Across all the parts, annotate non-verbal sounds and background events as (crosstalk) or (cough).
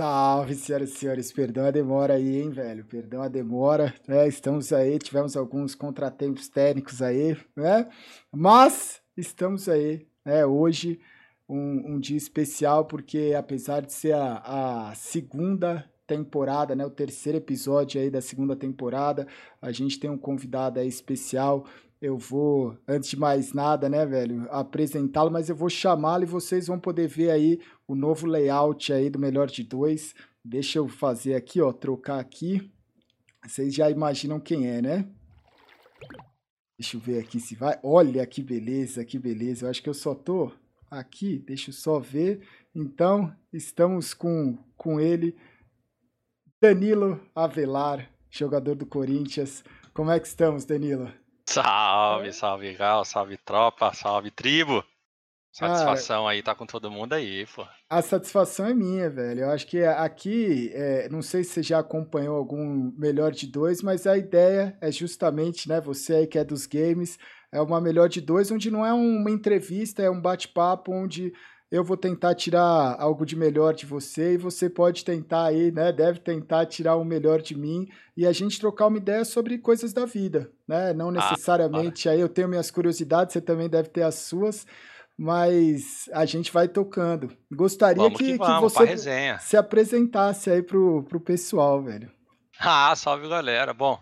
Salve, senhoras e senhores. Perdão a demora aí, hein, velho? Perdão a demora. Né? Estamos aí, tivemos alguns contratempos técnicos aí, né? Mas estamos aí, né? Hoje, um, um dia especial, porque apesar de ser a, a segunda temporada, né? O terceiro episódio aí da segunda temporada, a gente tem um convidado aí especial. Eu vou, antes de mais nada, né, velho, apresentá-lo, mas eu vou chamá-lo e vocês vão poder ver aí o novo layout aí do Melhor de Dois. Deixa eu fazer aqui, ó, trocar aqui. Vocês já imaginam quem é, né? Deixa eu ver aqui se vai. Olha que beleza, que beleza. Eu acho que eu só tô aqui, deixa eu só ver. Então, estamos com, com ele, Danilo Avelar, jogador do Corinthians. Como é que estamos, Danilo? Salve, salve, Gal, salve tropa, salve tribo. Satisfação aí, tá com todo mundo aí, pô. A satisfação é minha, velho. Eu acho que aqui, é, não sei se você já acompanhou algum melhor de dois, mas a ideia é justamente, né, você aí que é dos games, é uma melhor de dois, onde não é uma entrevista, é um bate-papo, onde eu vou tentar tirar algo de melhor de você e você pode tentar aí, né? Deve tentar tirar o melhor de mim e a gente trocar uma ideia sobre coisas da vida, né? Não ah, necessariamente ah, aí eu tenho minhas curiosidades, você também deve ter as suas, mas a gente vai tocando. Gostaria vamos que, que, vamos, que você se apresentasse aí pro, pro pessoal, velho. Ah, salve galera. Bom,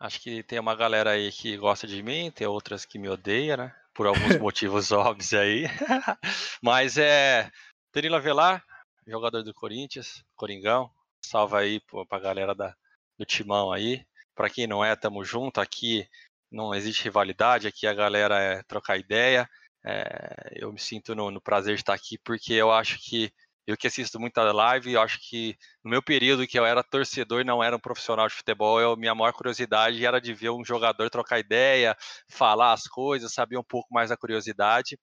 acho que tem uma galera aí que gosta de mim, tem outras que me odeiam, né? Por alguns (laughs) motivos (laughs) óbvios aí. (laughs) Mas é Danilo Avelar, jogador do Corinthians, Coringão. Salva aí pra galera da, do Timão aí. Para quem não é, tamo junto. Aqui não existe rivalidade, aqui a galera é trocar ideia. É, eu me sinto no, no prazer de estar aqui porque eu acho que eu que assisto muita live, eu acho que no meu período que eu era torcedor e não era um profissional de futebol, eu, minha maior curiosidade era de ver um jogador trocar ideia, falar as coisas, saber um pouco mais da curiosidade.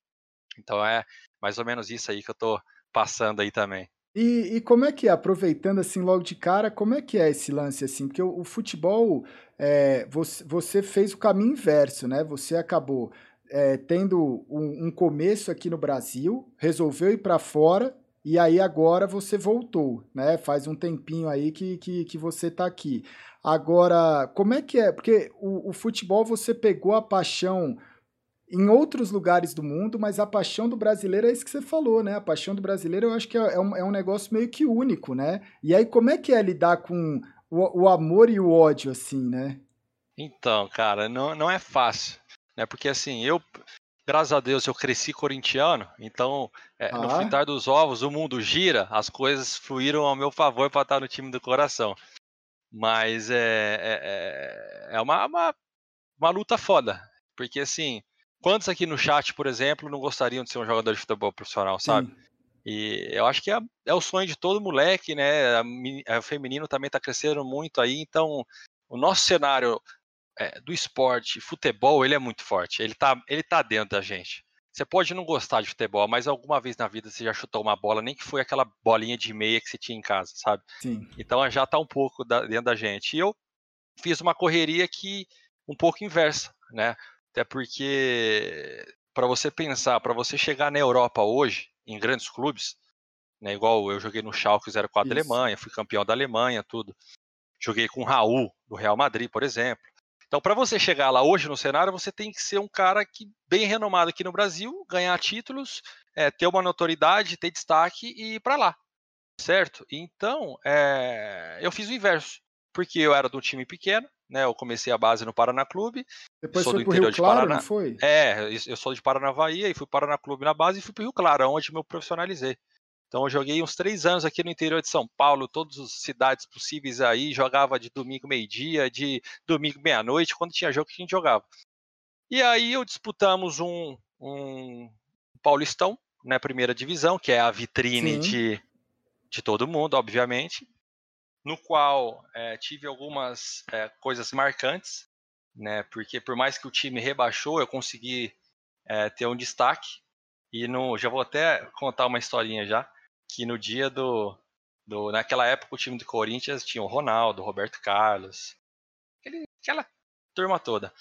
Então é mais ou menos isso aí que eu tô passando aí também. E, e, como é que é, aproveitando assim logo de cara, como é que é esse lance assim? Porque o, o futebol, é, você, você, fez o caminho inverso, né? Você acabou é, tendo um, um, começo aqui no Brasil, resolveu ir para fora, e aí agora você voltou, né? Faz um tempinho aí que, que, que você tá aqui. Agora, como é que é? Porque o, o futebol você pegou a paixão em outros lugares do mundo, mas a paixão do brasileiro é isso que você falou, né? A paixão do brasileiro eu acho que é, é um, é um negócio meio que único, né? E aí, como é que é lidar com o, o amor e o ódio, assim, né? Então, cara, não, não é fácil, né? Porque assim, eu, graças a Deus eu cresci corintiano, então é, ah. no fritar dos ovos o mundo gira, as coisas fluíram ao meu favor para estar no time do coração. Mas é, é, é, é uma, uma, uma, luta foda, porque assim, quantos aqui no chat, por exemplo, não gostariam de ser um jogador de futebol profissional, sabe? E eu acho que é, é, o sonho de todo moleque, né? O feminino também está crescendo muito aí, então o nosso cenário é, do esporte, futebol, ele é muito forte. Ele tá, ele tá dentro da gente. Você pode não gostar de futebol, mas alguma vez na vida você já chutou uma bola, nem que foi aquela bolinha de meia que você tinha em casa, sabe? Sim. Então já tá um pouco da, dentro da gente. E eu fiz uma correria que um pouco inversa, né? Até porque para você pensar, para você chegar na Europa hoje, em grandes clubes, né, igual eu joguei no Schalke 04 Isso. da Alemanha, fui campeão da Alemanha, tudo. Joguei com o Raul do Real Madrid, por exemplo. Então, para você chegar lá hoje no cenário, você tem que ser um cara que bem renomado aqui no Brasil, ganhar títulos, é, ter uma notoriedade, ter destaque e ir para lá, certo? Então, é, eu fiz o inverso, porque eu era um time pequeno, né? Eu comecei a base no Paraná Clube. Depois sou foi do interior Rio de Claro, Paraná. não foi? É, eu sou de Paranavaí, e fui para o Paraná Clube na base e fui para o Rio Claro, onde me profissionalizei. Então eu joguei uns três anos aqui no interior de São Paulo, todas as cidades possíveis aí, jogava de domingo meio-dia, de domingo meia-noite, quando tinha jogo que a gente jogava. E aí eu disputamos um, um Paulistão, na né, primeira divisão, que é a vitrine de, de todo mundo, obviamente, no qual é, tive algumas é, coisas marcantes, né, porque por mais que o time rebaixou, eu consegui é, ter um destaque, e no, já vou até contar uma historinha já que no dia do, do. Naquela época o time do Corinthians tinha o Ronaldo, o Roberto Carlos, aquele, aquela turma toda.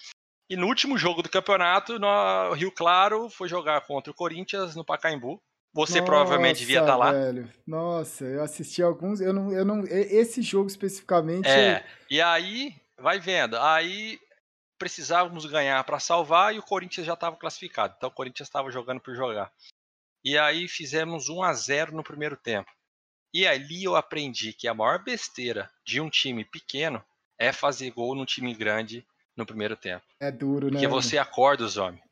E no último jogo do campeonato, no Rio Claro foi jogar contra o Corinthians no Pacaembu, Você Nossa, provavelmente devia estar tá lá. Velho. Nossa, eu assisti alguns. Eu não, eu não. Esse jogo especificamente. É. Eu... E aí, vai vendo. Aí precisávamos ganhar para salvar e o Corinthians já estava classificado. Então o Corinthians estava jogando por jogar. E aí fizemos 1 a 0 no primeiro tempo. E ali eu aprendi que a maior besteira de um time pequeno é fazer gol num time grande no primeiro tempo. É duro, né? Porque você acorda os homens.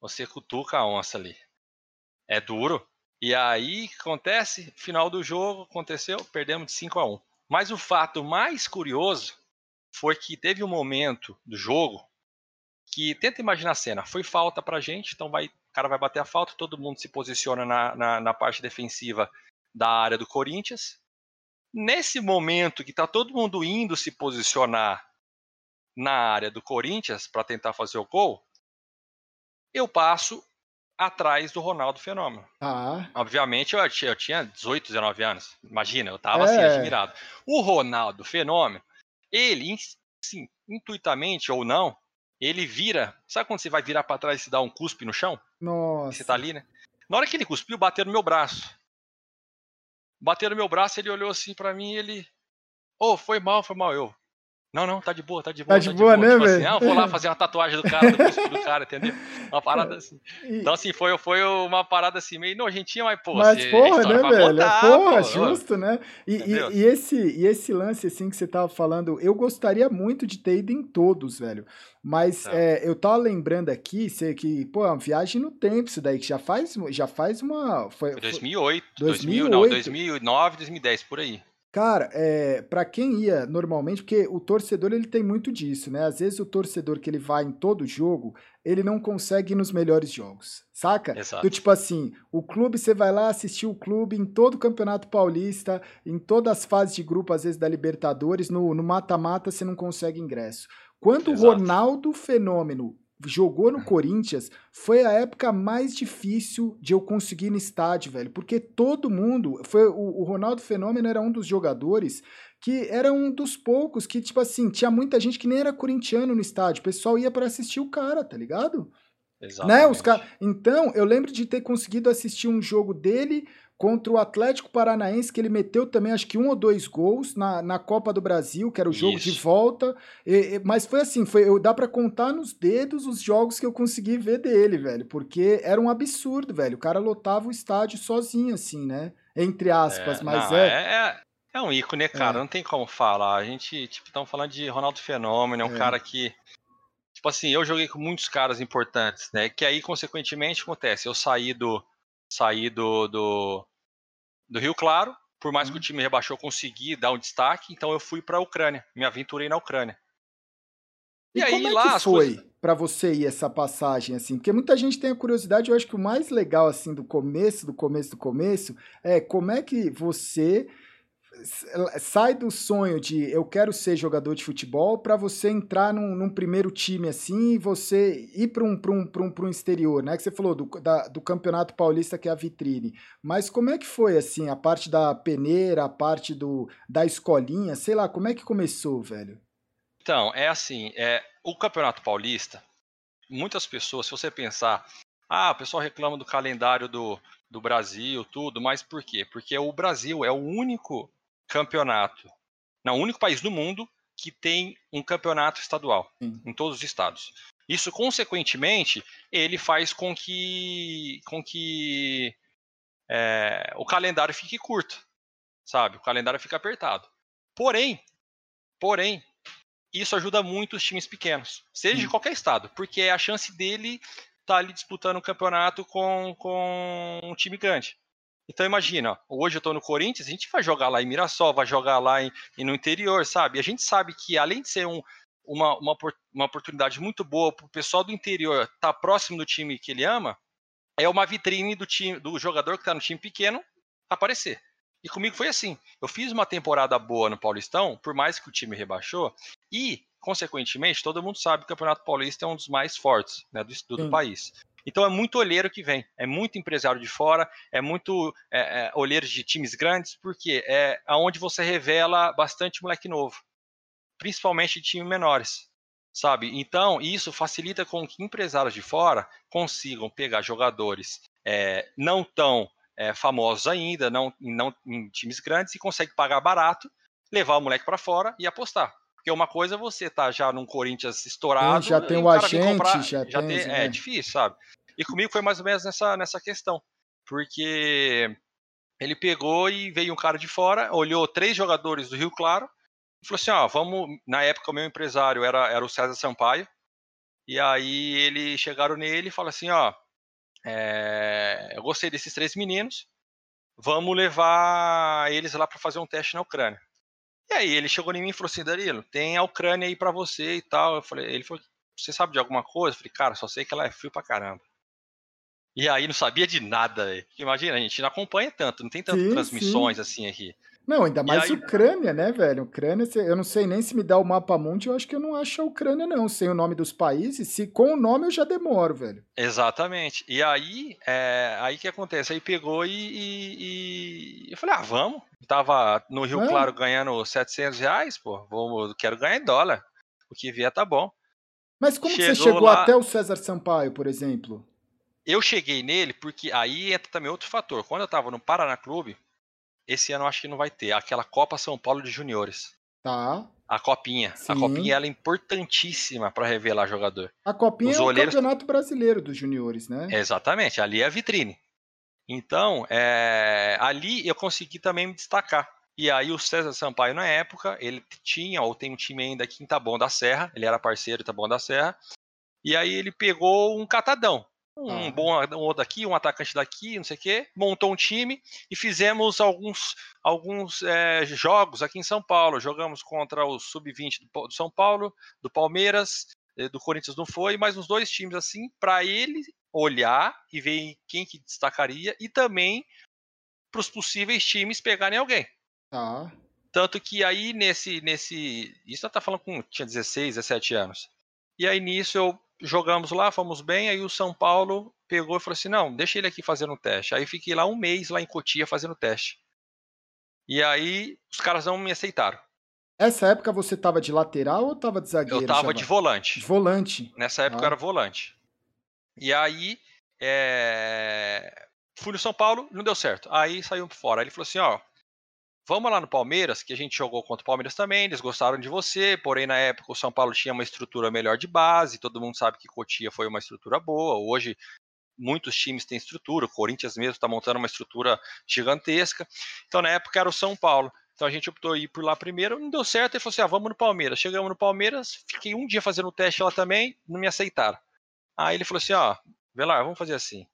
Você cutuca a onça ali. É duro. E aí, acontece? Final do jogo, aconteceu, perdemos de 5 a 1 Mas o fato mais curioso foi que teve um momento do jogo que, tenta imaginar a cena, foi falta pra gente, então vai, o cara vai bater a falta, todo mundo se posiciona na, na, na parte defensiva da área do Corinthians. Nesse momento que tá todo mundo indo se posicionar na área do Corinthians para tentar fazer o gol, eu passo atrás do Ronaldo Fenômeno. Ah. Obviamente, eu tinha, eu tinha 18, 19 anos. Imagina, eu tava assim, é. assim, admirado. O Ronaldo Fenômeno, ele, sim, intuitamente ou não, ele vira. Sabe quando você vai virar para trás e se dá um cuspe no chão? Nossa. Você tá ali, né? Na hora que ele cuspiu, bateu no meu braço. Bateu no meu braço, ele olhou assim para mim e ele. Ô, oh, foi mal, foi mal. Eu. Não, não, tá de boa, tá de boa. Tá de, tá de boa, boa, né, tipo assim, velho? Assim, ah, vou lá fazer uma tatuagem do cara, do do cara, entendeu? Uma parada assim. Então, assim, foi, foi uma parada assim, meio nojentinha, mas, pô, Mas, porra, né, velho? Contar, porra, pô, justo, né? E, e, e, esse, e esse lance, assim, que você tava falando, eu gostaria muito de ter ido em todos, velho. Mas tá. é, eu tava lembrando aqui, sei que, pô, é uma viagem no tempo isso daí, que já faz, já faz uma... Foi 2008, 2008, 2000, não, 2009, 2010, por aí. Cara, é, para quem ia normalmente, porque o torcedor ele tem muito disso, né? Às vezes o torcedor que ele vai em todo jogo, ele não consegue ir nos melhores jogos, saca? Exato. Do tipo assim, o clube, você vai lá assistir o clube em todo o Campeonato Paulista, em todas as fases de grupo, às vezes da Libertadores, no mata-mata você não consegue ingresso. Quando o Ronaldo Fenômeno jogou no Corinthians, foi a época mais difícil de eu conseguir no estádio, velho. Porque todo mundo. Foi, o, o Ronaldo Fenômeno era um dos jogadores que era um dos poucos que, tipo assim, tinha muita gente que nem era corintiano no estádio. O pessoal ia para assistir o cara, tá ligado? Exatamente. Né? Os car... Então, eu lembro de ter conseguido assistir um jogo dele contra o Atlético Paranaense, que ele meteu também acho que um ou dois gols na, na Copa do Brasil, que era o jogo Isso. de volta. E, e, mas foi assim, foi, eu, dá para contar nos dedos os jogos que eu consegui ver dele, velho, porque era um absurdo, velho. O cara lotava o estádio sozinho, assim, né? Entre aspas, é, mas não, é... é... é... um ícone, cara, é. não tem como falar. A gente, tipo, estamos falando de Ronaldo Fenômeno, é um é. cara que tipo assim, eu joguei com muitos caras importantes, né? Que aí, consequentemente, acontece. Eu saí do. Saí do, do, do Rio Claro, por mais que o uhum. time rebaixou, consegui dar um destaque, então eu fui para a Ucrânia, me aventurei na Ucrânia. E, e aí como é lá que foi coisas... para você ir essa passagem assim? Porque muita gente tem a curiosidade, eu acho que o mais legal assim do começo, do começo do começo é como é que você sai do sonho de eu quero ser jogador de futebol para você entrar num, num, primeiro time assim e você ir para um, um, um, um exterior, né? Que você falou do, da, do Campeonato Paulista, que é a vitrine. Mas como é que foi, assim, a parte da peneira, a parte do, da escolinha, sei lá, como é que começou, velho? Então, é assim, é, o Campeonato Paulista, muitas pessoas, se você pensar, ah, o pessoal reclama do calendário do, do Brasil, tudo, mas por quê? Porque o Brasil é o único campeonato, não, o único país do mundo que tem um campeonato estadual Sim. em todos os estados. Isso, consequentemente, ele faz com que, com que é, o calendário fique curto, sabe? O calendário fica apertado. Porém, porém, isso ajuda muito os times pequenos, seja Sim. de qualquer estado, porque é a chance dele estar tá ali disputando um campeonato com, com um time grande. Então imagina, hoje eu estou no Corinthians, a gente vai jogar lá em Mirassol, vai jogar lá em, no interior, sabe? A gente sabe que além de ser um, uma, uma, uma oportunidade muito boa para o pessoal do interior estar tá próximo do time que ele ama, é uma vitrine do time do jogador que está no time pequeno aparecer. E comigo foi assim. Eu fiz uma temporada boa no Paulistão, por mais que o time rebaixou, e, consequentemente, todo mundo sabe que o Campeonato Paulista é um dos mais fortes né, do, do país. Então é muito olheiro que vem, é muito empresário de fora, é muito é, é, olheiro de times grandes, porque é aonde você revela bastante moleque novo, principalmente de times menores, sabe? Então isso facilita com que empresários de fora consigam pegar jogadores é, não tão é, famosos ainda, não, não em times grandes, e consegue pagar barato, levar o moleque para fora e apostar. Porque uma coisa é você tá já num Corinthians estourado. já tem o, agente, comprar, já, já, tem. tem é, é difícil, sabe? E comigo foi mais ou menos nessa, nessa questão. Porque ele pegou e veio um cara de fora, olhou três jogadores do Rio Claro e falou assim: ó, vamos. Na época, o meu empresário era, era o César Sampaio. E aí ele chegaram nele e falaram assim: ó, é, eu gostei desses três meninos, vamos levar eles lá para fazer um teste na Ucrânia. E aí ele chegou em mim e falou assim: Danilo, tem a Ucrânia aí para você e tal. Eu falei, ele falou: você sabe de alguma coisa? Eu falei, cara, só sei que ela é frio pra caramba. E aí não sabia de nada. Véio. Imagina, a gente não acompanha tanto, não tem tantas transmissões sim. assim aqui. Não, ainda mais aí... Ucrânia, né, velho? Ucrânia, eu não sei nem se me dá o mapa mundo, eu acho que eu não acho a Ucrânia, não, sem o nome dos países. Se com o nome eu já demoro, velho. Exatamente. E aí, é, aí que acontece? Aí pegou e, e, e, eu falei, ah, vamos. Tava no Rio é. Claro ganhando 700 reais, pô, vou, quero ganhar em dólar. O que vier tá bom. Mas como chegou você chegou lá... até o César Sampaio, por exemplo? Eu cheguei nele porque aí entra também outro fator. Quando eu tava no Paraná Clube, esse ano eu acho que não vai ter. Aquela Copa São Paulo de Juniores. Tá. A copinha. Sim. A copinha ela é importantíssima para revelar jogador. A copinha Os é o campeonato brasileiro dos juniores, né? Exatamente, ali é a vitrine. Então, é... ali eu consegui também me destacar. E aí o César Sampaio, na época, ele tinha, ou tem um time ainda aqui em Taboão da Serra, ele era parceiro Taboão da Serra, e aí ele pegou um catadão, um ah. bom um outro daqui, um atacante daqui, não sei o quê, montou um time e fizemos alguns, alguns é, jogos aqui em São Paulo. Jogamos contra o Sub-20 do, São Paulo, do Palmeiras, eh, do Corinthians não foi, mas uns dois times assim, para ele olhar e ver quem que destacaria e também para os possíveis times pegarem alguém. Ah. Tanto que aí nesse. nesse isso tá falando com. tinha 16, 17 anos. E aí nisso eu jogamos lá, fomos bem, aí o São Paulo pegou e falou assim: não, deixa ele aqui fazendo o teste. Aí fiquei lá um mês lá em Cotia fazendo o teste. E aí os caras não me aceitaram. Essa época você tava de lateral ou tava de zagueiro? Eu tava de volante. De volante. Nessa época ah. eu era volante. E aí é... fui no São Paulo, não deu certo. Aí saiu fora. Aí ele falou assim: ó, Vamos lá no Palmeiras, que a gente jogou contra o Palmeiras também, eles gostaram de você, porém na época o São Paulo tinha uma estrutura melhor de base, todo mundo sabe que Cotia foi uma estrutura boa, hoje muitos times têm estrutura, o Corinthians mesmo está montando uma estrutura gigantesca, então na época era o São Paulo, então a gente optou ir por lá primeiro, não deu certo, ele falou assim, ah, vamos no Palmeiras, chegamos no Palmeiras, fiquei um dia fazendo o teste lá também, não me aceitaram, aí ele falou assim, ó, Velar, vamos fazer assim,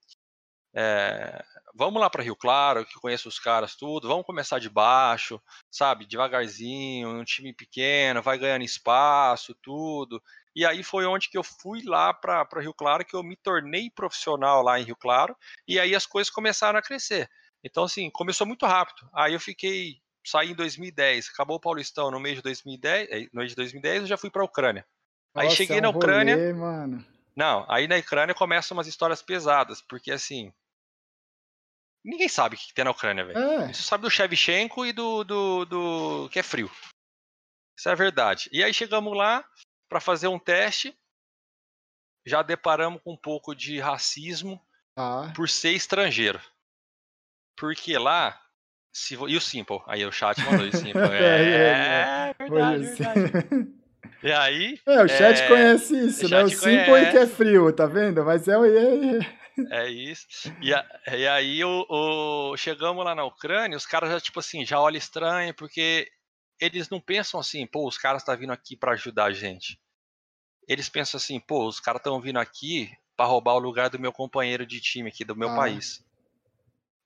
é, vamos lá para Rio Claro, que conheço os caras tudo, vamos começar de baixo, sabe, devagarzinho, um time pequeno, vai ganhando espaço, tudo. E aí foi onde que eu fui lá para Rio Claro, que eu me tornei profissional lá em Rio Claro, e aí as coisas começaram a crescer. Então, assim, começou muito rápido. Aí eu fiquei, saí em 2010, acabou o Paulistão no mês de 2010, eh, no mês de 2010 eu já fui para a Ucrânia. Nossa, aí cheguei é um na Ucrânia. Rolê, mano. Não, aí na Ucrânia começam umas histórias pesadas, porque assim, Ninguém sabe o que tem na Ucrânia, velho. É. Isso sabe do Shevchenko e do, do, do. que é frio. Isso é verdade. E aí chegamos lá para fazer um teste. Já deparamos com um pouco de racismo ah. por ser estrangeiro. Porque lá. Se, e o Simple? Aí o chat mandou o Simple. (laughs) É, é, é verdade, verdade. (laughs) E aí. É, o chat é, conhece isso, o né? O Simple que é frio, tá vendo? Mas é, é, é isso. E, a, e aí o, o, chegamos lá na Ucrânia, os caras já, tipo assim, já olham estranho, porque eles não pensam assim, pô, os caras estão tá vindo aqui para ajudar a gente. Eles pensam assim, pô, os caras estão vindo aqui para roubar o lugar do meu companheiro de time aqui, do meu ah. país.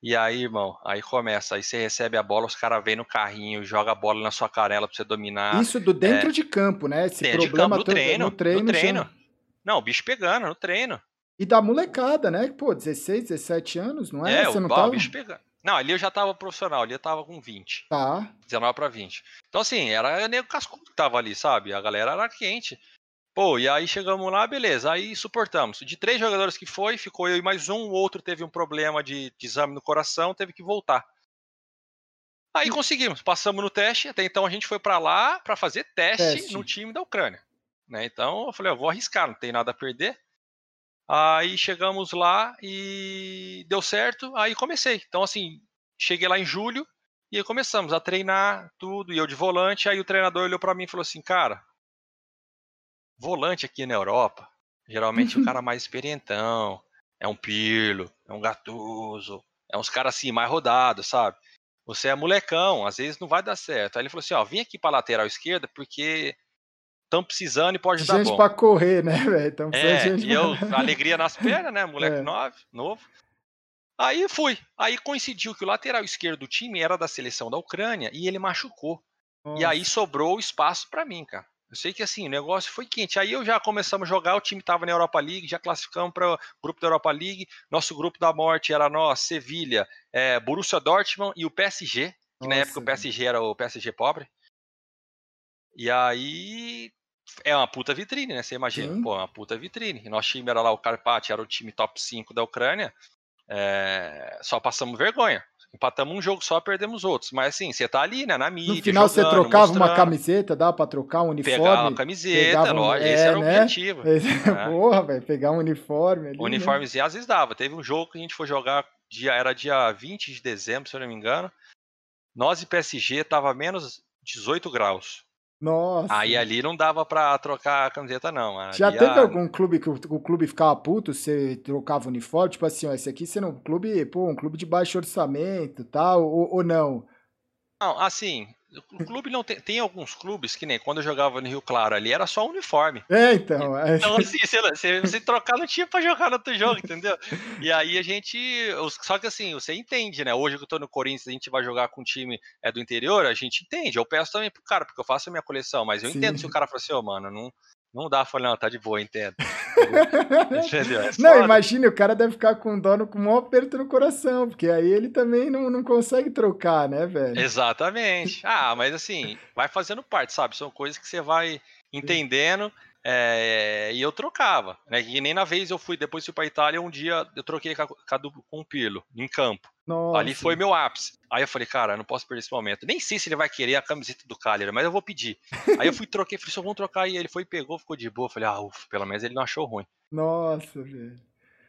E aí, irmão, aí começa. Aí você recebe a bola, os caras vêm no carrinho, joga a bola na sua canela pra você dominar. Isso do dentro é, de campo, né? Esse dentro problema de campo, no treino, no treino. No treino. Já... Não, o bicho pegando no treino. E da molecada, né? Pô, 16, 17 anos, não é? É, Você o, não tava... bicho pegando. Não, ali eu já tava profissional, ali eu tava com 20. Tá. 19 pra 20. Então, assim, era nego cascudo que tava ali, sabe? A galera era quente. Pô, e aí chegamos lá, beleza, aí suportamos. De três jogadores que foi, ficou eu e mais um, o outro teve um problema de, de exame no coração, teve que voltar. Aí conseguimos, passamos no teste, até então a gente foi para lá para fazer teste, teste, no time da Ucrânia. Né? Então eu falei, eu vou arriscar, não tem nada a perder. Aí chegamos lá e deu certo, aí comecei. Então, assim, cheguei lá em julho e aí começamos a treinar tudo, e eu de volante. Aí o treinador olhou para mim e falou assim: Cara, volante aqui na Europa, geralmente o cara mais experientão, é um Pirlo, é um Gatuso, é uns caras assim, mais rodados, sabe? Você é molecão, às vezes não vai dar certo. Aí ele falou assim: Ó, vim aqui pra lateral esquerda porque estão precisando e pode dar Gente bom. pra correr, né, (laughs) velho? É, e eu, (laughs) alegria nas pernas, né? Moleque É. nove, novo. Aí fui. Aí coincidiu que o lateral esquerdo do time era da seleção da Ucrânia e ele machucou. E aí sobrou o espaço pra mim, cara. Eu sei que assim, o negócio foi quente. Aí eu já começamos a jogar, o time tava na Europa League, já classificamos para o grupo da Europa League. Nosso grupo da morte era nós, Sevilha, é, Borussia Dortmund e o PSG, que na Nossa, época o PSG era o PSG pobre. E aí é uma puta vitrine, né? Você imagina, Sim. pô, é uma puta vitrine. Nosso time era lá o Karpat, era o time top 5 da Ucrânia. É, só passamos vergonha. Empatamos um jogo só, perdemos outros. Mas assim, você tá ali, né? Na mídia. No final você jogando, trocava uma mostrando, camiseta, dava pra trocar um uniforme? Pegar uma camiseta, pegava um- lógico, é, esse era o né? objetivo. (laughs) É. Porra, velho, pegar um uniforme ali. O né? às vezes dava. Teve um jogo que a gente foi jogar, dia, era dia 20 de dezembro, se eu não me engano. Nós e PSG tava menos 18 graus. Nossa. Aí ali não dava pra trocar a camiseta, não. Ali Já a- teve algum clube que o, o clube ficava puto, você trocava o uniforme? Tipo assim, ó, esse aqui você não. Clube, pô, um clube de baixo orçamento tal, ou, ou não? Não, assim, o clube não tem. Tem alguns clubes que nem quando eu jogava no Rio Claro ali, era só uniforme. É, então. é- Então, assim, você, você trocar não tinha pra jogar no outro jogo, entendeu? E aí a gente. Só que assim, você entende, né? Hoje que eu tô no Corinthians, a gente vai jogar com um time é, do interior, a gente entende. Eu peço também pro cara, porque eu faço a minha coleção, mas eu Sim. entendo se o cara fala assim, ô, mano, não, não dá, falo, não, tá de boa, entendo. (laughs) Entendeu? É Não, imagine, o cara deve ficar com dó, no- com o maior aperto no coração, porque aí ele também não, não consegue trocar, né, velho? Exatamente. Ah, mas assim, vai fazendo parte, sabe? São coisas que você vai entendendo. É, e eu trocava, né? E nem na vez eu fui, depois fui pra Itália, um dia eu troquei com, o Pirlo, em campo. Nossa. Ali foi meu ápice. Aí eu falei, cara, eu não posso perder esse momento. Nem sei se ele vai querer a camiseta do Cagliari, mas eu vou pedir. Aí eu fui, (laughs) troquei, falei, só vamos trocar. E ele foi, pegou, ficou de boa. Falei, ah, ufa, pelo menos ele não achou ruim. Nossa, velho.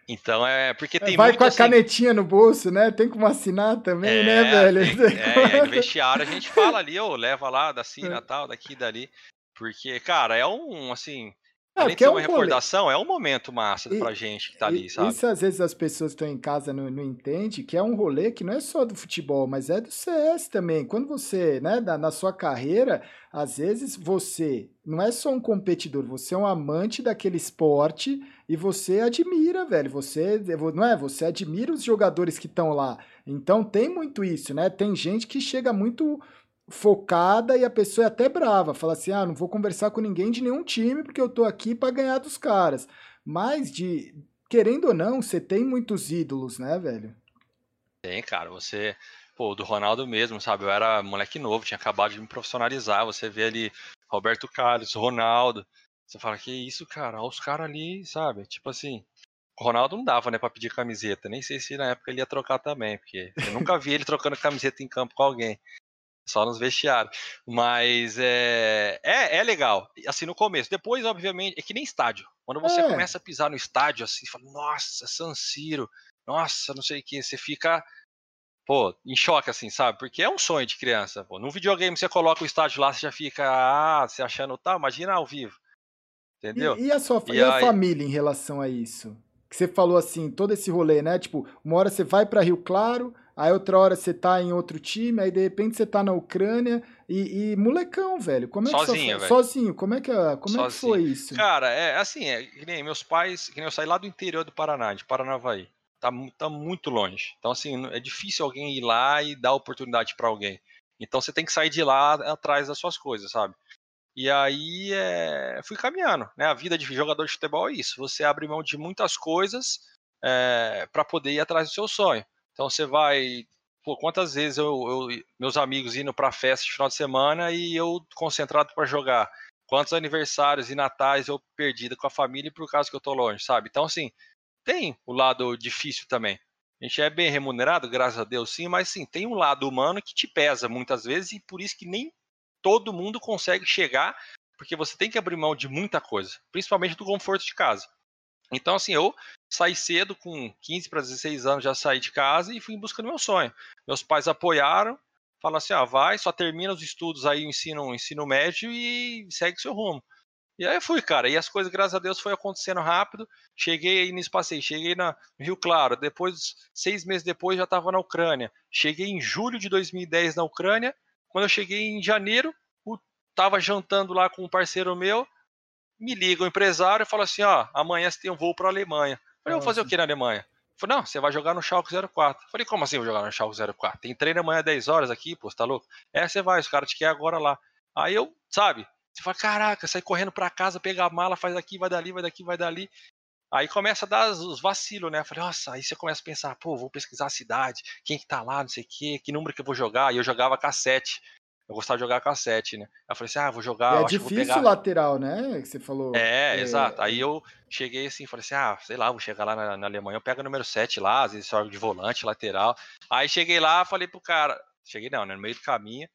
Então é, porque tem Vai muito com a assim, canetinha no bolso, né? Tem como assinar também, É, né, velho? tem- é, no (laughs) vestiário a gente fala ali, ô, leva lá, da Cina, tal, daqui, dali. Porque, cara, é um, assim, É, além de ser é uma um rolê. recordação, é um momento massa E- pra gente que tá E- ali, sabe? Isso às vezes as pessoas que estão em casa não, não entendem, que é um rolê que não é só do futebol, mas é do CS também. Quando você, né, na, na sua carreira, às vezes você não é só um competidor, você é um amante daquele esporte e você admira, velho. Você, não é? Você admira os jogadores que estão lá. Então tem muito isso, né? Tem gente que chega muito focada e a pessoa é até brava, fala assim: "Ah, não vou conversar com ninguém de nenhum time porque eu tô aqui para ganhar dos caras". Mas de querendo ou não, você tem muitos ídolos, né, velho? Tem, cara, você, pô, do Ronaldo mesmo, sabe? Eu era moleque novo, tinha acabado de me profissionalizar. Você vê ali Roberto Carlos, Ronaldo. Você fala, que isso, cara? Olha os caras ali, sabe? Tipo assim, o Ronaldo não dava, né, pra pedir camiseta. Nem sei se na época ele ia trocar também, porque eu nunca vi ele trocando camiseta em campo com alguém. Só nos vestiários. Mas é, é, é legal. Assim, no começo. Depois, obviamente, é que nem estádio. Quando você É. começa a pisar no estádio, assim, fala, nossa, San Siro, nossa, não sei o que, você fica, pô, em choque, assim, sabe? Porque é um sonho de criança, pô. Num videogame você coloca o estádio lá, você já fica, ah, você achando tal, imagina ao vivo. Entendeu? E, e a sua E e a aí- família em relação a isso? Que você falou assim, todo esse rolê, né? Tipo, uma hora você vai para Rio Claro, aí outra hora você tá em outro time, aí de repente você tá na Ucrânia e, e molecão, velho. Como é que Sozinho, sua, velho. sozinho, como é que como é que Sozinho. foi isso? Cara, é assim, é que nem meus pais, que nem eu saí lá do interior do Paraná, de Paranavaí. Tá, tá muito longe. Então, assim, é difícil alguém ir lá e dar oportunidade pra alguém. Então você tem que sair de lá atrás das suas coisas, sabe? E aí é, fui caminhando, né? A vida de jogador de futebol é isso. Você abre mão de muitas coisas é, para poder ir atrás do seu sonho. Então você vai. Pô, quantas vezes eu, eu- meus amigos indo pra festa de final de semana e eu concentrado para jogar? Quantos aniversários e natais eu perdido com a família por causa que eu tô longe, sabe? Então, assim, tem o lado difícil também. A gente é bem remunerado, graças a Deus, sim, mas sim, tem um lado humano que te pesa muitas vezes e por isso que nem todo mundo consegue chegar, porque você tem que abrir mão de muita coisa, principalmente do conforto de casa. Então, assim, eu saí cedo, com 15 para 16 anos, já saí de casa e fui em busca do meu sonho. Meus pais apoiaram, falaram assim: ah, vai, só termina os estudos aí, o ensino, ensino médio e segue seu rumo. E aí eu fui, cara. E as coisas, graças a Deus, foi acontecendo rápido. Cheguei aí nesse passeio, cheguei na Rio Claro. Depois, seis meses depois, já estava na Ucrânia. Cheguei em julho de 2010 na Ucrânia. Quando eu cheguei em janeiro, estava jantando lá com um parceiro meu. Me liga o empresário e fala assim: ó, amanhã você tem um voo para a Alemanha. Eu falei, vou fazer o que na Alemanha? Falei, não, você vai jogar no Schalke 04. Falei, como assim eu vou jogar no Schalke 04? Tem treino amanhã 10 horas aqui, pô, você tá louco? É, você vai, os caras te querem agora lá. Aí eu, sabe, você fala, caraca, sai correndo pra casa, pega a mala, faz aqui, vai dali, vai daqui, vai dali. Aí começa a dar os vacilos, né? Eu falei, nossa, aí você começa a pensar, pô, vou pesquisar a cidade, quem que tá lá, não sei o quê, que número que eu vou jogar. E eu jogava cassete. Eu gostava de jogar cassete, né? Eu falei assim, ah, vou jogar. E é difícil lateral, né? Que você falou. É, é, exato. Aí eu cheguei assim, falei assim, ah, sei lá, vou chegar lá na, na Alemanha, eu pego o número 7 lá, às vezes jogo de volante, lateral. Aí cheguei lá, falei pro cara, cheguei não, né? No meio do caminho,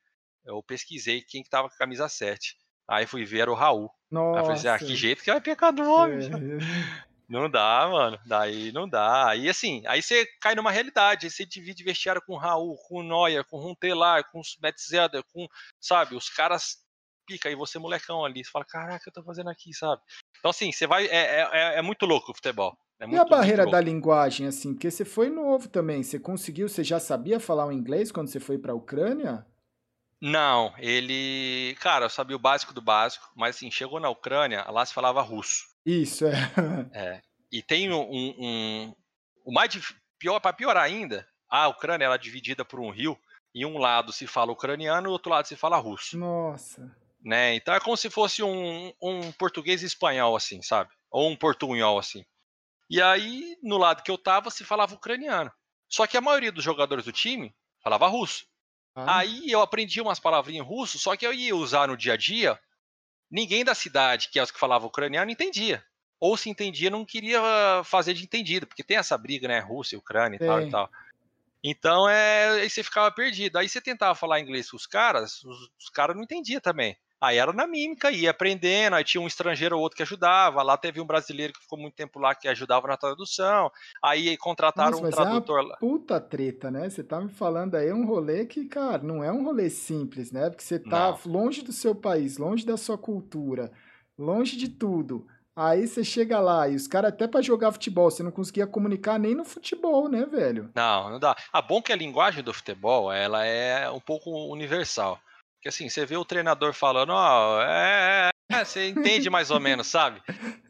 eu pesquisei quem que tava com a camisa 7. Aí fui ver, era o Raul. Nossa. Aí eu falei assim, ah, que jeito que vai pegar do homem. É. Não dá, mano. Daí não dá. Aí assim, aí você cai numa realidade. Aí você divide vestiário com o Raul, com o Neuer, com o Runtelar, com o Metzelder, com, sabe, os caras pica, aí você molecão ali. Você fala, caraca, eu tô fazendo aqui, sabe? Então assim, você vai. É, é, é muito louco o futebol. É muito, e a barreira da linguagem, assim, porque você foi novo também. Você conseguiu, você já sabia falar o inglês quando você foi pra Ucrânia? Não, ele. Cara, eu sabia o básico do básico, mas assim, chegou na Ucrânia, lá se falava russo. Isso, é. (laughs) é. E tem um. um, o mais pior, para piorar ainda, a Ucrânia ela é dividida por um rio, e um lado se fala ucraniano e o outro lado se fala russo. Nossa. Né? Então é como se fosse um, um português espanhol, assim, sabe? Ou um portunhol, assim. E aí, no lado que eu tava, se falava ucraniano. Só que a maioria dos jogadores do time falava russo. Ah. Aí eu aprendi umas palavrinhas em russo, só que eu ia usar no dia a dia. Ninguém da cidade, que é os que falavam ucraniano, entendia. Ou se entendia, não queria fazer de entendido, porque tem essa briga, né? Rússia, Ucrânia e tal e tal. Então, é, aí você ficava perdido. Aí você tentava falar inglês com os caras, os, os caras não entendiam também. Aí era na mímica, ia aprendendo, aí tinha um estrangeiro ou outro que ajudava, lá teve um brasileiro que ficou muito tempo lá que ajudava na tradução, aí contrataram Nossa, um tradutor é uma puta treta, né? Você tá me falando aí um rolê que, cara, não é um rolê simples, né? Porque você tá não. longe do seu país, longe da sua cultura, longe de tudo. Aí você chega lá e os caras, até para jogar futebol, você não conseguia comunicar nem no futebol, né, velho? Não, não dá. A ah, bom que a linguagem do futebol, ela é um pouco universal. Porque assim, você vê o treinador falando, ó, oh, é, é, você entende mais ou menos, sabe?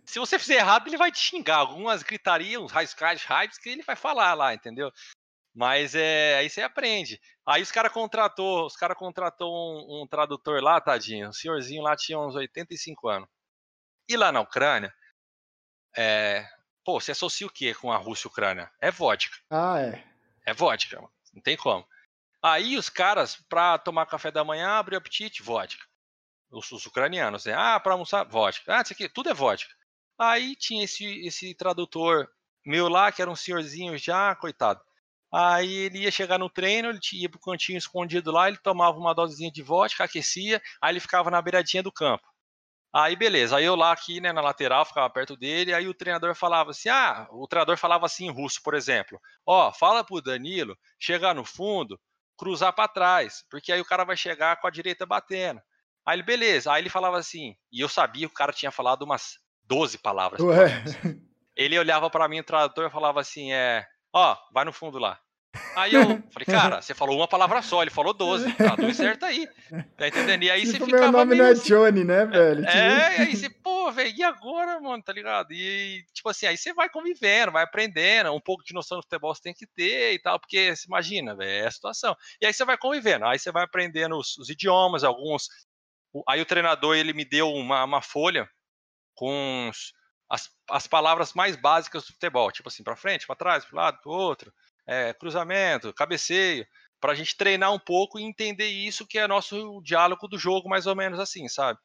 Se você fizer errado, ele vai te xingar. Algumas gritarias, uns hypes, hypes que ele vai falar lá, entendeu? Mas é, aí você aprende. Aí os caras contratou, os cara contratou um, um, tradutor lá, tadinho. O senhorzinho lá tinha uns 85 anos. E lá na Ucrânia, é, pô, você associa o que com a Rússia e a Ucrânia? É vodka. Ah, é. É vodka, não tem como. Aí os caras, pra tomar café da manhã, abre o apetite, vodka. Os, os ucranianos, né? Ah, pra almoçar, vodka. Ah, isso aqui, tudo é vodka. Aí tinha esse, esse tradutor meu lá, que era um senhorzinho já, coitado. Aí ele ia chegar no treino, ele ia pro cantinho escondido lá, ele tomava uma dosezinha de vodka, aquecia, aí ele ficava na beiradinha do campo. Aí beleza, aí eu lá aqui, né, na lateral, ficava perto dele, aí o treinador falava assim: "Ah, o treinador falava assim em russo, por exemplo: "Ó, fala pro Danilo chegar no fundo, cruzar para trás, porque aí o cara vai chegar com a direita batendo". Aí ele, beleza. Aí ele falava assim, e eu sabia que o cara tinha falado umas 12 palavras. Ele olhava para mim, o tradutor, e falava assim: "É, ó, vai no fundo lá". Aí eu (laughs) falei, cara, você falou uma palavra só, ele falou 12, tá tudo certo aí. Tá entendendo? E aí tipo, você ficava. Meu nome meio... não é assim, Johnny, né, velho? É, tipo... aí você, pô, velho, e agora, mano, tá ligado? E, tipo assim, aí você vai convivendo, vai aprendendo, um pouco de noção do futebol você tem que ter e tal, porque você imagina, velho, é a situação. E aí você vai convivendo, aí você vai aprendendo os, os idiomas, alguns. Aí o treinador, ele me deu uma, uma folha com as, as palavras mais básicas do futebol, tipo assim, para frente, para trás, para lado, para outro é, cruzamento, cabeceio, para a gente treinar um pouco e entender isso que é nosso diálogo do jogo, mais ou menos assim, sabe?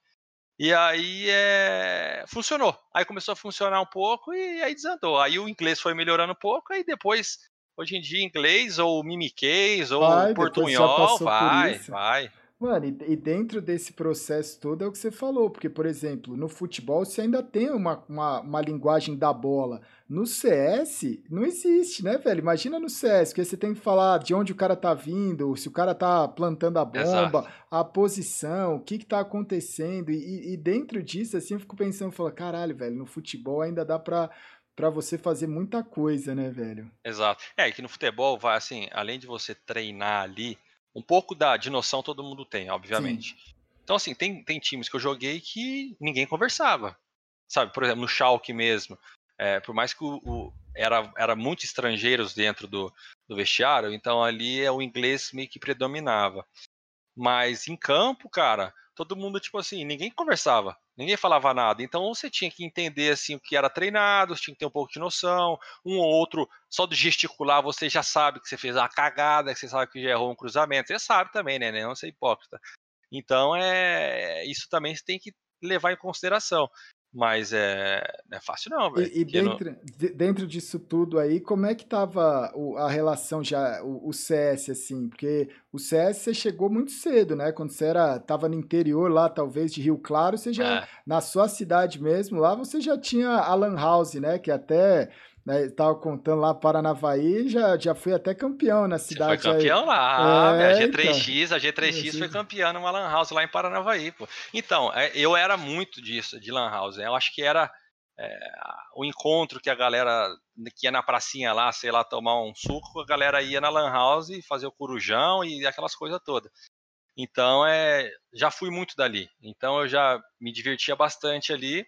E aí é... funcionou. Aí começou a funcionar um pouco e aí desandou. Aí o inglês foi melhorando um pouco, aí depois, hoje em dia, inglês ou mimiquês ou vai, portunhol, vai, vai. Mano, e, e dentro desse processo todo é o que você falou, porque, por exemplo, no futebol você ainda tem uma, uma, uma linguagem da bola. No CS, não existe, né, velho? Imagina no CS, porque você tem que falar de onde o cara tá vindo, se o cara tá plantando a bomba, Exato. a posição, o que que tá acontecendo. E, e dentro disso, assim, eu fico pensando, falo, caralho, velho, no futebol ainda dá pra, pra você fazer muita coisa, né, velho? Exato. É, que no futebol, vai assim, além de você treinar ali, um pouco da, de noção todo mundo tem, Sim. obviamente. Então, assim, tem, tem times que eu joguei que ninguém conversava. Sabe, por exemplo, no Schalke mesmo. é, por mais que o, o- era, era muito estrangeiros dentro do, do vestiário, então ali é, o inglês meio que predominava. Mas em campo, cara, todo mundo, tipo assim, ninguém conversava, ninguém falava nada. Então você tinha que entender assim o que era treinado, tinha que ter um pouco de noção. Um ou outro, só do gesticular, você já sabe que você fez uma cagada, que você sabe que já errou um cruzamento. Você sabe também, né? Não ser hipócrita. Então é isso também você tem que levar em consideração. Mas é, não é fácil, não, velho. E, e dentro, de- dentro disso tudo aí, como é que tava o- a relação já, o, o CS, assim? Porque o CS você chegou muito cedo, né? Quando você era, tava no interior lá, talvez, de Rio Claro, você já, é, na sua cidade mesmo, lá você já tinha a Lan House, né? Que até, né, tava contando lá, Paranavaí, já, já foi até campeão na Você foi cidade aí. campeão lá, É, a então. G3X, a G3X foi campeã numa Lan House lá em Paranavaí, pô. Então, é, eu era muito disso, de Lan House, né? Eu acho que era é, o encontro que a galera que ia na pracinha lá, sei lá, tomar um suco, a galera ia na Lan House e fazer o corujão e aquelas coisas todas. Então, é, já fui muito dali. Então, eu já me divertia bastante ali.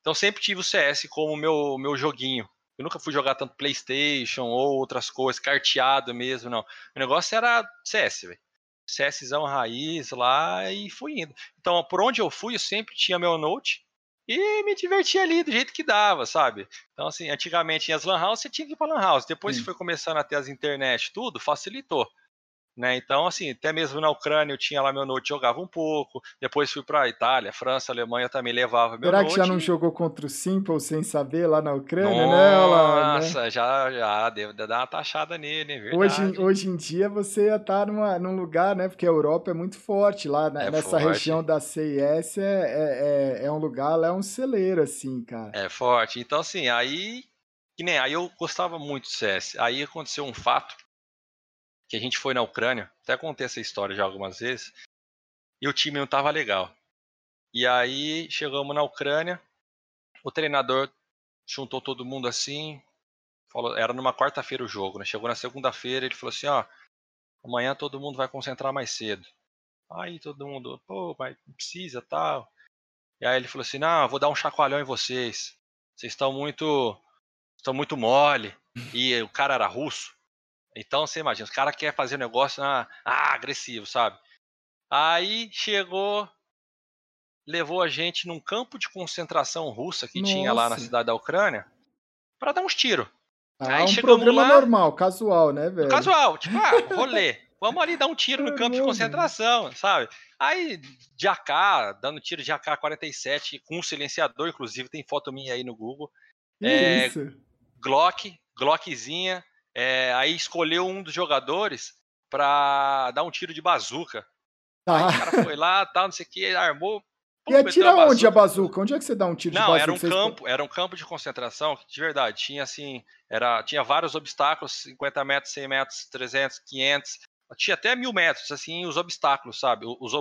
Então, sempre tive o CS como meu, meu joguinho. Eu nunca fui jogar tanto PlayStation ou outras coisas, carteado mesmo, não. O negócio era CS, velho. CSzão raiz lá e fui indo. Então, por onde eu fui, eu sempre tinha meu note e me divertia ali do jeito que dava, sabe? Então, assim, antigamente em as Lan House, você tinha que ir pra Lan House. Depois Sim. que foi começando a ter as internet, tudo, facilitou. Né? Então, assim, até mesmo na Ucrânia eu tinha lá meu note, jogava um pouco. Depois fui pra Itália, França, Alemanha, também levava meu Será note. que já não jogou contra o Simple sem saber lá na Ucrânia, né? Olha lá, né? Nossa, já, já, devo dar uma taxada nele, é verdade. Hoje, em- hoje em dia você ia estar numa, num lugar, né? Porque a Europa é muito forte lá na- É nessa forte. região da CIS é, é, é, é um lugar, lá é um celeiro, assim, cara. É forte. Então, assim, aí. Que nem aí eu gostava muito do CS. Aí aconteceu um fato que a gente foi na Ucrânia. Até contei essa história já algumas vezes. E o time não tava legal. E aí chegamos na Ucrânia. O treinador juntou todo mundo assim. Falou, era numa quarta-feira o jogo, né? Chegou na segunda-feira, ele falou assim, ó, amanhã todo mundo vai concentrar mais cedo. Aí todo mundo, pô, mas não precisa, tal. E aí ele falou assim, não, vou dar um chacoalhão em vocês. Vocês estão muito, estão muito mole. E o cara era russo. Então você imagina, os caras querem fazer um negócio ah, ah, agressivo, sabe? Aí chegou, levou a gente num campo de concentração russa que tinha lá na Nossa. cidade da Ucrânia para dar uns tiros. Ah, Aí um programa lá- normal, casual, né, velho? Casual, tipo, ah, (laughs) rolê. Vamos ali dar um tiro no campo de concentração, sabe? Aí, de AK, dando tiro de AK-47 com um silenciador, inclusive, tem foto minha aí no Google. Que É, isso? Glock, Glockzinha. É, aí escolheu um dos jogadores pra dar um tiro de bazuca. Aí o cara foi lá, (laughs) tal, não sei o que, armou. pum, E atira a onde a bazuca? Onde é que você dá um tiro de Não, bazuca? era um Vocês- campo, era um campo de concentração que de verdade tinha assim, era, tinha vários obstáculos, 50 metros, 100 metros, 300, 500, tinha até mil metros, assim, os obstáculos, sabe, os, os,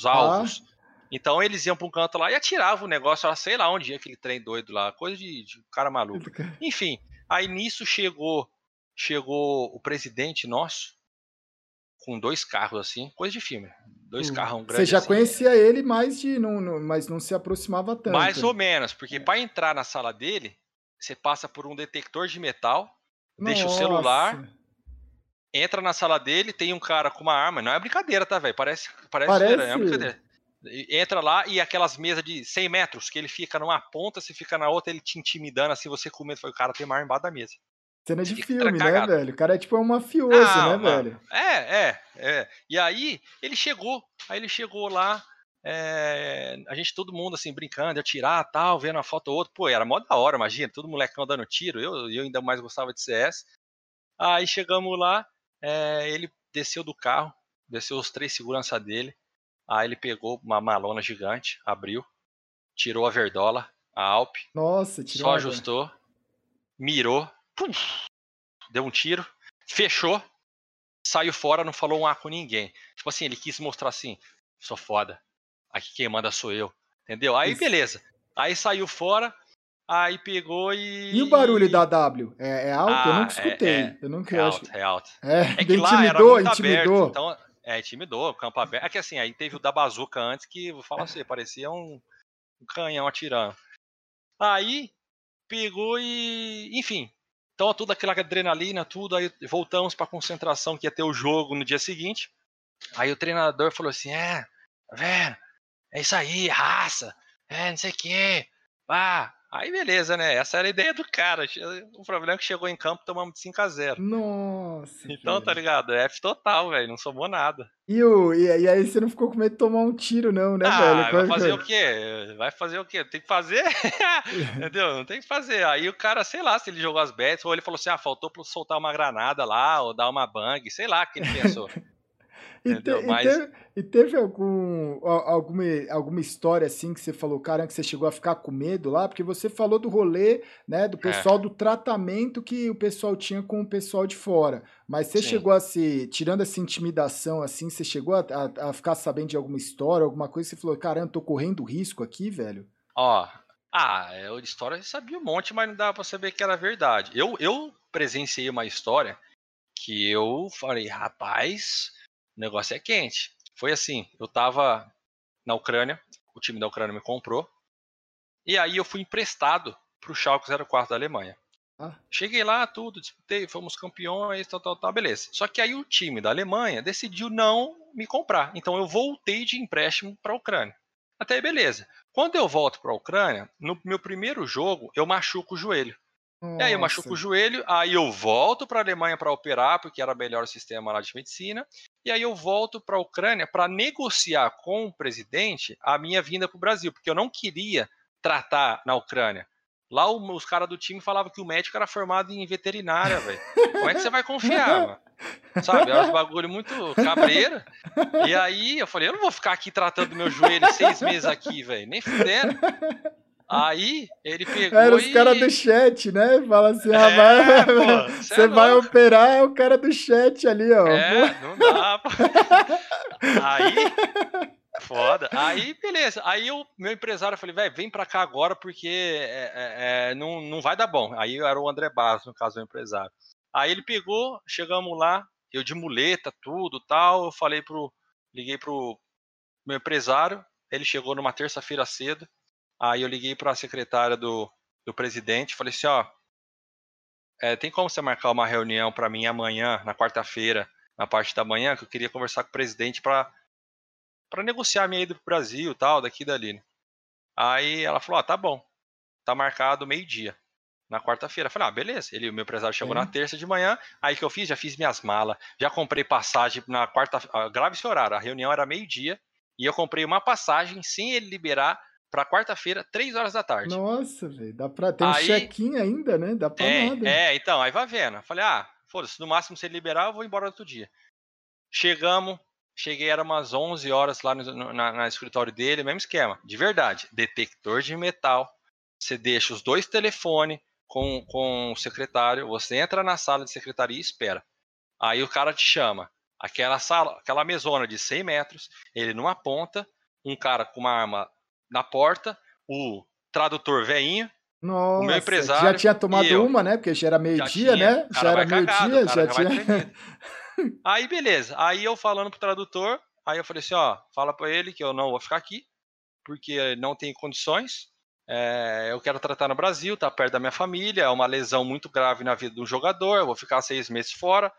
os alvos. Então eles iam para um canto lá e atiravam o negócio, lá, sei lá onde ia aquele trem doido lá, coisa de, de cara maluco. Enfim, aí nisso chegou, chegou o presidente nosso com dois carros assim, coisa de filme, dois Hum. carros Você grandes. já assim, conhecia ele, mas, de, não, não- mas não se aproximava tanto. Mais ou menos, porque para entrar na sala dele, você passa por um detector de metal, deixa o celular, Nossa. entra na sala dele, tem um cara com uma arma, não é brincadeira, tá, velho? Parece, parece, Parece- zoeira, não é brincadeira. Entra lá e aquelas mesas de 100 metros, que ele fica numa ponta, você fica na outra, ele te intimidando, assim, você com medo, foi o cara tem uma arma embaixo da mesa. Cena de filme, né, velho? O cara é tipo um mafioso, Não, né, mano. velho? É, é, é. E aí, ele chegou, aí ele chegou lá, é, a gente, todo mundo assim, brincando, eu tirar tal, vendo uma foto ou outra. Pô, era mó da hora, imagina, todo molecão dando tiro, eu, eu ainda mais gostava de CS. Aí chegamos lá, é, ele desceu do carro, desceu os três segurança dele, Aí ele pegou uma malona gigante, abriu, tirou a verdola, a Alp. Nossa, tirou. Só ajustou, mirou, pum, deu um tiro, fechou, saiu fora, não falou um A com ninguém. Tipo assim, ele quis mostrar assim, sou foda. Aqui quem manda sou eu. Entendeu? Aí beleza. Aí saiu fora, aí pegou e. E o barulho da W? É, é alto? Ah, eu nunca escutei. É, é, eu nunca é alto, é alto. É, é que (laughs) lá intimidou, era intimidou. Aberto, então, é, intimidou, campo aberto. É que assim, aí teve o da bazuca antes que, vou falar assim, parecia um, um canhão atirando. Aí pegou e. Enfim. Então, tudo aquela adrenalina, tudo. Aí voltamos para concentração que ia ter o jogo no dia seguinte. Aí o treinador falou assim: É, tá vendo? É isso aí, raça. É, não sei o quê. Ah, Aí beleza, né? Essa era a ideia do cara. O problema é que chegou em campo tomamos de 5 a 0 Nossa. Então, tá ligado? F total, velho. Não somou nada. E, o, e, e, aí você não ficou com medo de tomar um tiro, não, né, ah, velho? Vai fazer o quê? Vai fazer o quê? Tem que fazer? (laughs) Entendeu? Não tem que fazer. Aí o cara, sei lá, se ele jogou as bets, ou ele falou assim: ah, faltou pra soltar uma granada lá, ou dar uma bang, sei lá o que ele pensou. E, te, Mas... e, teve, e, teve, algum, alguma, alguma história assim que você falou, cara, que você chegou a ficar com medo lá? Porque você falou do rolê, né, do é. pessoal é. do tratamento que o pessoal tinha com o pessoal de fora. Mas você Sim. chegou a se, tirando essa intimidação assim, você chegou a, a, a, ficar sabendo de alguma história, alguma coisa, você falou, caramba, tô correndo risco aqui, velho? Ó, ah, eu de história eu sabia um monte, mas não dava pra saber que era verdade. Eu, eu presenciei uma história que eu falei, rapaz, o negócio é quente. Foi assim, eu tava na Ucrânia, o time da Ucrânia me comprou, e aí eu fui emprestado pro Schalke 04 da Alemanha. Ah. Cheguei lá, tudo, disputei, fomos campeões, tal, tal, tal, beleza. Só que aí o time da Alemanha decidiu não me comprar. Então eu voltei de empréstimo para a Ucrânia. Até aí, beleza. Quando eu volto para a Ucrânia, no meu primeiro jogo, eu machuco o joelho. Nossa. E aí eu machuco o joelho, aí eu volto para a Alemanha para operar, porque era o melhor sistema lá de medicina, e aí eu volto para a Ucrânia para negociar com o presidente a minha vinda para o Brasil, porque eu não queria tratar na Ucrânia. Lá os caras do time falavam que o médico era formado em veterinária, velho. Como é que você vai confiar, mano? Sabe? É um bagulho muito cabreiro. E aí eu falei, eu não vou ficar aqui tratando meu joelho seis meses aqui, velho. Nem fudendo. Aí ele pegou. Era os e... caras do chat, né? Fala assim, é, ah, vai, pô, você é vai operar é o cara do chat ali, ó. É, não dá, pô. Aí. Foda. Aí, beleza. Aí o meu empresário, eu falei, velho, vem pra cá agora porque é, é, é, não, não vai dar bom. Aí era o André Barros, no caso, o empresário. Aí ele pegou, chegamos lá, eu de muleta, tudo tal. Eu falei pro. Liguei pro meu empresário. Ele chegou numa terça-feira cedo. Aí eu liguei para a secretária do, do presidente, falei assim, ó, é, tem como você marcar uma reunião para mim amanhã, na quarta-feira, na parte da manhã, que eu queria conversar com o presidente para para negociar a minha ida pro Brasil, tal, daqui e dali. Né? Aí ela falou, ó, tá bom, tá marcado meio-dia, na quarta-feira. Falei, ah, beleza. Ele, o meu empresário chegou é. na terça de manhã, aí que eu fiz, já fiz minhas malas, já comprei passagem na quarta, grave esse horário, a reunião era meio-dia, e eu comprei uma passagem sem ele liberar para quarta-feira, três horas da tarde. Nossa, velho, dá pra ter um check-in ainda, né? Dá pra é, nada. É, então, aí vai vendo. Falei, ah, foda-se, no máximo se ele liberar, eu vou embora outro dia. Chegamos, cheguei, era umas 11 horas lá no, no na, na, escritório dele, mesmo esquema, de verdade, detector de metal, você deixa os dois telefones com, com o secretário, você entra na sala de secretaria e espera. Aí o cara te chama, aquela sala, aquela mesona de 100 metros, ele numa ponta, um cara com uma arma na porta, o tradutor veinho, Nossa, o meu empresário. Já tinha tomado uma, né? Porque já era meio-dia, né? Já era meio-dia, já, já tinha. (laughs) aí, beleza. Aí eu falando pro tradutor, aí eu falei assim: ó, fala pra ele que eu não vou ficar aqui, porque não tem condições. É, eu quero tratar no Brasil, tá perto da minha família, é uma lesão muito grave na vida do jogador, eu vou ficar seis meses fora.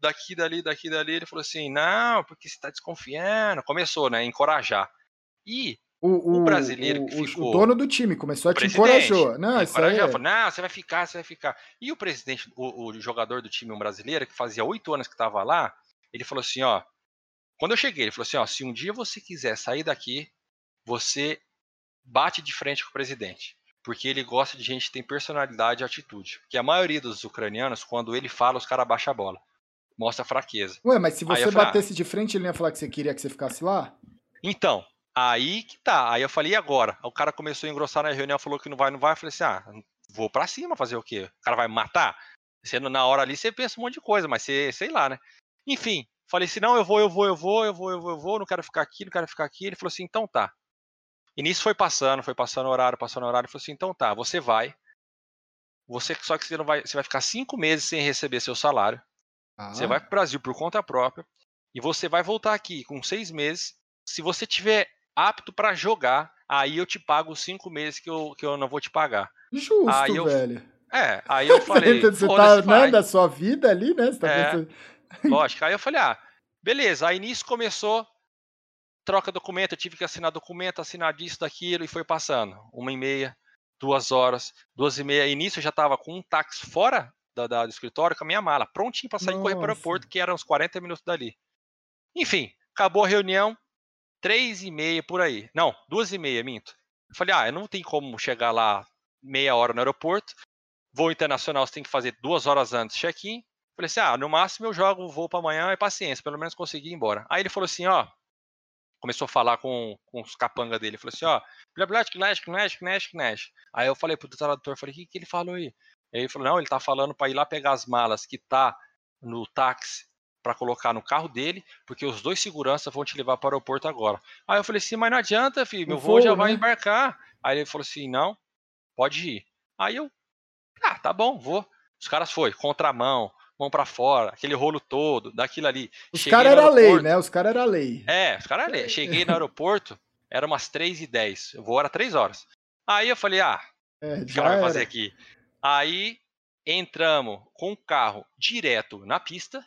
Daqui, dali, daqui, dali. Ele falou assim: não, porque você tá desconfiando. Começou, né? Encorajar. E o, o, o brasileiro que o, ficou. O dono do time começou a te encorajar. Não, isso aí. É... Falou, não, você vai ficar, você vai ficar. E o presidente, o, jogador do time brasileiro, que fazia oito anos que estava lá, ele falou assim: ó. Quando eu cheguei, ele falou assim: ó, se um dia você quiser sair daqui, você bate de frente com o presidente. Porque ele gosta de gente que tem personalidade e atitude. Porque a maioria dos ucranianos, quando ele fala, os caras baixam a bola. Mostra fraqueza. Ué, mas se você falei, ah, batesse de frente, ele ia falar que você queria que você ficasse lá? Então, aí que tá. Aí eu falei, e agora? O cara começou a engrossar na reunião, falou que não vai, não vai. Eu falei assim, ah, vou pra cima fazer o quê? O cara vai me matar? Sendo na hora ali, você pensa um monte de coisa, mas você, sei lá, né? Enfim, falei assim, não, eu vou, eu vou, eu vou, eu vou, eu vou, eu vou, não quero ficar aqui, não quero ficar aqui. Ele falou assim, então tá. E nisso foi passando, foi passando horário, passando horário. Ele falou assim, então tá, você vai. Você, só que você não vai, você vai ficar cinco meses sem receber seu salário. Ah. Você vai pro Brasil por conta própria e você vai voltar aqui com seis meses. Se você tiver apto para jogar, aí eu te pago os cinco meses que eu, que eu não vou te pagar. Justo, aí eu, velho. É, aí eu (laughs) falei. você tá né, da sua vida ali, né? Você tá é, pensando... (laughs) Lógico. Aí eu falei, ah, beleza. Aí nisso começou, troca documento, eu tive que assinar documento, assinar disso, daquilo, e foi passando. Uma e meia, duas horas, duas e meia. E nisso eu já tava com um táxi fora da, da, do escritório com a minha mala, prontinho para sair Nossa. correr para o aeroporto, que eram uns 40 minutos dali. Enfim, acabou a reunião, três e meia por aí. Não, duas e meia, minto. Eu falei, ah, eu não tem como chegar lá meia hora no aeroporto. Voo internacional você tem que fazer duas horas antes check-in. Falei assim, ah, no máximo eu jogo o voo para amanhã e paciência, pelo menos consegui ir embora. Aí ele falou assim, ó, começou a falar com, com os capanga dele, falou assim, ó. Aí eu falei pro tradutor, falei, o que, que ele falou aí? Aí ele falou, não, ele tá falando para ir lá pegar as malas que tá no táxi para colocar no carro dele, porque os dois seguranças vão te levar para o aeroporto agora. Aí eu falei assim, mas não adianta, filho, meu voo já vai né? embarcar. Aí ele falou assim, não, pode ir. Aí eu, ah, tá bom, vou. Os caras foi, contramão, mão para fora, aquele rolo todo, daquilo ali. Os caras era lei, né? Os caras era lei. É, os caras era lei. Cheguei no aeroporto, era umas 3 e 10 o voo era 3 horas. Aí eu falei, ah, é, o que vai fazer aqui? Aí entramos com o carro direto na pista,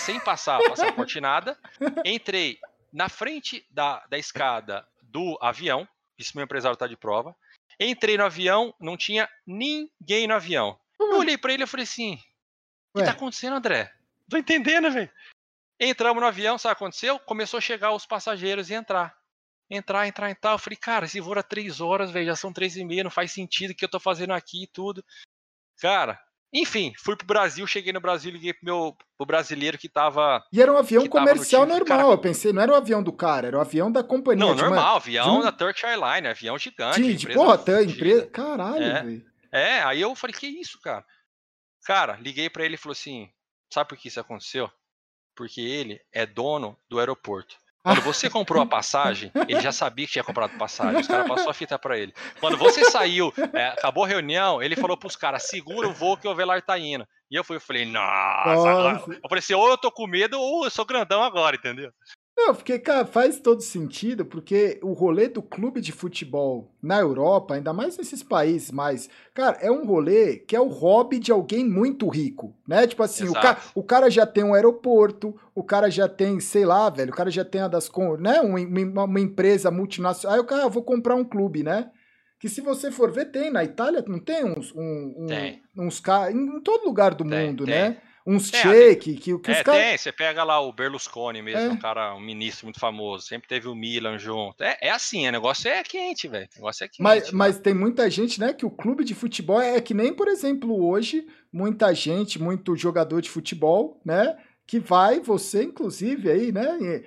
sem passar passaporte nada. Entrei na frente da, da escada do avião, isso meu empresário está de prova. Entrei no avião, não tinha ninguém no avião. Eu olhei para ele e falei assim: O que tá acontecendo, André? Tô entendendo, velho. Entramos no avião, sabe o que aconteceu? Começou a chegar os passageiros e entrar. Entrar, entrar e tal. Eu falei, cara, esse voo era três horas, velho, já são três e meia, não faz sentido o que eu tô fazendo aqui e tudo. Cara, enfim, fui pro Brasil, cheguei no Brasil, liguei pro meu pro brasileiro que tava. E era um avião comercial normal, cara... eu pensei, não era o avião do cara, era o avião da companhia. Não, normal, uma... avião um... da Turkish Airlines, avião gigante. De, de porra, até empresa. Caralho, é. velho. É, aí eu falei, que isso, cara? Cara, liguei para ele e falou assim: sabe por que isso aconteceu? Porque ele é dono do aeroporto. Quando você comprou a passagem, ele já sabia que tinha comprado passagem. Os caras passou a fita para ele. Quando você saiu, é, acabou a reunião, ele falou pros caras: segura o voo que o Velar tá indo. E eu fui, eu falei, nossa, nossa. Eu falei assim, ou eu tô com medo, ou eu sou grandão agora, entendeu? Não, porque, cara, faz todo sentido, porque o rolê do clube de futebol na Europa, ainda mais nesses países mais. Cara, é um rolê que é o hobby de alguém muito rico, né? Tipo assim, o cara, o cara já tem um aeroporto, o cara já tem, sei lá, velho, o cara já tem a das. né? Uma, uma empresa multinacional. Aí o cara, ah, eu vou comprar um clube, né? Que se você for ver, tem na Itália, não tem uns. Um, um, tem. Uns caras. Em todo lugar do tem, mundo, tem. né? Uns é, shake, que, que é, os caras... tem, você pega lá o Berlusconi mesmo, é. um cara, um ministro muito famoso, sempre teve o Milan junto. É, é assim, o negócio é quente, velho. O negócio é quente. Mas, mas tem muita gente, né, que o clube de futebol é que nem, por exemplo, hoje, muita gente, muito jogador de futebol, né, que vai, você inclusive aí, né,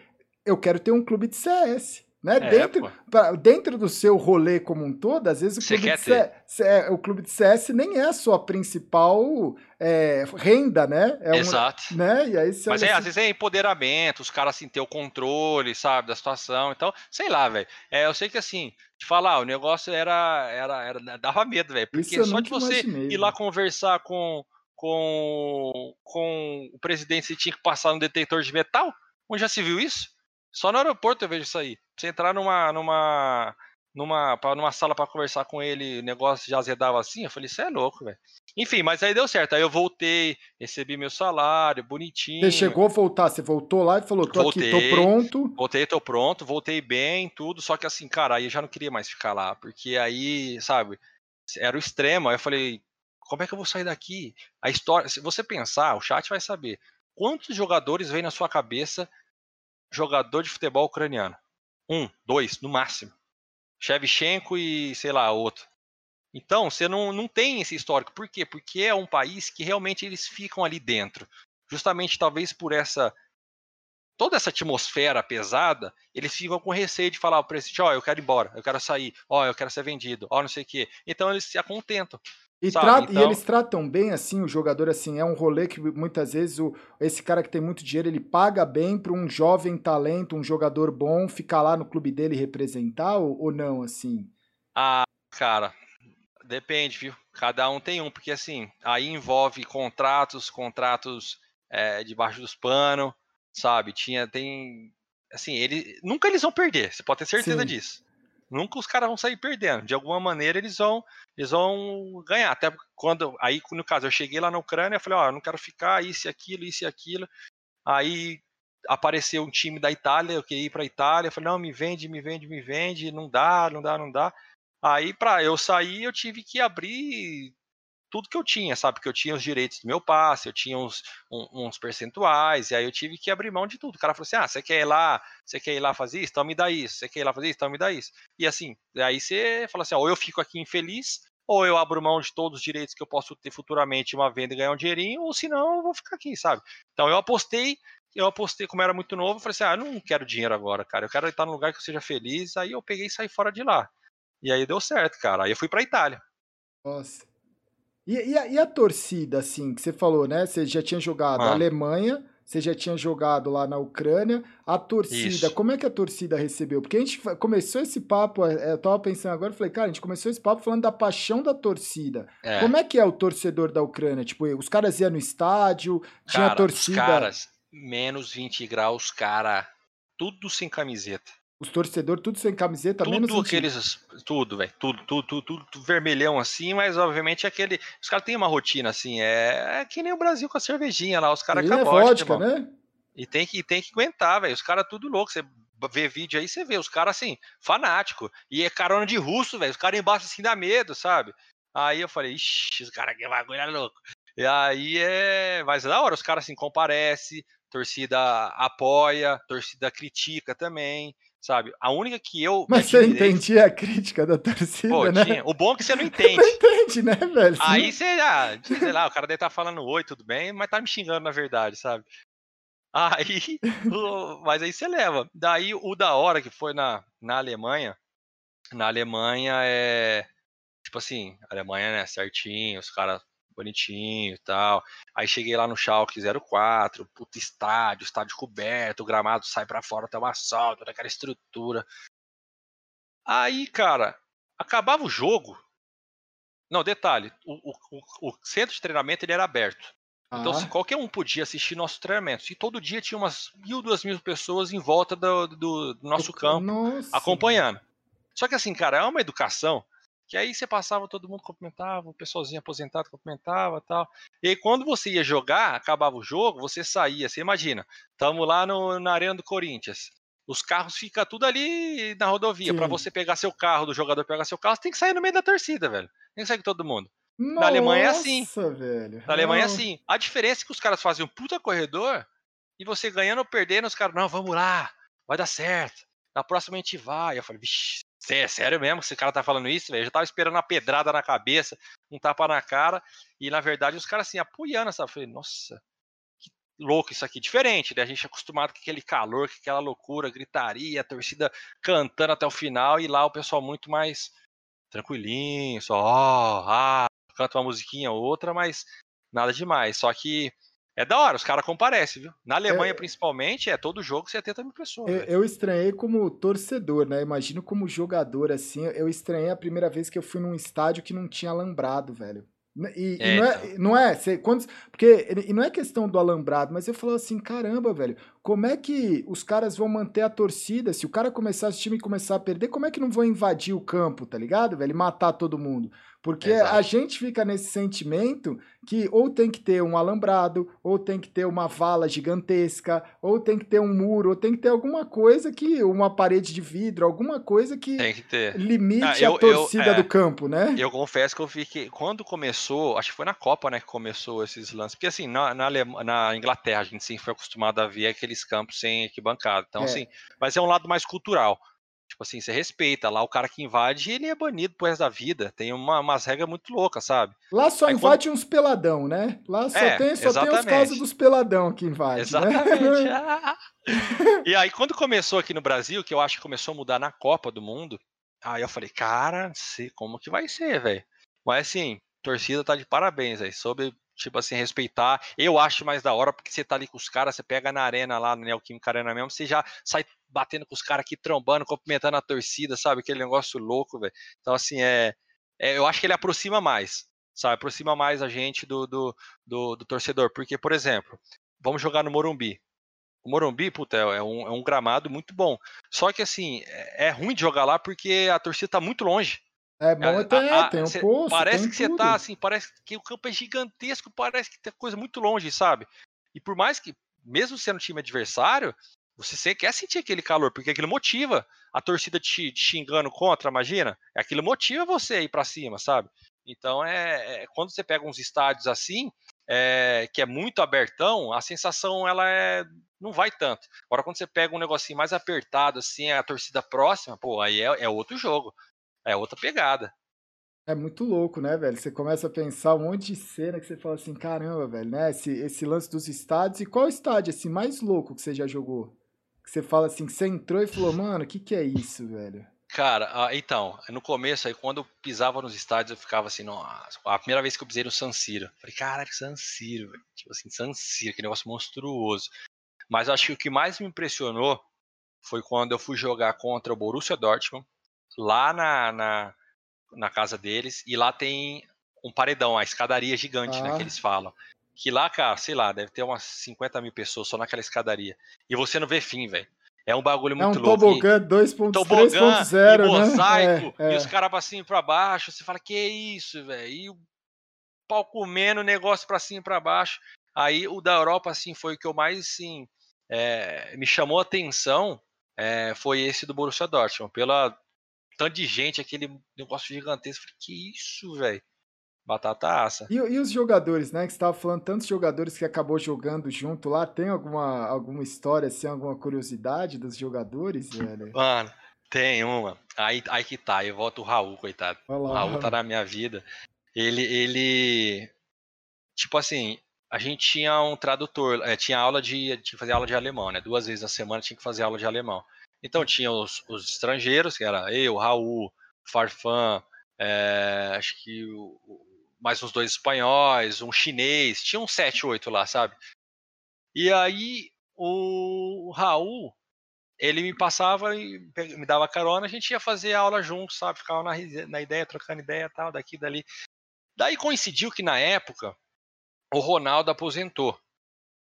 eu quero ter um clube de CS. Né? É, dentro, pra, dentro do seu rolê como um todo, às vezes o clube, de CS, é, o clube de CS nem é a sua principal é, renda, né? É Exato. Um, né? E aí Mas é, às vezes é empoderamento, os caras assim, ter o controle, sabe, da situação. Então, sei lá, velho. É, eu sei que assim, te falar, o negócio era. era, era dava medo, velho. Porque só de você imaginei, ir lá conversar com, com, com o presidente, você tinha que passar no detector de metal? Onde já se viu isso? Só no aeroporto eu vejo isso aí. Você entrar numa numa numa, numa sala para conversar com ele, o negócio já azedava assim, eu falei, isso é louco, velho. Enfim, mas aí deu certo. Aí eu voltei, recebi meu salário, bonitinho. Você chegou a voltar, você voltou lá e falou, tô voltei, aqui, tô pronto. Voltei, tô pronto, voltei bem, tudo, só que assim, cara, aí eu já não queria mais ficar lá, porque aí, sabe, era o extremo. Aí eu falei, como é que eu vou sair daqui? A história, se você pensar, o chat vai saber. Quantos jogadores vem na sua cabeça jogador de futebol ucraniano. Um, dois, no máximo. Shevchenko e, sei lá, outro. Então, você não, não tem esse histórico. Por quê? Porque é um país que realmente eles ficam ali dentro. Justamente, talvez por essa toda essa atmosfera pesada, eles ficam com receio de falar para esse, ó, oh, eu quero ir embora, eu quero sair, ó, oh, eu quero ser vendido, ó, oh, não sei o quê. Então eles se acontentam. E, então... e, eles tratam bem assim o jogador assim, é um rolê que muitas vezes o, esse cara que tem muito dinheiro, ele paga bem para um jovem talento, um jogador bom ficar lá no clube dele representar ou, ou não assim? Ah, cara, depende, viu? Cada um tem um, porque assim, aí envolve contratos, contratos é, debaixo dos panos, sabe? Tinha, tem, assim, ele, nunca eles vão perder, você pode ter certeza Sim. disso. Nunca os caras vão sair perdendo. De alguma maneira eles vão, eles vão ganhar. Até quando, aí no caso, eu cheguei lá na Ucrânia, eu falei, ó, oh, eu não quero ficar isso e aquilo, isso e aquilo. Aí apareceu um time da Itália, eu queria ir para Itália, eu falei, não, me vende, me vende, me vende, não dá, não dá, não dá. Aí para eu sair, eu tive que abrir tudo que eu tinha, sabe? Porque eu tinha os direitos do meu passe, eu tinha uns, um, uns percentuais, e aí eu tive que abrir mão de tudo. O cara falou assim: ah, você quer ir lá, você quer ir lá fazer isso? Então me dá isso. Você quer ir lá fazer isso? Então me dá isso. E assim, aí você fala assim: ó, ou eu fico aqui infeliz, ou eu abro mão de todos os direitos que eu posso ter futuramente uma venda e ganhar um dinheirinho, ou senão eu vou ficar aqui, sabe? Então eu apostei, eu apostei como era muito novo, falei assim: ah, não quero dinheiro agora, cara, eu quero estar num lugar que eu seja feliz. Aí eu peguei e saí fora de lá. E aí deu certo, cara. Aí eu fui pra Itália. Nossa. E, e, a, e, a, torcida, assim, que você falou, né? Você já tinha jogado ah. Alemanha, você já tinha jogado lá na Ucrânia. A torcida, Isso. como é que a torcida recebeu? Porque a gente começou esse papo, é, eu tava pensando agora, falei, cara, a gente começou esse papo falando da paixão da torcida. É. Como é que é o torcedor da Ucrânia? Tipo, os caras iam no estádio, tinha cara, torcida. Os caras, menos 20 graus, cara, tudo sem camiseta. Os torcedores tudo sem camiseta, tudo menos aqueles, tudo, velho, tudo, tudo, tudo, tudo, tudo, vermelhão assim, mas obviamente aquele, os caras têm uma rotina assim, é, é, que nem o Brasil com a cervejinha lá, os caras é vodka, né? E tem que, tem que aguentar, velho, os caras tudo louco, você vê vídeo aí, você vê os caras assim, fanático, e é carona de russo, velho, os caras embaixo assim dá medo, sabe? Aí eu falei, ixi, os caras que bagulho é louco. E aí é, mas é da hora, os caras assim comparecem, torcida apoia, torcida critica também sabe? A única que eu. Mas você entendia a crítica da torcida, Pô, né? Tinha. O bom é que você não (laughs) entende. não entende, né, velho? Aí você, ah, sei lá, o cara deve estar tá falando oi, tudo bem, mas tá me xingando na verdade, sabe? Aí, (laughs) mas aí você leva. Daí o da hora que foi na, na Alemanha, na Alemanha é. Tipo assim, Alemanha, né, certinho, os caras bonitinho e tal. Aí cheguei lá no Schalke 04, puta estádio, estádio coberto, o gramado sai para fora até uma sol, toda aquela estrutura. Aí, cara, acabava o jogo. Não, detalhe, o, o, o centro de treinamento ele era aberto. Então, assim, qualquer um podia assistir nosso treinamento. E todo dia tinha umas mil, duas mil pessoas em volta do, do, do nosso campo, Nossa. acompanhando. Só que assim, cara, é uma educação que aí você passava, todo mundo cumprimentava, o pessoalzinho aposentado cumprimentava tal. E aí, quando você ia jogar, acabava o jogo, você saía. Você imagina, estamos lá no, na Arena do Corinthians. Os carros ficam tudo ali na rodovia. Para você pegar seu carro, do jogador pegar seu carro, você tem que sair no meio da torcida, velho. Tem que sair com todo mundo. Nossa, na Alemanha é assim. Velho. Na Alemanha é assim. A diferença é que os caras fazem um puta corredor e você ganhando ou perdendo, os caras, não, vamos lá, vai dar certo. Na próxima a gente vai. Eu falei, vixi, é sério mesmo que esse cara tá falando isso, velho? Eu já tava esperando uma pedrada na cabeça, um tapa na cara, e na verdade os caras assim, apoiando, sabe? Eu falei, nossa, que louco isso aqui, diferente, né? A gente é acostumado com aquele calor, com aquela loucura, gritaria, a torcida cantando até o final, e lá o pessoal muito mais tranquilinho, só, ó, oh, ah, canta uma musiquinha ou outra, mas nada demais. Só que é da hora, os caras comparecem, viu? Na Alemanha, é, principalmente, é todo jogo 70 mil pessoas. Eu, eu, estranhei como torcedor, né? Imagino como jogador, assim. Eu estranhei a primeira vez que eu fui num estádio que não tinha alambrado, velho. E, é, e não, é, então. não é, você, quando, porque e não é questão do alambrado, mas eu falo assim, caramba, velho, como é que os caras vão manter a torcida? Se o cara começar, o time começar a perder, como é que não vão invadir o campo, tá ligado, velho? E matar todo mundo? Porque Exato. a gente fica nesse sentimento que ou tem que ter um alambrado, ou tem que ter uma vala gigantesca, ou tem que ter um muro, ou tem que ter alguma coisa que. uma parede de vidro, alguma coisa que, que limite ah, eu, a torcida eu, é, do campo, né? Eu confesso que eu fiquei. Quando começou, acho que foi na Copa, né, que começou esses lances. Porque assim, na, na, na Inglaterra, a gente sim foi acostumado a ver aqueles campos sem arquibancada. Então, é. assim, mas é um lado mais cultural. Tipo assim, você respeita. Lá o cara que invade, ele é banido pro resto da vida. Tem uma, umas regras muito loucas, sabe? Lá só aí, invade quando... uns peladão, né? Lá só, é, tem, só tem os casos dos peladão que invade. Né? Exatamente. Né? (laughs) (laughs) e aí, quando começou aqui no Brasil, que eu acho que começou a mudar na Copa do Mundo, aí eu falei, cara, sei como que vai ser, velho. Mas assim, torcida tá de parabéns aí. Soube tipo assim, respeitar. Eu acho mais da hora, porque você tá ali com os caras, você pega na arena lá, no Neoquímica Arena mesmo, você já sai batendo com os caras aqui, trombando, cumprimentando a torcida, sabe? Aquele negócio louco, velho. Então, assim, é, é, Eu acho que ele aproxima mais, sabe? Aproxima mais a gente do, do, do, do torcedor. Porque, por exemplo, vamos jogar no Morumbi. O Morumbi, puta, é um, é um gramado muito bom. Só que, assim, é, é ruim de jogar lá porque a torcida tá muito longe. É bom até, a, a, tem um cê, poço, Parece que você tá assim, parece que o campo é gigantesco, parece que tem coisa muito longe, sabe? E por mais que, mesmo sendo time adversário, você quer sentir aquele calor, porque aquilo motiva a torcida te, te xingando contra, imagina? Aquilo motiva você a ir para cima, sabe? Então, é, é, quando você pega uns estádios assim, é, que é muito abertão, a sensação ela é, não vai tanto. Agora, quando você pega um negocinho mais apertado, assim, a torcida próxima, pô, aí é, é outro jogo. É outra pegada. É muito louco, né, velho? Você começa a pensar um monte de cena que você fala assim, caramba, velho, né? Esse, esse lance dos estádios. E qual estádio, assim, mais louco que você já jogou? Que você fala assim, que você entrou e falou, mano, o que que é isso, velho? Cara, então, no começo, aí quando eu pisava nos estádios, eu ficava assim, nossa, a primeira vez que eu pisei no San Siro, falei, caralho, San Siro, velho. Tipo assim, San Siro, que negócio monstruoso. Mas acho que o que mais me impressionou foi quando eu fui jogar contra o Borussia Dortmund, lá na, na, na, casa deles, e lá tem um paredão, a escadaria gigante, ah. né, que ah. eles falam. Que lá, cara, sei lá, deve ter umas 50 mil pessoas só naquela escadaria. E você não vê fim, velho. É um bagulho muito louco. É um tobogã 2.3.0, né? mosaico, é, é. e os caras pra cima e pra baixo. Você fala, que isso, velho? E o pau comendo o negócio pra cima e pra baixo. Aí o da Europa, assim, foi o que eu mais, assim, é, me chamou a atenção. É, foi esse do Borussia Dortmund. Pela tanto de gente, aquele negócio gigantesco. Falei, que isso, velho? Batata assa. E, e, os jogadores, né? Que você estava falando, tantos jogadores que acabou jogando junto lá. Tem alguma, alguma história, assim, alguma curiosidade dos jogadores, (laughs) velho? Mano, tem uma. Aí, aí que tá, eu volto o Raul, coitado. Olá, o Raul tá na minha vida. Ele, ele. Tipo assim, a gente tinha um tradutor, é, tinha aula de. Tinha que fazer aula de alemão, né? Duas vezes na semana tinha que fazer aula de alemão. Então tinha os, os estrangeiros, que era eu, Raul, Farfan, é, acho que o, mais uns dois espanhóis, um chinês, tinha uns sete, oito lá, sabe? E aí o, Raul, ele me passava e me dava carona, a gente ia fazer aula junto, sabe? Ficava na, na ideia, trocando ideia tal, daqui dali. Daí coincidiu que na época o Ronaldo aposentou.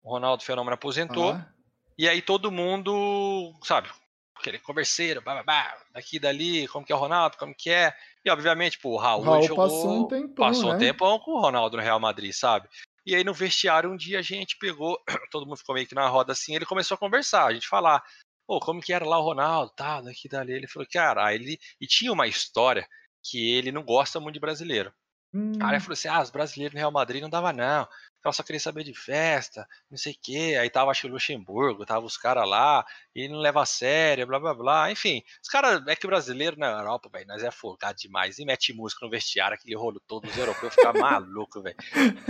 O Ronaldo Fenômeno aposentou. Ah. E aí todo mundo, sabe, aquele converseiro, babá, daqui dali, como que é o Ronaldo, como que é. E obviamente, pô, o Raul, Raul jogou, passou um tempão, passou né? um tempão com o Ronaldo no Real Madrid, sabe? E aí no vestiário um dia a gente pegou, (clears throat) todo mundo ficou meio que na roda assim, ele começou a conversar, a gente falar, pô, como que era lá o Ronaldo, tá, daqui dali. Ele falou, cara, ele e tinha uma história que ele não gosta muito de brasileiro. Hum. Aí ele falou assim: ah, os brasileiros no Real Madrid não dava, não ela só queria saber de festa, não sei o quê. Aí tava, acho que o Luxemburgo, tava os caras lá, e ele não leva a sério, blá blá blá. Enfim, os caras, é que o brasileiro na Europa, velho, nós é folgado demais. E mete música no vestiário, aquele rolo todo, os europeus ficam (laughs) malucos, velho.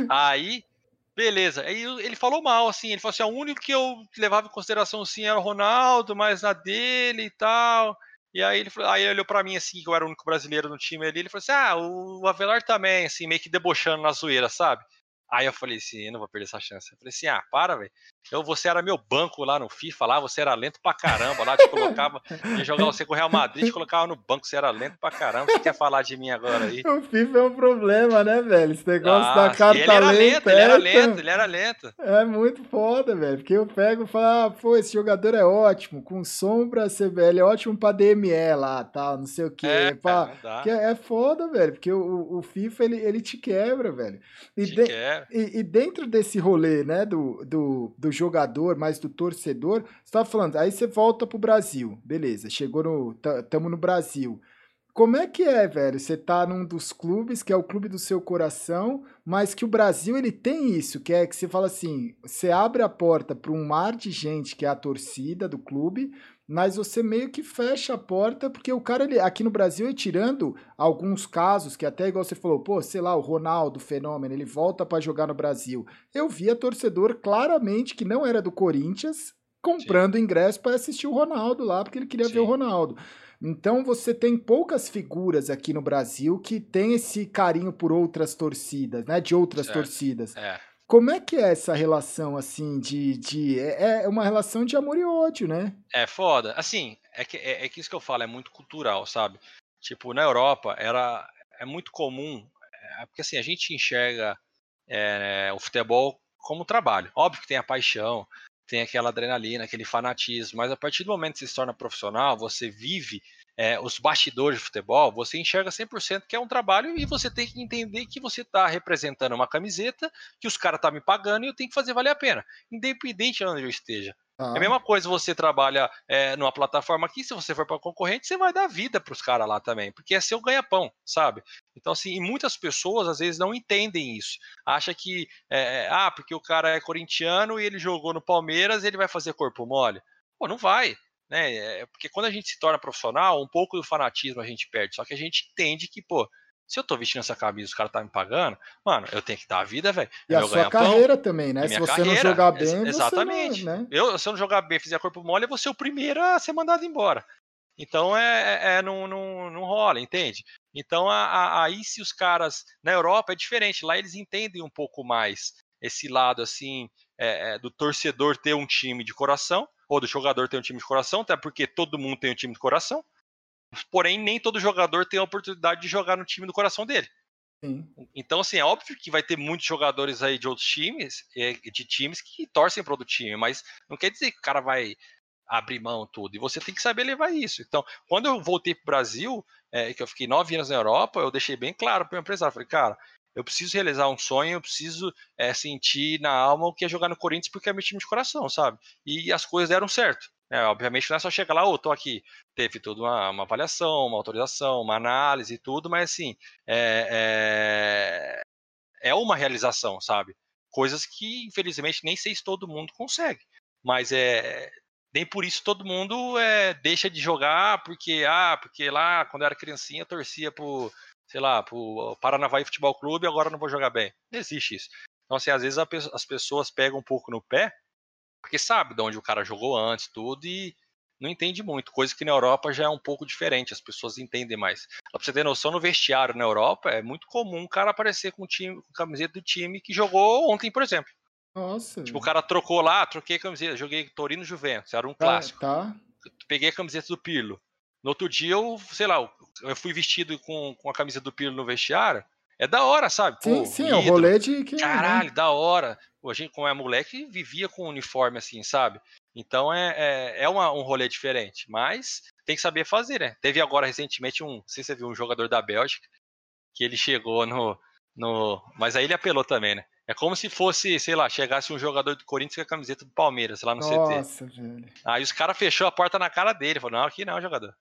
Aí, beleza. Aí ele falou mal, assim, ele falou assim: o único que eu levava em consideração, assim, era o Ronaldo, mas na dele e tal. E aí ele, falou, aí ele olhou para mim assim, que eu era o único brasileiro no time ali, ele falou assim: "Ah, o Avelar também", assim, meio que debochando na zoeira, sabe? Aí eu falei assim, eu não vou perder essa chance. Eu falei assim, ah, para, velho. Eu, você era meu banco lá no FIFA, lá você era lento pra caramba, lá te colocava, ia jogar você com o Real Madrid, te colocava no banco, você era lento pra caramba. Você quer falar de mim agora aí? O FIFA é um problema, né, velho? Esse negócio ah, da carta ele era lento, ele era lento, ele era lento. É muito foda, velho. Porque eu pego e falo, ah, pô, esse jogador é ótimo, com sombra CBL, é ótimo pra DME lá, tal, não sei o quê. É, pra... é, é foda, velho, porque o, o FIFA, ele, ele te quebra, velho. E, de... e, e dentro desse rolê, né, do, do, do jogador, mais do torcedor, você estava falando, aí você volta pro Brasil, beleza, chegou no. Tamo no Brasil. Como é que é, velho? Você tá num dos clubes, que é o clube do seu coração, mas que o Brasil ele tem isso, que é que você fala assim, você abre a porta para um mar de gente que é a torcida do clube, mas você meio que fecha a porta, porque o cara, ele, aqui no Brasil, tirando alguns casos, que até igual você falou, pô, sei lá, o Ronaldo, fenômeno, ele volta para jogar no Brasil. Eu via torcedor claramente que não era do Corinthians comprando Sim. ingresso para assistir o Ronaldo lá, porque ele queria Sim. ver o Ronaldo. Então você tem poucas figuras aqui no Brasil que tem esse carinho por outras torcidas, né? De outras certo. torcidas. É. Como é que é essa relação, assim, de. de é, é uma relação de amor e ódio, né? É foda. Assim, é que, é, é que isso que eu falo, é muito cultural, sabe? Tipo, na Europa era é muito comum, é, porque assim, a gente enxerga é, o futebol como trabalho. Óbvio que tem a paixão, tem aquela adrenalina, aquele fanatismo, mas a partir do momento que você se torna profissional, você vive é, os bastidores de futebol, você enxerga 100% que é um trabalho e você tem que entender que você está representando uma camiseta, que os caras estão tá me pagando e eu tenho que fazer valer a pena, independente de onde eu esteja. Ah. É a mesma coisa você trabalha é, numa plataforma aqui, se você for para concorrente, você vai dar vida para os caras lá também, porque é seu ganha-pão, sabe? Então, assim, e muitas pessoas às vezes não entendem isso. Acha que, é, ah, porque o cara é corintiano e ele jogou no Palmeiras, ele vai fazer corpo mole. Pô, não vai né? É, porque quando a gente se torna profissional, um pouco do fanatismo a gente perde. Só que a gente entende que, pô, se eu tô vestindo essa camisa, os caras tá me pagando, mano, eu tenho que dar a vida, velho. E é a sua carreira também, né? Se você carreira, não jogar bem, ex exatamente. Não, né? eu, se eu não jogar bem, fizer corpo mole, eu vou ser o primeiro a ser mandado embora. Então é, é, é não, não, não rola, entende? Então a, a, aí se os caras na Europa é diferente, lá eles entendem um pouco mais esse lado assim é, é do torcedor ter um time de coração ou do jogador ter um time de coração, até porque todo mundo tem um time de coração. Porém, nem todo jogador tem a oportunidade de jogar no time do coração dele. Sim. Então, assim, é óbvio que vai ter muitos jogadores aí de outros times, é, de times que torcem para outro time, mas não quer dizer que o cara vai abrir mão tudo. E você tem que saber levar isso. Então, quando eu voltei para o Brasil, é, que eu fiquei nove anos na Europa, eu deixei bem claro para o empresário, falei, cara, eu preciso realizar um sonho, eu preciso é, sentir na alma o que é jogar no Corinthians porque é meu time de coração, sabe? E as coisas deram certo. É, obviamente não é só chegar lá, ô, oh, tô aqui. Teve toda uma, uma, avaliação, uma autorização, uma análise e tudo, mas assim, é, é, é uma realização, sabe? Coisas que, infelizmente, nem sei se todo mundo consegue. Mas é, nem por isso todo mundo é, deixa de jogar, porque, ah, porque lá, quando eu era criancinha, torcia pro, sei lá, pro Paranavaí Futebol Clube, agora não vou jogar bem. Não existe isso. Então, assim, às vezes as pessoas pegam um pouco no pé, porque sabe de onde o cara jogou antes, tudo, e não entende muito. Coisa que na Europa já é um pouco diferente, as pessoas entendem mais. Pra você ter noção, no vestiário na Europa, é muito comum o cara aparecer com, time, com camiseta do time que jogou ontem, por exemplo. Nossa. Tipo, o cara trocou lá, troquei a camiseta, joguei Torino Juventus, era um clássico. Tá. Peguei a camiseta do Pirlo. No outro dia, eu, sei lá, eu fui vestido com, com a camisa do Pirlo no vestiário. É da hora, sabe? Pô, sim, sim, é o rolê de que. Né? Caralho, da hora. A gente, como é moleque, vivia com uniforme assim, sabe? Então é, é, é uma, um rolê diferente. Mas tem que saber fazer, né? Teve agora recentemente um. Não sei se você viu um jogador da Bélgica, que ele chegou no. no mas aí ele apelou também, né? É como se fosse, sei lá, chegasse um jogador do Corinthians com a camiseta do Palmeiras lá no Nossa, CT. Velho. Aí os caras fechou a porta na cara dele. Falou, não, aqui não, jogador.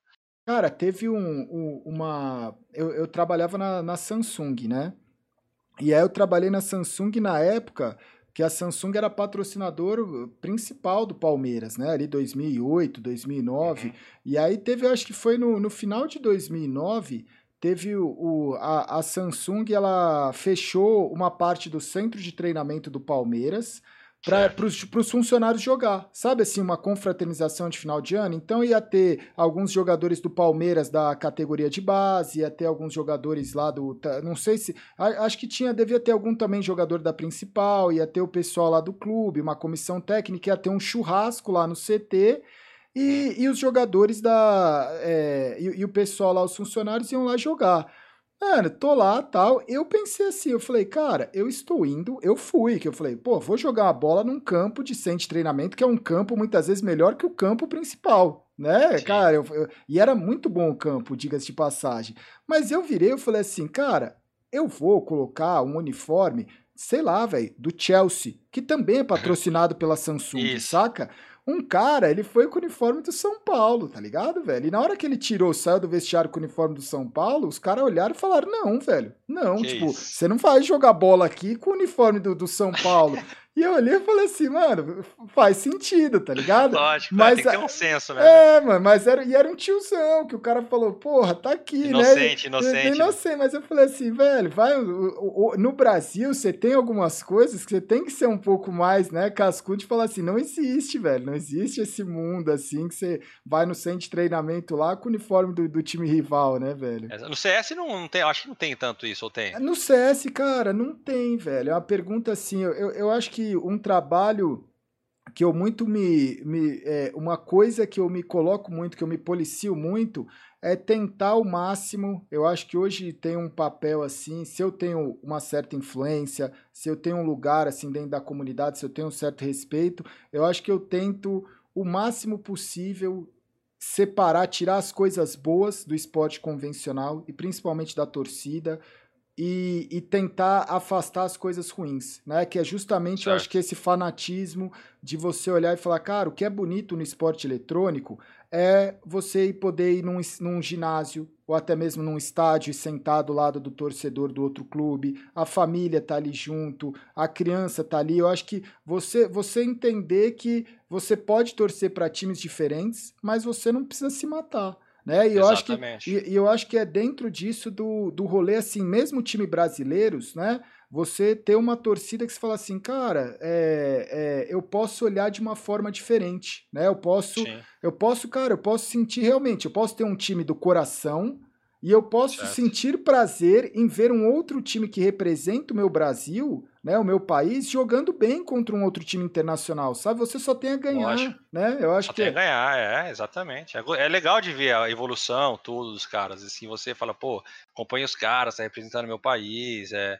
Cara, teve um, um uma. Eu, eu trabalhava na, na Samsung, né? E aí eu trabalhei na Samsung na época que a Samsung era patrocinador principal do Palmeiras, né? Ali 2008, 2009. Uhum. E aí teve, eu acho que foi no, no final de 2009, teve o, o a, a Samsung, ela fechou uma parte do centro de treinamento do Palmeiras para os funcionários jogar. Sabe assim, uma confraternização de final de ano? Então ia ter alguns jogadores do Palmeiras da categoria de base, ia ter alguns jogadores lá do. Não sei se. Acho que tinha, devia ter algum também jogador da principal, ia ter o pessoal lá do clube, uma comissão técnica, ia ter um churrasco lá no CT. E, e os jogadores da. É, e, e o pessoal lá, os funcionários, iam lá jogar. Mano, tô lá tal. Eu pensei assim, eu falei, cara, eu estou indo, eu fui, que eu falei, pô, vou jogar a bola num campo de centro de treinamento, que é um campo muitas vezes melhor que o campo principal, né? Sim. Cara, eu, eu, e era muito bom o campo, diga-se de passagem. Mas eu virei, eu falei assim, cara, eu vou colocar um uniforme, sei lá, velho, do Chelsea, que também é patrocinado pela Samsung, Isso. saca? Um cara, ele foi com o uniforme do São Paulo, tá ligado, velho? E na hora que ele tirou, saiu do vestiário com o uniforme do São Paulo, os caras olharam e falaram: não, velho, não, que tipo, você não vai jogar bola aqui com o uniforme do, do São Paulo. E eu olhei e falei assim, mano, faz sentido, tá ligado? Lógico, mas, tem que ter um senso, né? É, mano, mas era, e era um tiozão que o cara falou, porra, tá aqui, inocente, né? Inocente, inocente. Inocente, mas eu falei assim, velho, vai, no Brasil você tem algumas coisas que você tem que ser um pouco mais, né, cascudo e falar assim, não existe, velho, não existe esse mundo assim que você vai no centro de treinamento lá com o uniforme do, do time rival, né, velho? No CS não, não tem, acho que não tem tanto isso, ou tem? No CS, cara, não tem, velho. É uma pergunta assim, eu, eu acho que um trabalho que eu muito me. me é, uma coisa que eu me coloco muito, que eu me policio muito, é tentar ao máximo. Eu acho que hoje tem um papel assim, se eu tenho uma certa influência, se eu tenho um lugar assim dentro da comunidade, se eu tenho um certo respeito, eu acho que eu tento o máximo possível separar, tirar as coisas boas do esporte convencional e principalmente da torcida e, e, tentar afastar as coisas ruins, né? Que é justamente, certo. eu acho que esse fanatismo de você olhar e falar, cara, o que é bonito no esporte eletrônico é você poder ir num, num ginásio ou até mesmo num estádio e sentar do lado do torcedor do outro clube, a família tá ali junto, a criança tá ali. Eu acho que você, você entender que você pode torcer para times diferentes, mas você não precisa se matar. Né? E eu acho que e, e, eu acho que é dentro disso do, do rolê assim, mesmo time brasileiros, né? Você ter uma torcida que se fala assim, cara, é, é, eu posso olhar de uma forma diferente, né? Eu posso, Sim. eu posso, cara, eu posso sentir realmente, eu posso ter um time do coração e eu posso certo. sentir prazer em ver um outro time que representa o meu Brasil, né, o meu país, jogando bem contra um outro time internacional, sabe? Você só tem a ganhar, Lógico. né? Eu acho só que tem a ganhar, é, exatamente. É, é, legal de ver a evolução, tudo dos caras. Assim, você fala, pô, acompanha os caras, tá representando meu país, é,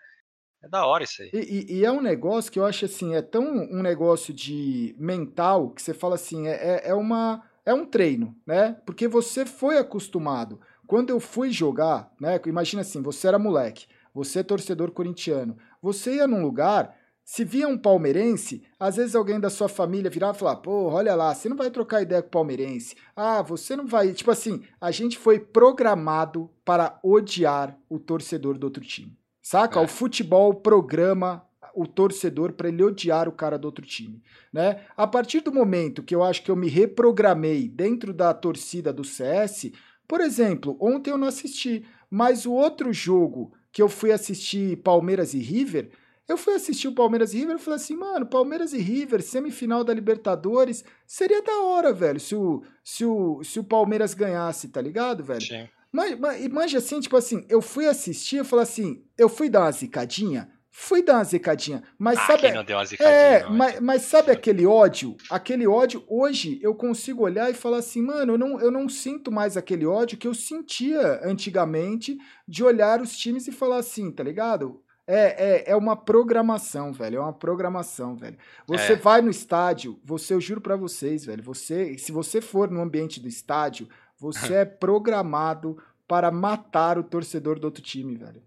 é da hora isso aí. E, e, e, é um negócio que eu acho assim, é tão um negócio de mental que você fala assim, é, é, é uma é um treino, né? Porque você foi acostumado. Quando eu fui jogar, né? Imagina assim, você era moleque, você é torcedor corintiano, você ia num lugar, se via um palmeirense, às vezes alguém da sua família virava e falava, pô, olha lá, você não vai trocar ideia com o palmeirense. Ah, você não vai. Tipo assim, a gente foi programado para odiar o torcedor do outro time. Saca? É. O futebol programa o torcedor para ele odiar o cara do outro time, né? A partir do momento que eu acho que eu me reprogramei dentro da torcida do CS, por exemplo, ontem eu não assisti, mas o outro jogo que eu fui assistir Palmeiras e River, eu fui assistir o Palmeiras e River e falei assim, mano, Palmeiras e River, semifinal da Libertadores, seria da hora, velho, se o, se o, se o Palmeiras ganhasse, tá ligado, velho? Sim. Mas, mas, manja assim, tipo assim, eu fui assistir, eu falei assim, eu fui dar uma zicadinha, Fui dar uma zicadinha, mas ah, sabe. não deu uma zicadinha, é, não, mas, mas sabe aquele ódio? Aquele ódio, hoje eu consigo olhar e falar assim, mano, eu não, eu não sinto mais aquele ódio que eu sentia antigamente de olhar os times e falar assim, tá ligado? É, é, é uma programação, velho. É uma programação, velho. Você é. vai no estádio, você, eu juro para vocês, velho. Você, se você for no ambiente do estádio, você (laughs) é programado para matar o torcedor do outro time, velho.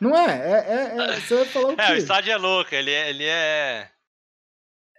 Não é? É, é, é você vai falar o quê? É, o estádio é louco, ele é, ele é.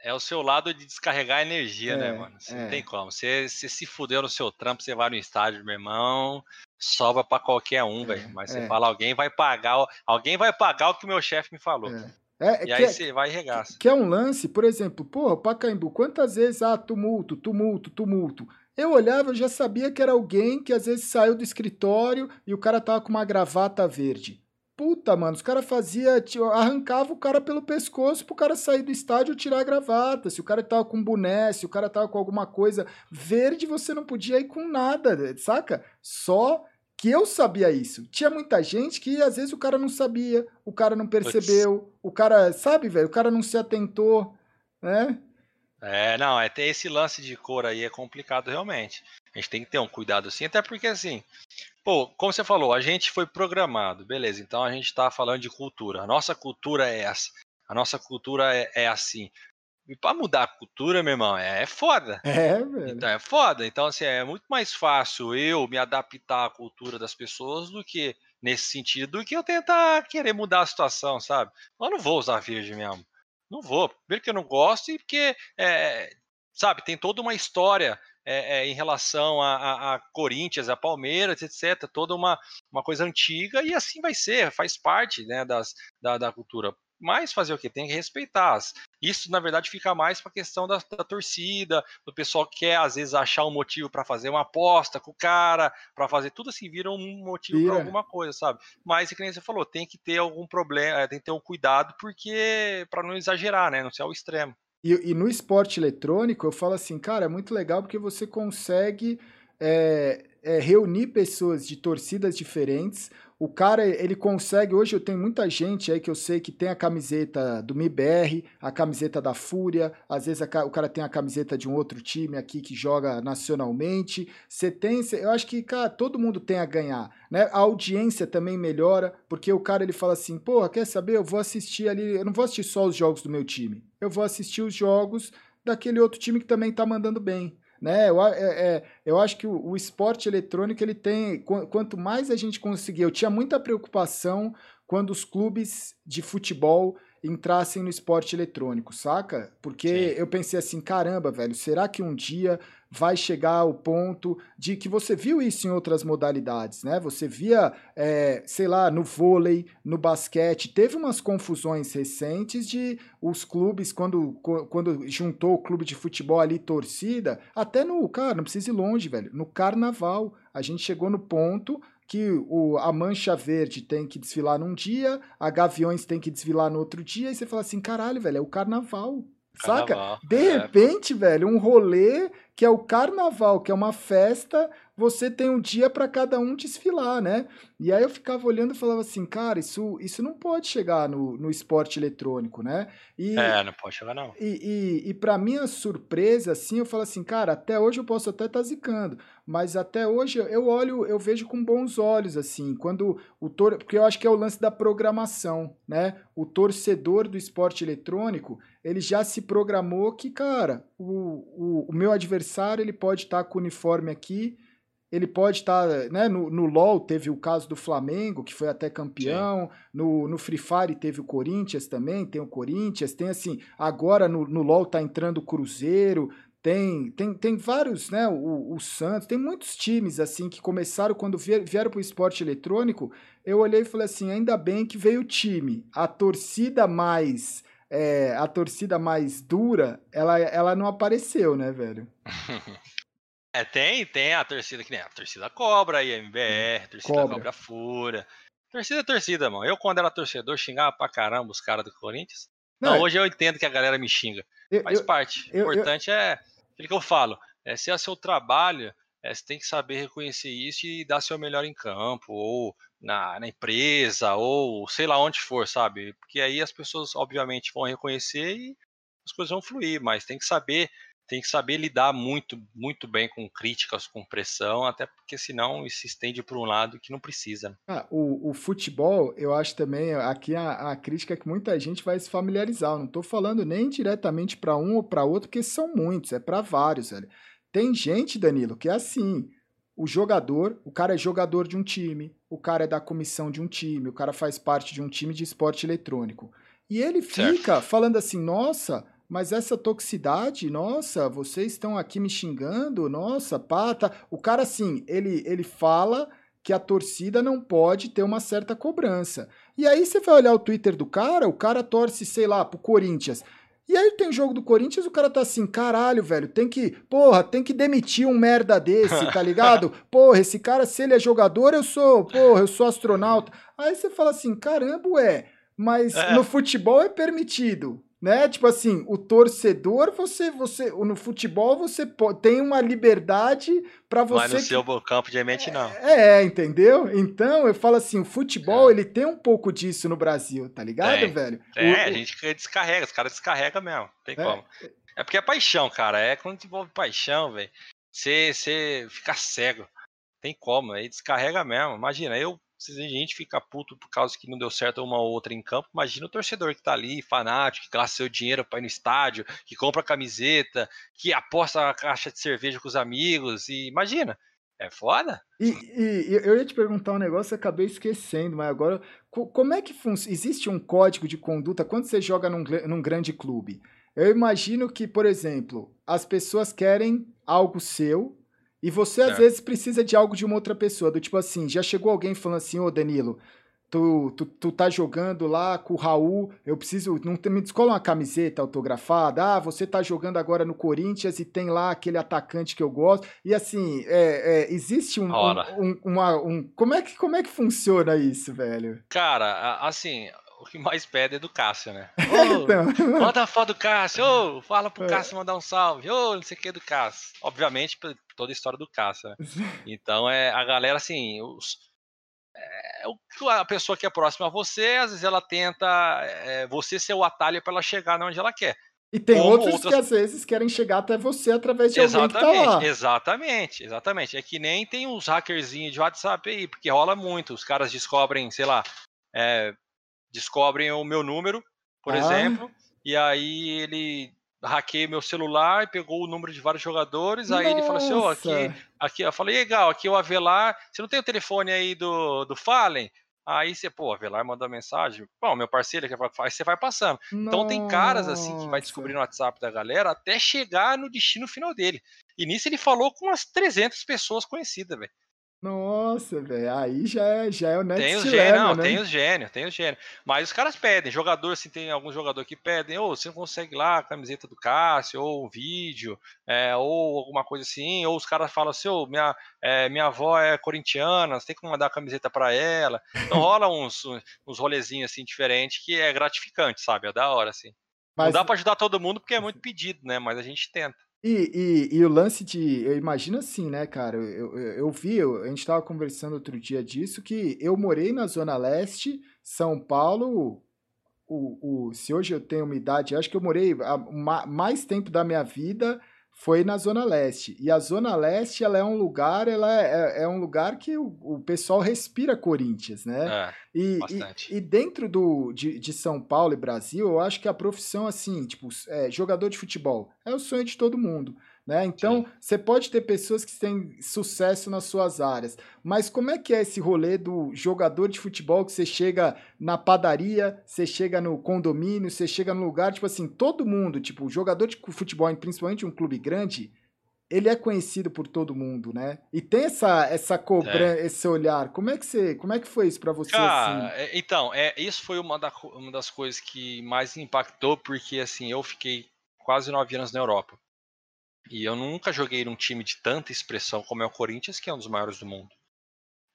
É o seu lado de descarregar energia, né, é, né, mano? Você é. não tem como. Você, você se fudeu no seu trampo, você vai no estádio, meu irmão, sobra para qualquer um, é, velho. Mas você é. fala, alguém vai pagar, alguém vai pagar o que o meu chefe me falou. É, e aí você vai e regaça. Que é um lance, por exemplo, porra, Pacaembu, quantas vezes, ah, tumulto, tumulto, tumulto. Eu olhava, eu já sabia que era alguém que às vezes saiu do escritório e o cara tava com uma gravata verde. Puta, mano, os caras fazia, arrancava o cara pelo pescoço pro cara sair do estádio tirar a gravata. Se o cara tava com boné, se o cara tava com alguma coisa verde, você não podia ir com nada, saca? Só que eu sabia isso. Tinha muita gente que às vezes o cara não sabia, o cara não percebeu, o cara, sabe, velho, o cara não se atentou, né? É, não, é ter esse lance de cor aí é complicado realmente. A gente tem que ter um cuidado assim, até porque assim, pô, como você falou, a gente foi programado, beleza, então a gente está falando de cultura. A nossa cultura é essa, a nossa cultura é, é assim. E para mudar a cultura, meu irmão, é, é foda. (laughs) É, velho. Então é foda. Então, assim, é muito mais fácil eu me adaptar à cultura das pessoas do que, nesse sentido, do que eu tentar querer mudar a situação, sabe? Eu não vou usar verde mesmo. Não vou. Primeiro que eu não gosto e porque, é, sabe, tem toda uma história é, é, em relação a, a, a, Corinthians, a Palmeiras, etc. Toda uma, uma coisa antiga e assim vai ser, faz parte né, das, da, da cultura. Mas fazer o quê? Tem que respeitar. Isso, na verdade, fica mais para a questão da, da, torcida, do pessoal que quer, às vezes, achar um motivo para fazer uma aposta com o cara, para fazer tudo assim, vira um motivo para alguma coisa, sabe? Mas, que nem você falou, tem que ter algum problema, tem que ter um cuidado, porque para não exagerar, né? Não ser ao extremo. E, e, no esporte eletrônico, eu falo assim, cara, é muito legal porque você consegue é, é, reunir pessoas de torcidas diferentes. O cara, ele consegue. Hoje eu tenho muita gente aí que eu sei que tem a camiseta do MIBR, a camiseta da Fúria, às vezes a, o cara tem a camiseta de um outro time aqui que joga nacionalmente. Você tem. Eu acho que, cara, todo mundo tem a ganhar. Né? A audiência também melhora, porque o cara ele fala assim: porra, quer saber? Eu vou assistir ali. Eu não vou assistir só os jogos do meu time. Eu vou assistir os jogos daquele outro time que também tá mandando bem. Né? Eu, é, é, eu acho que o, o, esporte eletrônico ele tem. Quanto mais a gente conseguir. Eu tinha muita preocupação quando os clubes de futebol entrassem no esporte eletrônico, saca? Porque Sim. eu pensei assim, caramba, velho, será que um dia vai chegar ao ponto de que você viu isso em outras modalidades, né? Você via, é, sei lá, no vôlei, no basquete, teve umas confusões recentes de os clubes, quando, quando juntou o clube de futebol ali, torcida, até no, cara, não precisa ir longe, velho, no carnaval, a gente chegou no ponto que o, a Mancha Verde tem que desfilar num dia, a Gaviões tem que desfilar no outro dia, e você fala assim, caralho, velho, é o carnaval. Carnaval, Saca? De é. repente, velho, um rolê que é o carnaval, que é uma festa, você tem um dia para cada um desfilar, né? E aí eu ficava olhando e falava assim, cara, isso, isso não pode chegar no, no esporte eletrônico, né? E, é, não pode chegar não. E, e, e para minha surpresa, assim, eu falo assim, cara, até hoje eu posso até estar tá zicando, mas até hoje eu olho, eu vejo com bons olhos, assim, quando o tor porque eu acho que é o lance da programação, né? O torcedor do esporte eletrônico, ele já se programou que, cara, o, o, o meu adversário ele pode estar tá com o uniforme aqui, ele pode estar, tá, né, no, no LoL teve o caso do Flamengo, que foi até campeão, no, no Free Fire teve o Corinthians também, tem o Corinthians, tem assim, agora no, no LoL tá entrando o Cruzeiro, tem, tem, tem vários, né, o, o Santos, tem muitos times assim que começaram quando vier, vieram para o esporte eletrônico, eu olhei e falei assim, ainda bem que veio o time, a torcida mais... É, a torcida mais dura, ela, ela não apareceu, né, velho? (laughs) É, tem, tem a torcida que nem a torcida Cobra aí, a MBR, a torcida Cobra, Cobra Fúria. Torcida é torcida, mano. Eu, quando era torcedor, xingava pra caramba os caras do Corinthians. Não, Não, hoje eu entendo que a galera me xinga. Eu, Faz eu, parte. O importante é aquilo que eu falo. É, se é seu trabalho, é, você tem que saber reconhecer isso e dar seu melhor em campo, ou na, na, empresa, ou sei lá onde for, sabe? Porque aí as pessoas, obviamente, vão reconhecer e as coisas vão fluir, mas tem que saber tem que saber lidar muito, muito bem com críticas, com pressão, até porque senão isso se estende para um lado que não precisa. Né? Ah, o, o, futebol, eu acho também, aqui a, a, crítica é que muita gente vai se familiarizar. Eu não estou falando nem diretamente para um ou para outro, porque são muitos, é para vários, velho. Tem gente, Danilo, que é assim. O jogador, o cara é jogador de um time, o cara é da comissão de um time, o cara faz parte de um time de esporte eletrônico. E ele fica falando assim: nossa, mas essa toxicidade, nossa, vocês estão aqui me xingando, nossa, pata. O cara, assim, ele, ele fala que a torcida não pode ter uma certa cobrança. E aí você vai olhar o Twitter do cara, o cara torce, sei lá, pro Corinthians. E aí tem jogo do Corinthians, o cara tá assim, caralho, velho, tem que, porra, tem que demitir um merda desse, tá ligado? (laughs) porra, esse cara, se ele é jogador, eu sou, porra, eu sou astronauta. Aí você fala assim, caramba, ué, mas é. no futebol é permitido né? Tipo assim, o torcedor, você, você, no futebol você tem uma liberdade para você. Mas no seu que... campo de mente não. É, é, entendeu? Então eu falo assim, o futebol é. ele tem um pouco disso no Brasil, tá ligado, tem. velho? É, o, a gente descarrega, os caras descarregam mesmo, tem é. como. É porque é paixão, cara. É quando envolve paixão, velho. Você, você fica cego. Tem como, aí descarrega mesmo. Imagina, eu se a gente fica puto por causa que não deu certo uma ou outra em campo, imagina o torcedor que tá ali, fanático, que gasta seu dinheiro para ir no estádio, que compra camiseta, que aposta a caixa de cerveja com os amigos, e imagina. É foda? E, e, eu ia te perguntar um negócio, acabei esquecendo, mas agora, como é que funciona? Existe um código de conduta quando você joga num, num grande clube? Eu imagino que, por exemplo, as pessoas querem algo seu, e você, às vezes, precisa de algo de uma outra pessoa. Do tipo assim, já chegou alguém falando assim, ô Danilo, tu, tu, tu tá jogando lá com o Raul, eu preciso, não me descola uma camiseta autografada, ah, você tá jogando agora no Corinthians e tem lá aquele atacante que eu gosto, e assim, é, é, existe um, um, um, uma, um, como é que, como é que funciona isso, velho? Cara, assim, o que mais pede é do Cássio, né? (laughs) Ô, então. Manda a foto do Cássio, ô, fala pro é. Cássio mandar um salve, ô, não sei o que do Cássio. Obviamente, toda a história do Cássio, né? (laughs) Então, é, a galera, assim, os, é, a pessoa que é próxima a você, às vezes ela tenta é, você ser o atalho para ela chegar onde ela quer. E tem outros outras... que às vezes querem chegar até você através de exatamente, alguém que tá lá. Exatamente, exatamente. É que nem tem uns hackerzinhos de WhatsApp aí, porque rola muito. Os caras descobrem, sei lá, é, descobrem o meu número, por ah. exemplo, e aí ele hackeia meu celular e pegou o número de vários jogadores. Aí Nossa. ele falou assim: oh, aqui, aqui, eu falei, legal, aqui é o Avelar. Você não tem o telefone aí do, do Fallen? Aí você, pô, Avelar manda mensagem. Bom, meu parceiro, aí você vai passando. Nossa. Então tem caras assim que vai descobrir no WhatsApp da galera até chegar no destino final dele. E nisso ele falou com umas 300 pessoas conhecidas, velho. Nossa, velho, aí já é, já é o next tem os gênios, não, né? tem os gênios, tem os gênios. Mas os caras pedem, jogador, assim, tem alguns jogadores que pedem, ou oh, você consegue lá a camiseta do Cássio, ou um vídeo, é, ou alguma coisa assim, ou os caras falam assim, oh, minha, é, minha avó é corintiana, você tem que mandar a camiseta para ela. Então rola uns, uns rolezinhos assim diferentes que é gratificante, sabe? É da hora, assim. Mas... Não dá para ajudar todo mundo porque é muito pedido, né? Mas a gente tenta. E, e, e, o lance de. Eu imagino assim, né, cara? Eu, eu, eu vi, eu, a gente estava conversando outro dia disso, que eu morei na Zona Leste, São Paulo. O, o, se hoje eu tenho uma idade, acho que eu morei a, mais tempo da minha vida foi na Zona Leste. E a Zona Leste, ela é um lugar, ela é, é, é um lugar que o, o, pessoal respira Corinthians, né? É, e. E, e, dentro do, de, de, São Paulo e Brasil, eu acho que a profissão, assim, tipo, é, jogador de futebol é o sonho de todo mundo. Né? Então, Sim. você pode ter pessoas que têm sucesso nas suas áreas, mas como é que é esse rolê do jogador de futebol que você chega na padaria, você chega no condomínio, você chega no lugar, tipo assim, todo mundo, tipo, jogador de futebol, principalmente um clube grande, ele é conhecido por todo mundo, né? E tem essa essa cobrança, é. esse olhar. Como é que você, como é que foi isso para você Cara, assim? É, então, é, isso foi uma, da, uma das coisas que mais impactou, porque assim, eu fiquei quase nove anos na Europa. E eu nunca joguei num time de tanta expressão como é o Corinthians, que é um dos maiores do mundo.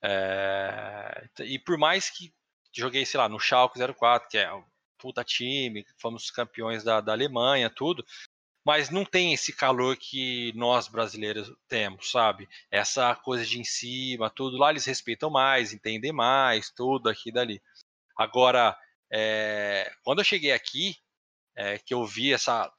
É... E por mais que joguei, sei lá, no Schalke 04, que é um puta time, fomos campeões da, da Alemanha, tudo, mas não tem esse calor que nós brasileiros temos, sabe? Essa coisa de em cima, tudo lá eles respeitam mais, entendem mais, tudo aqui e dali. Agora, é... quando eu cheguei aqui, é, que eu vi essa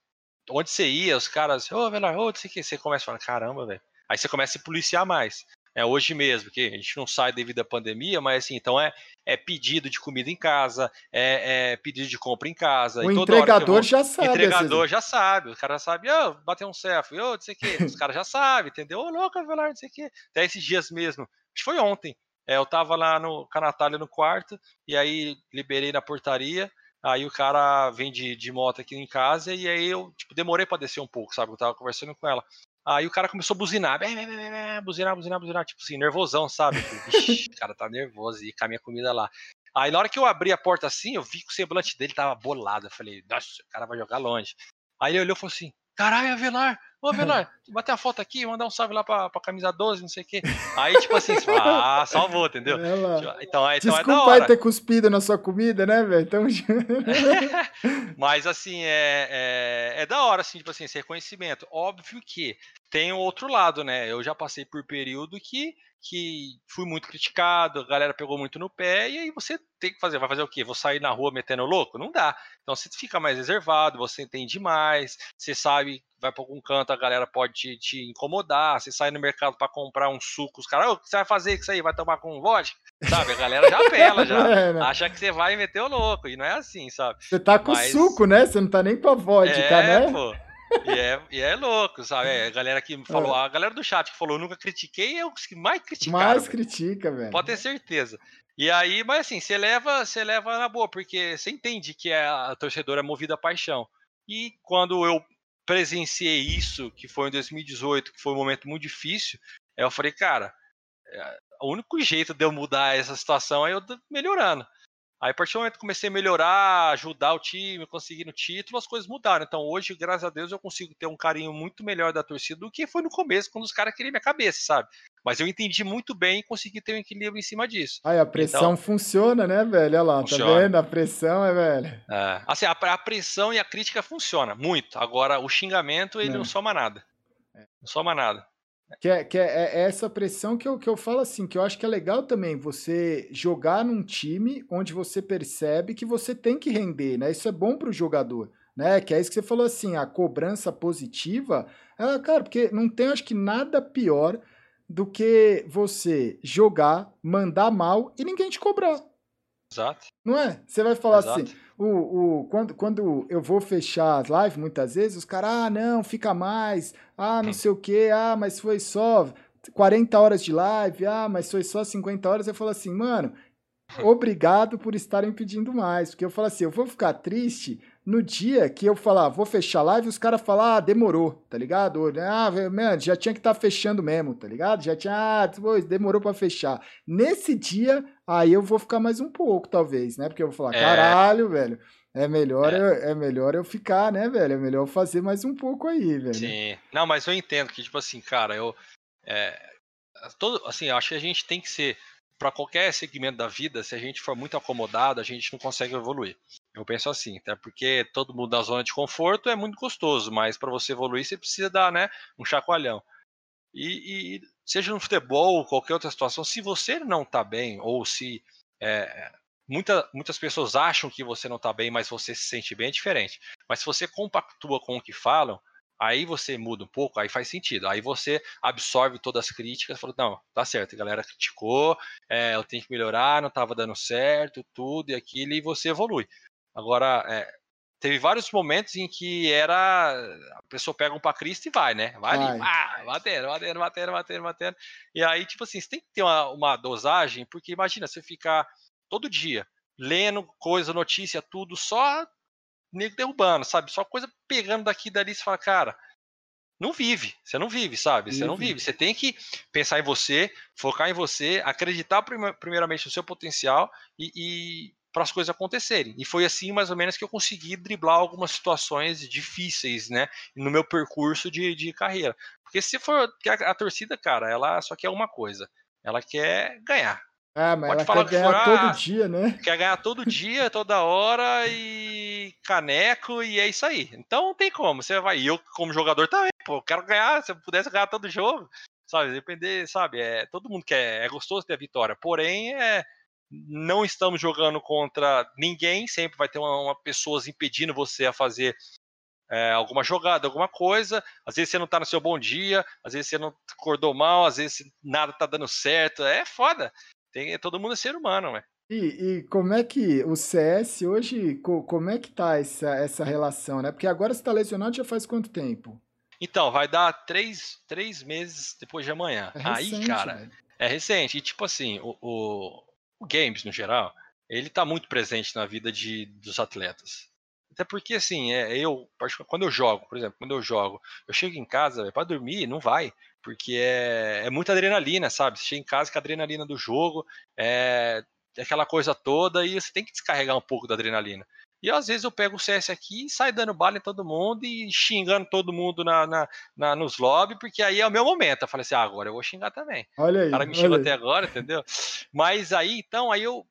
onde você ia, os caras, ô, oh, Velar, ô, oh, que você começa a falar, caramba, velho. Aí você começa a se policiar mais. É hoje mesmo, que a gente não sai devido à pandemia, mas assim, então é, é pedido de comida em casa, é, é pedido de compra em casa. O entregador vou, já sabe. O entregador já sabe, o cara sabe, ô, oh, bater um selfie, ô, oh, não sei o quê. Os caras já sabem, entendeu? Ô, oh, louco, Velar, não sei o quê. Até esses dias mesmo, acho que foi ontem. É, eu tava lá no, com a Natália no quarto, e aí liberei na portaria, Aí o cara vem de, de moto aqui em casa e aí eu tipo, demorei para descer um pouco, sabe? Eu tava conversando com ela. Aí o cara começou a buzinar, buzinar, buzinar, buzinar, tipo assim, nervosão, sabe? O cara tá nervoso e com a minha comida lá. Aí na hora que eu abri a porta assim, eu vi que o semblante dele tava bolado. Eu falei, nossa, o cara vai jogar longe. Aí ele olhou e falou assim: caralho, Avelar, Ô, Velar, (laughs) bater a foto aqui, mandar um salve lá pra, pra camisa 12, não sei o quê. Aí, tipo assim, ah, salvou, entendeu? É tipo, então, então Desculpa é da hora. ter cuspido na sua comida, né, velho? Então... (laughs) Mas, assim, é, é, é da hora, assim, tipo assim, esse reconhecimento. Óbvio que tem o outro lado, né? Eu já passei por período que que fui muito criticado, a galera pegou muito no pé, e aí você tem que fazer, vai fazer o quê? Vou sair na rua metendo louco? Não dá. Então você fica mais reservado, você entende mais, você sabe, vai para algum canto, a galera pode te, te incomodar, você sai no mercado para comprar um suco, os caras, o que você vai fazer com isso aí? Vai tomar com vodka? Sabe, a galera já apela, já. (laughs) É, né? Acha que você vai meter o louco, e não é assim, sabe? Você tá com Mas... suco, né? Você não tá nem pra vodka, é, né? Pô. E é, e é louco, sabe? É, a galera que falou, é. a galera do chat que falou, nunca critiquei, é os que mais criticaram. Mais critica, velho. Pode ter certeza. E aí, mas assim, você leva, você leva na boa, porque você entende que é a torcedora é movida a paixão. E quando eu presenciei isso, que foi em 2018, que foi um momento muito difícil, eu falei, cara, o único jeito de eu mudar essa situação é eu melhorando. Aí, a partir do momento que comecei a melhorar, ajudar o time, conseguir no título, as coisas mudaram. Então, hoje, graças a Deus, eu consigo ter um carinho muito melhor da torcida do que foi no começo, quando os caras queriam minha cabeça, sabe? Mas eu entendi muito bem e consegui ter um equilíbrio em cima disso. Aí a pressão então, funciona, né, velho? Olha lá, tá funciona. tá vendo? A pressão é, velho. É, assim, a, a, pressão e a crítica funciona muito. Agora, o xingamento, ele não, não soma nada. É. Não soma nada. Que, é, que é, é, essa pressão que eu, que eu falo assim, que eu acho que é legal também você jogar num time onde você percebe que você tem que render, né? Isso é bom para o jogador, né? Que é isso que você falou assim, a cobrança positiva, ela, cara, porque não tem, acho que nada pior do que você jogar, mandar mal e ninguém te cobrar. Exato. Não é? Você vai falar Exato. assim, o, o, quando, quando eu vou fechar as lives, muitas vezes, os caras, ah, não, fica mais, ah, não sei o quê, ah, mas foi só 40 horas de live, ah, mas foi só 50 horas. Eu falo assim, mano, (laughs) obrigado por estarem pedindo mais, porque eu falo assim, eu vou ficar triste no dia que eu falar, vou fechar a live, os caras falam, ah, demorou, tá ligado? Ou, ah, man, já tinha que estar tá fechando mesmo, tá ligado? Já tinha, ah, demorou para fechar. Nesse dia, aí eu vou ficar mais um pouco, talvez, né? Porque eu vou falar, é... caralho, velho, é melhor, é. Eu, é melhor eu ficar, né, velho? É melhor eu fazer mais um pouco aí, velho. Sim. Não, mas eu entendo que, tipo assim, cara, eu. É, todo, assim, eu acho que a gente tem que ser para qualquer segmento da vida, se a gente for muito acomodado, a gente não consegue evoluir. Eu penso assim, até porque todo mundo na zona de conforto é muito gostoso, mas para você evoluir você precisa dar, né, um chacoalhão. E, e, seja no futebol ou qualquer outra situação, se você não está bem ou se é, muita, muitas pessoas acham que você não está bem, mas você se sente bem, é diferente. Mas se você compactua com o que falam, Aí você muda um pouco, aí faz sentido. Aí você absorve todas as críticas, falou, não, tá certo, a galera criticou, é, eu tenho que melhorar, não estava dando certo, tudo e aquilo, e você evolui. Agora, é, teve vários momentos em que era a pessoa pega um para Cristo e vai, né? Vai, vai. ali, ah, batendo, batendo, batendo, batendo, batendo. E aí, tipo assim, você tem que ter uma, uma dosagem, porque imagina, você ficar todo dia lendo coisa, notícia, tudo, só nego derrubando, sabe? Só coisa pegando daqui e dali, você fala, cara, não vive, você não vive, sabe? Você não vive. Você tem que pensar em você, focar em você, acreditar primeiramente no seu potencial e, e para as coisas acontecerem. E foi assim, mais ou menos, que eu consegui driblar algumas situações difíceis, né? No meu percurso de, de carreira. Porque se for a, a torcida, cara, ela só quer uma coisa. Ela quer ganhar. Ah, mas Pode ela falar quer ganhar for, todo ah, dia, né? (laughs) Quer ganhar todo dia, toda hora e caneco e é isso aí. Então não tem como. Você vai. E eu, como jogador, também, pô, quero ganhar. Se eu pudesse ganhar todo jogo, sabe? Depender, sabe? É, todo mundo quer. É gostoso ter a vitória. Porém, é, não estamos jogando contra ninguém. Sempre vai ter uma, uma pessoas impedindo você a fazer é, alguma jogada, alguma coisa. Às vezes você não tá no seu bom dia, às vezes você não acordou mal, às vezes nada tá dando certo. É foda. Tem, todo mundo é ser humano, velho. E, e, como é que o CS hoje, como é que tá essa, essa relação, né? Porque agora você tá lesionado já faz quanto tempo? Então, vai dar três, três meses depois de amanhã. É recente, Aí, cara, velho. é recente. E tipo assim, o, o, o, Games, no geral, ele tá muito presente na vida de, dos atletas. Até porque, assim, é, eu, quando eu jogo, por exemplo, quando eu jogo, eu chego em casa, para dormir, não vai porque é, é muita adrenalina, sabe? Você chega em casa com a adrenalina do jogo, é, é, aquela coisa toda, e você tem que descarregar um pouco da adrenalina. E às vezes eu pego o CS aqui e saio dando bala em todo mundo e xingando todo mundo na, na, na nos lobbies, porque aí é o meu momento. Eu falei assim, ah, agora eu vou xingar também. Olha aí. O cara me xingou até agora, entendeu? Mas aí, então, aí eu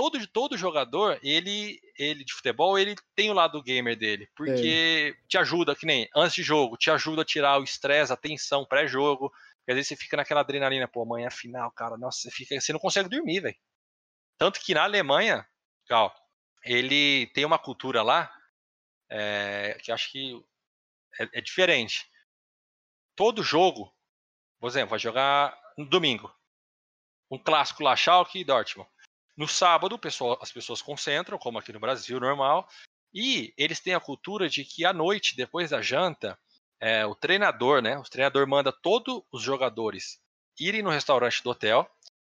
todo, todo jogador, ele, ele de futebol, ele tem o lado gamer dele, porque é. te ajuda, que nem antes de jogo, te ajuda a tirar o estresse, a tensão pré-jogo, porque às vezes você fica naquela adrenalina, pô, amanhã é final, cara, nossa, você fica, você não consegue dormir, velho. Tanto que na Alemanha, Cal, ele tem uma cultura lá, é, que acho que é, é diferente. Todo jogo, por exemplo, vai jogar no domingo, um clássico lá, Schalke e Dortmund. No sábado, pessoal, as pessoas concentram, como aqui no Brasil, normal. E eles têm a cultura de que à noite, depois da janta, é, o treinador, né? O treinador manda todos os jogadores irem no restaurante do hotel,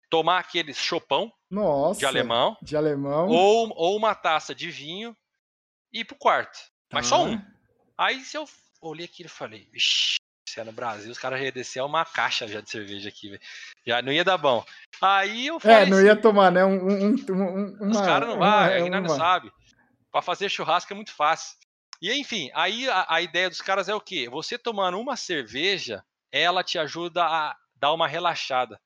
tomar aquele chopão de alemão, de alemão, ou, ou uma taça de vinho e ir pro quarto. Mas só um. Aí se eu olhei aquilo e falei, vixi, se é no Brasil, os caras já iam uma caixa já de cerveja aqui, velho. Já não ia dar bom. Aí eu falei. É, não ia tomar, né? Um, um, um, uma, os caras não vão, aqui não sabe. Pra fazer churrasco é muito fácil. E enfim, aí a, a ideia dos caras é o quê? Você tomando uma cerveja, ela te ajuda a dar uma relaxada.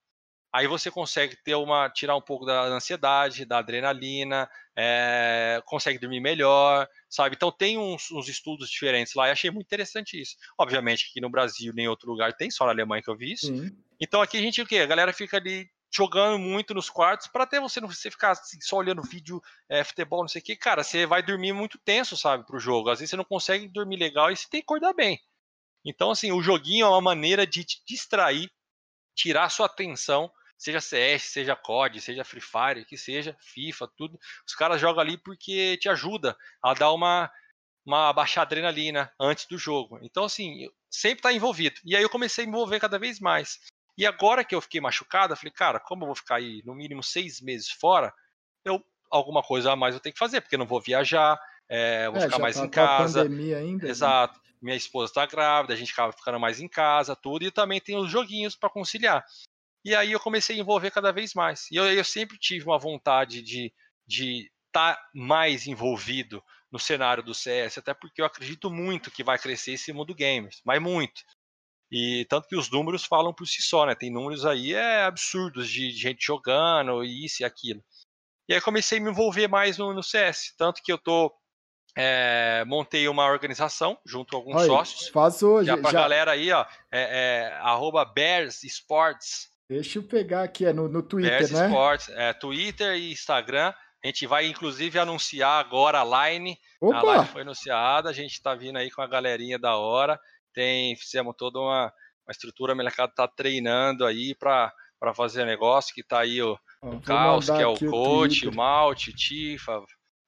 Aí você consegue ter uma, tirar um pouco da ansiedade, da adrenalina, é, consegue dormir melhor, sabe? Então tem uns, uns, estudos diferentes lá e achei muito interessante isso. Obviamente aqui no Brasil nem em outro lugar tem, só na Alemanha que eu vi isso. Sim. Então aqui a gente o quê? A galera fica ali jogando muito nos quartos para até você não você ficar assim, só olhando vídeo, é, futebol, não sei o que, cara, você vai dormir muito tenso, sabe, pro jogo. Às vezes você não consegue dormir legal e você tem que acordar bem. Então, assim, o joguinho é uma maneira de te distrair, tirar sua atenção seja CS, seja COD, seja Free Fire, que seja, FIFA, tudo. Os caras jogam ali porque te ajuda a dar uma, uma baixar adrenalina antes do jogo. Então, assim, sempre tá envolvido. E aí eu comecei a me envolver cada vez mais. E agora que eu fiquei machucado, eu falei, cara, como eu vou ficar aí no mínimo seis meses fora, eu alguma coisa a mais eu tenho que fazer, porque eu não vou viajar, é, vou é, ficar mais tá em casa. Ainda, né? Exato. Né? Minha esposa está grávida, a gente acaba ficando mais em casa, tudo, e também tem os joguinhos para conciliar. E aí eu comecei a envolver cada vez mais. E eu, eu sempre tive uma vontade de de estar tá mais envolvido no cenário do CS, até porque eu acredito muito que vai crescer esse mundo gamers, mas muito. E tanto que os números falam por si só, né? Tem números aí é absurdos de gente jogando, isso e aquilo. E aí comecei a me envolver mais no, no CS, tanto que eu tô é, montei uma organização junto com alguns Oi, sócios. Faz hoje. Já pra já... galera aí, ó, é, é, Bears Sports Deixa eu pegar aqui, é no, no Twitter, Bears né? Sports, é, Twitter e Instagram. A gente vai, inclusive, anunciar agora a line. Opa! A line foi anunciada, a gente está vindo aí com a galerinha da hora. Tem, fizemos toda uma, uma estrutura, o mercado está treinando aí para fazer negócio, que está aí o, o Caos, que é o coach, o, o Malte, o Tifa,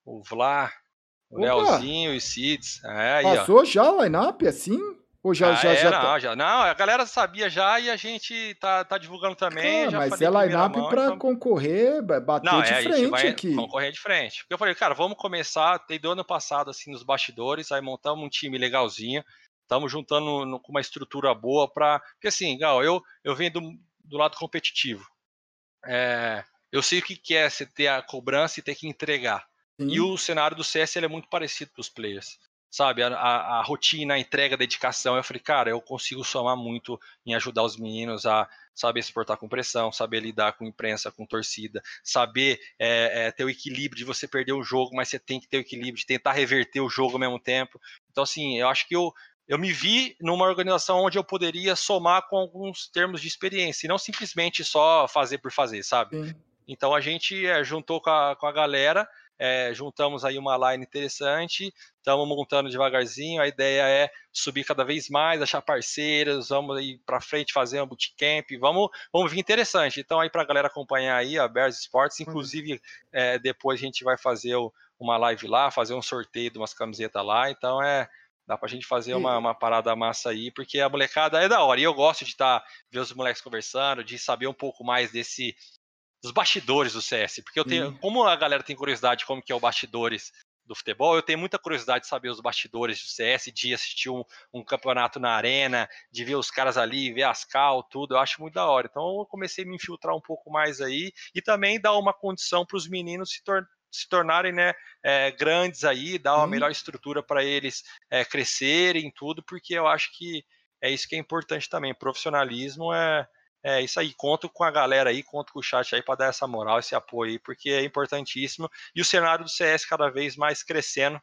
o Vlá, o Opa! Leozinho e o Cids. É, aí, Passou ó. já o line-up assim? Ou já, ah, já, é, já, não, tá... já, não, a galera sabia já e a gente tá, tá divulgando também. Ah, mas é line-up para então... concorrer, bater não, de é, frente aqui. Concorrer de frente. Porque eu falei, cara, vamos começar. Tem do ano passado, assim, nos bastidores, aí montamos um time legalzinho. Estamos juntando no, com uma estrutura boa para. Porque assim, Gal, eu, eu venho do, do lado competitivo. É, eu sei o que é você ter a cobrança e ter que entregar. Sim. E o cenário do CS é muito parecido para os players sabe, a, a, a, rotina, a entrega, a dedicação. Eu falei, cara, eu consigo somar muito em ajudar os meninos a saber se portar com pressão, saber lidar com imprensa, com torcida, saber é, é, ter o equilíbrio de você perder o jogo, mas você tem que ter o equilíbrio de tentar reverter o jogo ao mesmo tempo. Então, assim, eu acho que eu, eu me vi numa organização onde eu poderia somar com alguns termos de experiência, e não simplesmente só fazer por fazer, sabe? Sim. Então a gente é, juntou com a, com a galera é, juntamos aí uma line interessante, estamos montando devagarzinho. A ideia é subir cada vez mais, achar parceiros, vamos aí para frente fazer um bootcamp, vamos, vamos vir interessante. Então aí para a galera acompanhar aí a Bears Sports, uhum. inclusive é, depois a gente vai fazer o, uma live lá, fazer um sorteio de umas camisetas lá. Então é Dá pra gente fazer uma, uma parada massa aí, porque a molecada é da hora. E eu gosto de estar, tá, ver os moleques conversando, de saber um pouco mais desse, dos bastidores do CS, porque eu tenho, como a galera tem curiosidade como que é o bastidores do futebol, eu tenho muita curiosidade de saber os bastidores do CS, de assistir um, um campeonato na arena, de ver os caras ali, ver as cal, tudo, eu acho muito da hora. Então eu comecei a me infiltrar um pouco mais aí e também dar uma condição para os meninos se, tor se tornarem né, é, grandes aí, dar uma melhor estrutura para eles é, crescerem, tudo, porque eu acho que é isso que é importante também. Profissionalismo é, é isso aí, conto com a galera aí, conto com o chat aí para dar essa moral, esse apoio aí, porque é importantíssimo. E o cenário do CS cada vez mais crescendo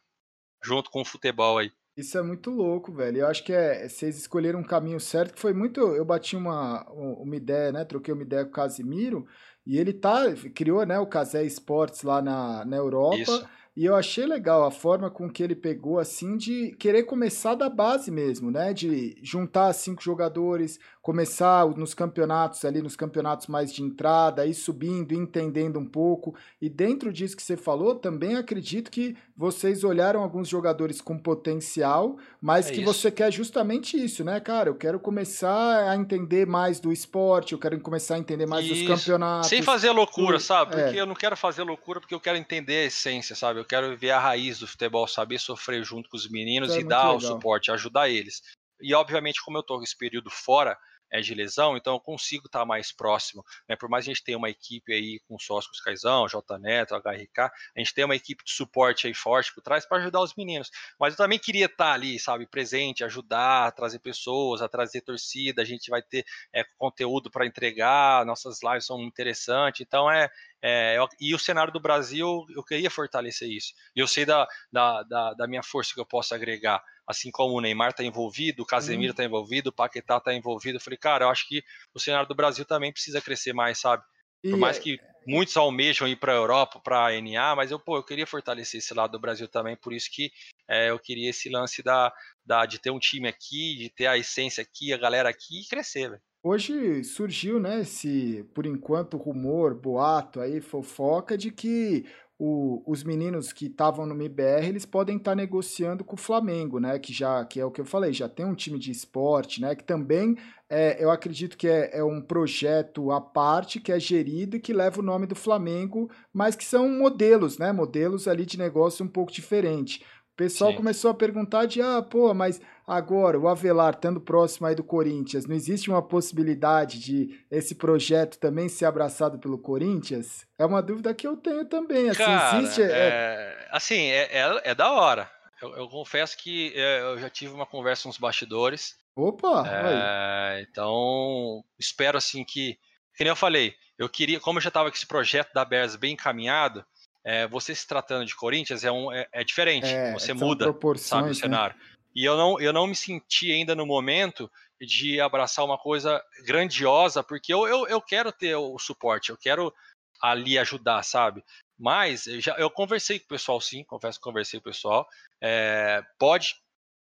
junto com o futebol aí. Isso é muito louco, velho. Eu acho que é, vocês escolheram um caminho certo, que foi muito. Eu bati uma, uma ideia, né? Troquei uma ideia com o Casimiro, e ele tá, criou né, o Casé Esportes lá na, na Europa. Isso. E eu achei legal a forma com que ele pegou, assim, de querer começar da base mesmo, né? De juntar cinco jogadores, começar nos campeonatos ali, nos campeonatos mais de entrada, ir subindo, entendendo um pouco. E dentro disso que você falou, também acredito que vocês olharam alguns jogadores com potencial, mas é que isso. você quer justamente isso, né, cara? Eu quero começar a entender mais do esporte, eu quero começar a entender mais isso. dos campeonatos. Sem fazer loucura, sabe? Porque é. eu não quero fazer loucura porque eu quero entender a essência, sabe? Eu quero ver a raiz do futebol, saber sofrer junto com os meninos é e dar legal. o suporte, ajudar eles. e obviamente, como eu estou esse período fora é, de lesão, então eu consigo estar mais próximo. Né? Por mais que a gente tenha uma equipe aí com sócios Caizão, J Neto, HRK, a gente tem uma equipe de suporte aí forte por trás para ajudar os meninos. Mas eu também queria estar ali, sabe, presente, ajudar, trazer pessoas, a trazer torcida, a gente vai ter é, conteúdo para entregar, nossas lives são interessantes, então é, é, eu, e o cenário do Brasil, eu queria fortalecer isso. E eu sei da, da, da, da minha força que eu posso agregar assim como o Neymar está envolvido, o Casemiro está envolvido, o Paquetá está envolvido. Eu falei, cara, eu acho que o cenário do Brasil também precisa crescer mais, sabe? Por mais é que muitos almejam ir para a Europa, para a NA, mas eu, pô, eu queria fortalecer esse lado do Brasil também, por isso que é, eu queria esse lance da, da, de ter um time aqui, de ter a essência aqui, a galera aqui e crescer. Hoje surgiu, né, esse, por enquanto, rumor, boato aí, fofoca de que o, os meninos que estavam no MBR, eles podem estar tá negociando com o Flamengo, né? Que já que é o que eu falei, já tem um time de esporte, né? Que também é, eu acredito que é, é, um projeto à parte que é gerido e que leva o nome do Flamengo, mas que são modelos, né? Modelos ali de negócio um pouco diferente. O pessoal Sim. começou a perguntar de ah, pô, mas Agora, o Avelar estando próximo aí do Corinthians, não existe uma possibilidade de esse projeto também ser abraçado pelo Corinthians? É uma dúvida que eu tenho também. Assim, Cara, existe. É... É, assim, é, é, é, da hora. Eu, eu confesso que é, eu já tive uma conversa nos bastidores. Opa! É, então, espero assim que. Que nem eu falei, eu queria, como eu já estava com esse projeto da Bears bem encaminhado, é, você se tratando de Corinthians é, um, é, é diferente. É, você muda sabe, o né? cenário. Né? E eu não, eu não me senti ainda no momento de abraçar uma coisa grandiosa, porque eu, eu, eu quero ter o suporte, eu quero ali ajudar, sabe? Mas eu, já, eu conversei com o pessoal, sim, confesso que conversei com o pessoal. É, pode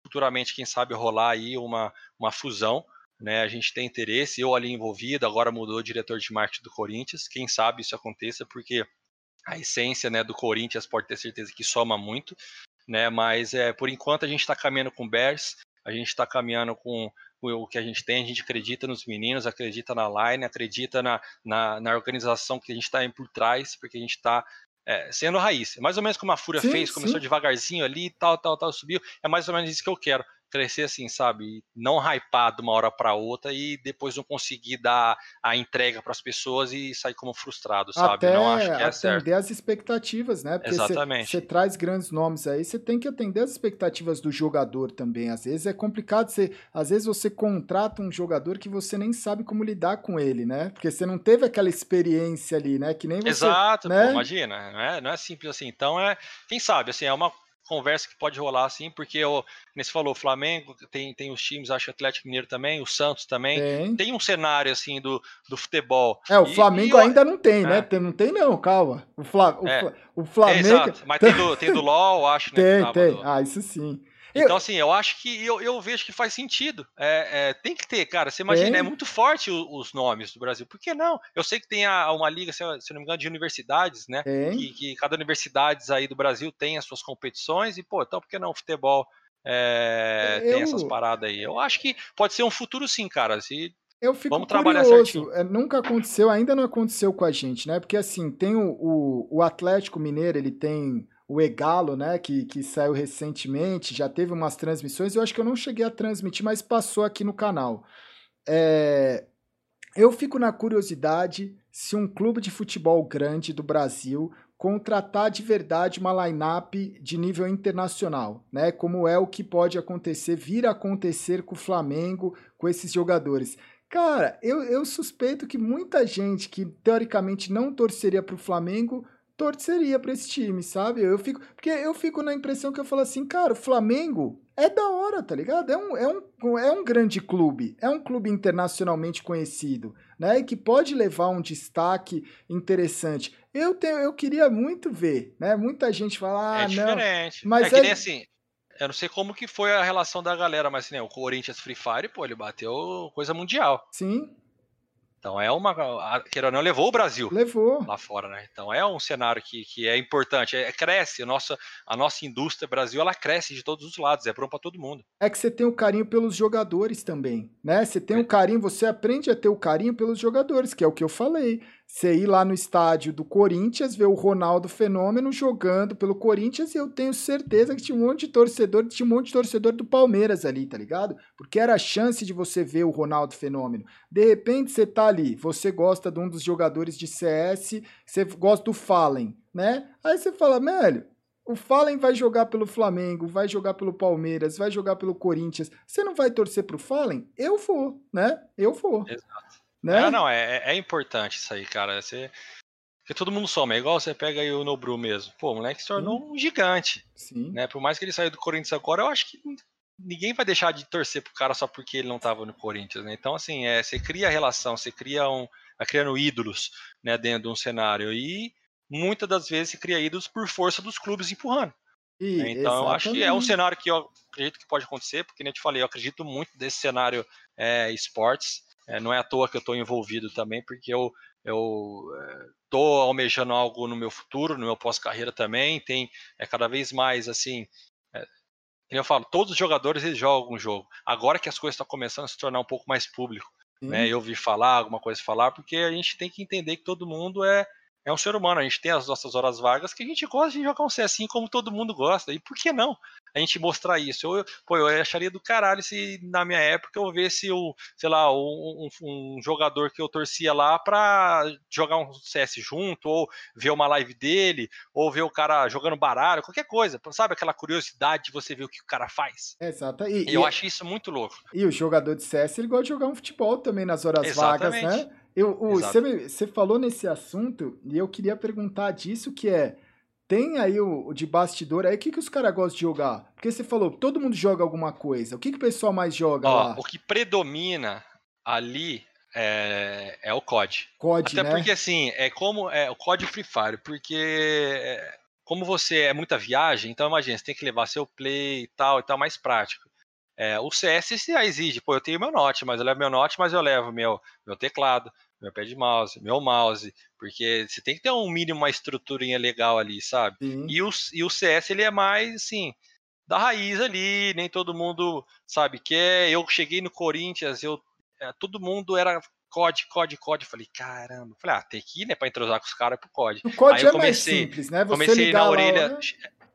futuramente, quem sabe, rolar aí uma, uma fusão. Né, a gente tem interesse, eu ali envolvido, agora mudou o diretor de marketing do Corinthians. Quem sabe isso aconteça, porque a essência né, do Corinthians pode ter certeza que soma muito né? Mas é, por enquanto a gente está caminhando com Bears, a gente está caminhando com, o que a gente tem, a gente acredita nos meninos, acredita na line, acredita na, na, na organização que a gente está por trás, porque a gente está é, sendo raiz. É mais ou menos como a Fúria sim, fez, começou sim. devagarzinho ali, tal, tal, tal, subiu. É mais ou menos isso que eu quero crescer assim, sabe? Não hypar de uma hora para outra e depois não conseguir dar a entrega para as pessoas e sair como frustrado, sabe? Até não acho que é atender certo. as expectativas, né? Porque Exatamente. Você traz grandes nomes aí, você tem que atender as expectativas do jogador também. Às vezes é complicado, você, às vezes você contrata um jogador que você nem sabe como lidar com ele, né? Porque você não teve aquela experiência ali, né? Que nem você, Exato, né? Pô, imagina, não é, não é simples assim. Então é, quem sabe, assim, é uma conversa que pode rolar assim, porque o, como você falou, o Flamengo tem, tem os times, acho que o Atlético Mineiro também, o Santos também. Tem, tem um cenário assim do, do futebol. É, o Flamengo e, ainda não tem, né? É. Não tem, não, calma. O, Fla, o, é. o Flamengo. É, exato, mas tem do, tem do LOL, acho, né? Tem, tem. Do... Ah, isso sim. Então, assim, eu acho que eu, eu vejo que faz sentido. É, é, tem que ter, cara. Você imagina, é muito forte os, os, nomes do Brasil. Por que não? Eu sei que tem a, uma liga, se, se não me engano, de universidades, né? Que, que, cada universidade aí do Brasil tem as suas competições. E, pô, então por que não o futebol é, eu... tem essas paradas aí? Eu acho que pode ser um futuro sim, cara. Se eu fico Vamos trabalhar curioso. É, nunca aconteceu, ainda não aconteceu com a gente, né? Porque assim, tem o, o, o Atlético Mineiro, ele tem o Egalo, né, que, que saiu recentemente, já teve umas transmissões, eu acho que eu não cheguei a transmitir, mas passou aqui no canal. É, eu fico na curiosidade se um clube de futebol grande do Brasil contratar de verdade uma line-up de nível internacional, né? Como é o que pode acontecer, vir a acontecer com o Flamengo, com esses jogadores. Cara, eu, eu suspeito que muita gente que teoricamente não torceria para o Flamengo torceria para esse time, sabe? Eu fico, porque eu fico na impressão que eu falo assim, cara, o Flamengo é da hora, tá ligado? É um, é um, é um grande clube, é um clube internacionalmente conhecido, né? E que pode levar um destaque interessante. Eu tenho, eu queria muito ver, né? Muita gente fala, ah, é diferente. não, mas é que é... nem assim. Eu não sei como que foi a relação da galera, mas né, o Corinthians Free Fire, pô, ele bateu coisa mundial. Sim. Então é uma. Queira ou não, levou o Brasil levou. lá fora, né? Então é um cenário que, que é importante. É, cresce, a nossa, a nossa indústria Brasil ela cresce de todos os lados, é bom para todo mundo. É que você tem o um carinho pelos jogadores também, né? Você tem o é. um carinho, você aprende a ter o um carinho pelos jogadores, que é o que eu falei. Você ir lá no estádio do Corinthians, ver o Ronaldo Fenômeno jogando pelo Corinthians, e eu tenho certeza que tinha um monte de torcedor, tinha um monte de torcedor do Palmeiras ali, tá ligado? Porque era a chance de você ver o Ronaldo Fenômeno. De repente você tá ali, você gosta de um dos jogadores de CS, você gosta do Fallen, né? Aí você fala, velho, o Fallen vai jogar pelo Flamengo, vai jogar pelo Palmeiras, vai jogar pelo Corinthians. Você não vai torcer pro Fallen? Eu vou, né? Eu vou. Exato. Né? É, não, é, é importante isso aí, cara. Você, porque todo mundo soma, é igual você pega aí o Nobru mesmo. Pô, o moleque se tornou Sim. um gigante. Sim. Né? Por mais que ele saiu do Corinthians agora, eu acho que ninguém vai deixar de torcer pro cara só porque ele não tava no Corinthians, né? Então, assim, é, você cria relação, você cria um. Vai criando ídolos né, dentro de um cenário. E muitas das vezes se cria ídolos por força dos clubes empurrando. E, né? então exatamente. eu acho que é um cenário que eu acredito que pode acontecer, porque nem eu te falei, eu acredito muito desse cenário é, esportes. É, não é à toa que eu estou envolvido também, porque eu eu estou é, almejando algo no meu futuro, no meu pós-carreira também. Tem é, cada vez mais assim. É, eu falo, todos os jogadores eles jogam um jogo. Agora que as coisas estão começando a se tornar um pouco mais público, né? Eu ouvi falar alguma coisa falar, porque a gente tem que entender que todo mundo é é um ser humano, a gente tem as nossas horas vagas que a gente gosta de jogar um CS como todo mundo gosta. E por que não? A gente mostrar isso. Eu, pô, eu acharia do caralho se na minha época eu visse o, sei lá, um, um, um jogador que eu torcia lá pra jogar um CS junto, ou ver uma live dele, ou ver o cara jogando baralho, qualquer coisa. Sabe aquela curiosidade de você ver o que o cara faz? Exato. E, eu e, acho isso muito louco. E o jogador de CS, ele gosta de jogar um futebol também nas horas Exatamente. vagas, né? Eu, você, falou nesse assunto e eu queria perguntar disso que é tem aí o, de bastidor aí, o que, que os caras gostam de jogar? Porque você falou, todo mundo joga alguma coisa. O que, que o pessoal mais joga Ó, lá? O que predomina ali é, é o COD. COD, Até né? porque, assim, é como é o COD Free Fire, porque é, como você é muita viagem, então imagina, você tem que levar seu play e tal, e tal, mais prático. É, o CS já exige, pô, eu tenho meu Note, mas eu levo meu Note, mas eu levo meu, meu teclado, meu pé de mouse, meu mouse, porque você tem que ter um mínimo, uma estruturinha legal ali, sabe? E o, e o CS, ele é mais, assim, da raiz ali, nem todo mundo sabe que é. Eu cheguei no Corinthians, eu, é, todo mundo era COD, COD, COD. Falei, caramba. Falei, ah, tem que ir, né, pra entrosar com os caras pro COD. O COD Aí eu comecei, é mais simples, né? Você comecei na orelha, lá,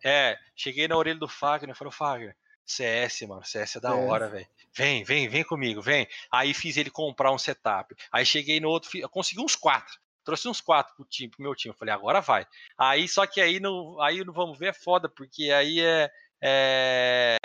é, cheguei na orelha do Fagner, falei, Fagner, CS, mano, CS é da hora, velho. Vem, vem, vem comigo, vem. Aí fiz ele comprar um setup. Aí cheguei no outro, consegui uns quatro. Trouxe uns quatro pro, time, pro meu time. Eu falei, agora vai. Aí, só que aí no, aí no Vamos Ver é foda, porque aí é, é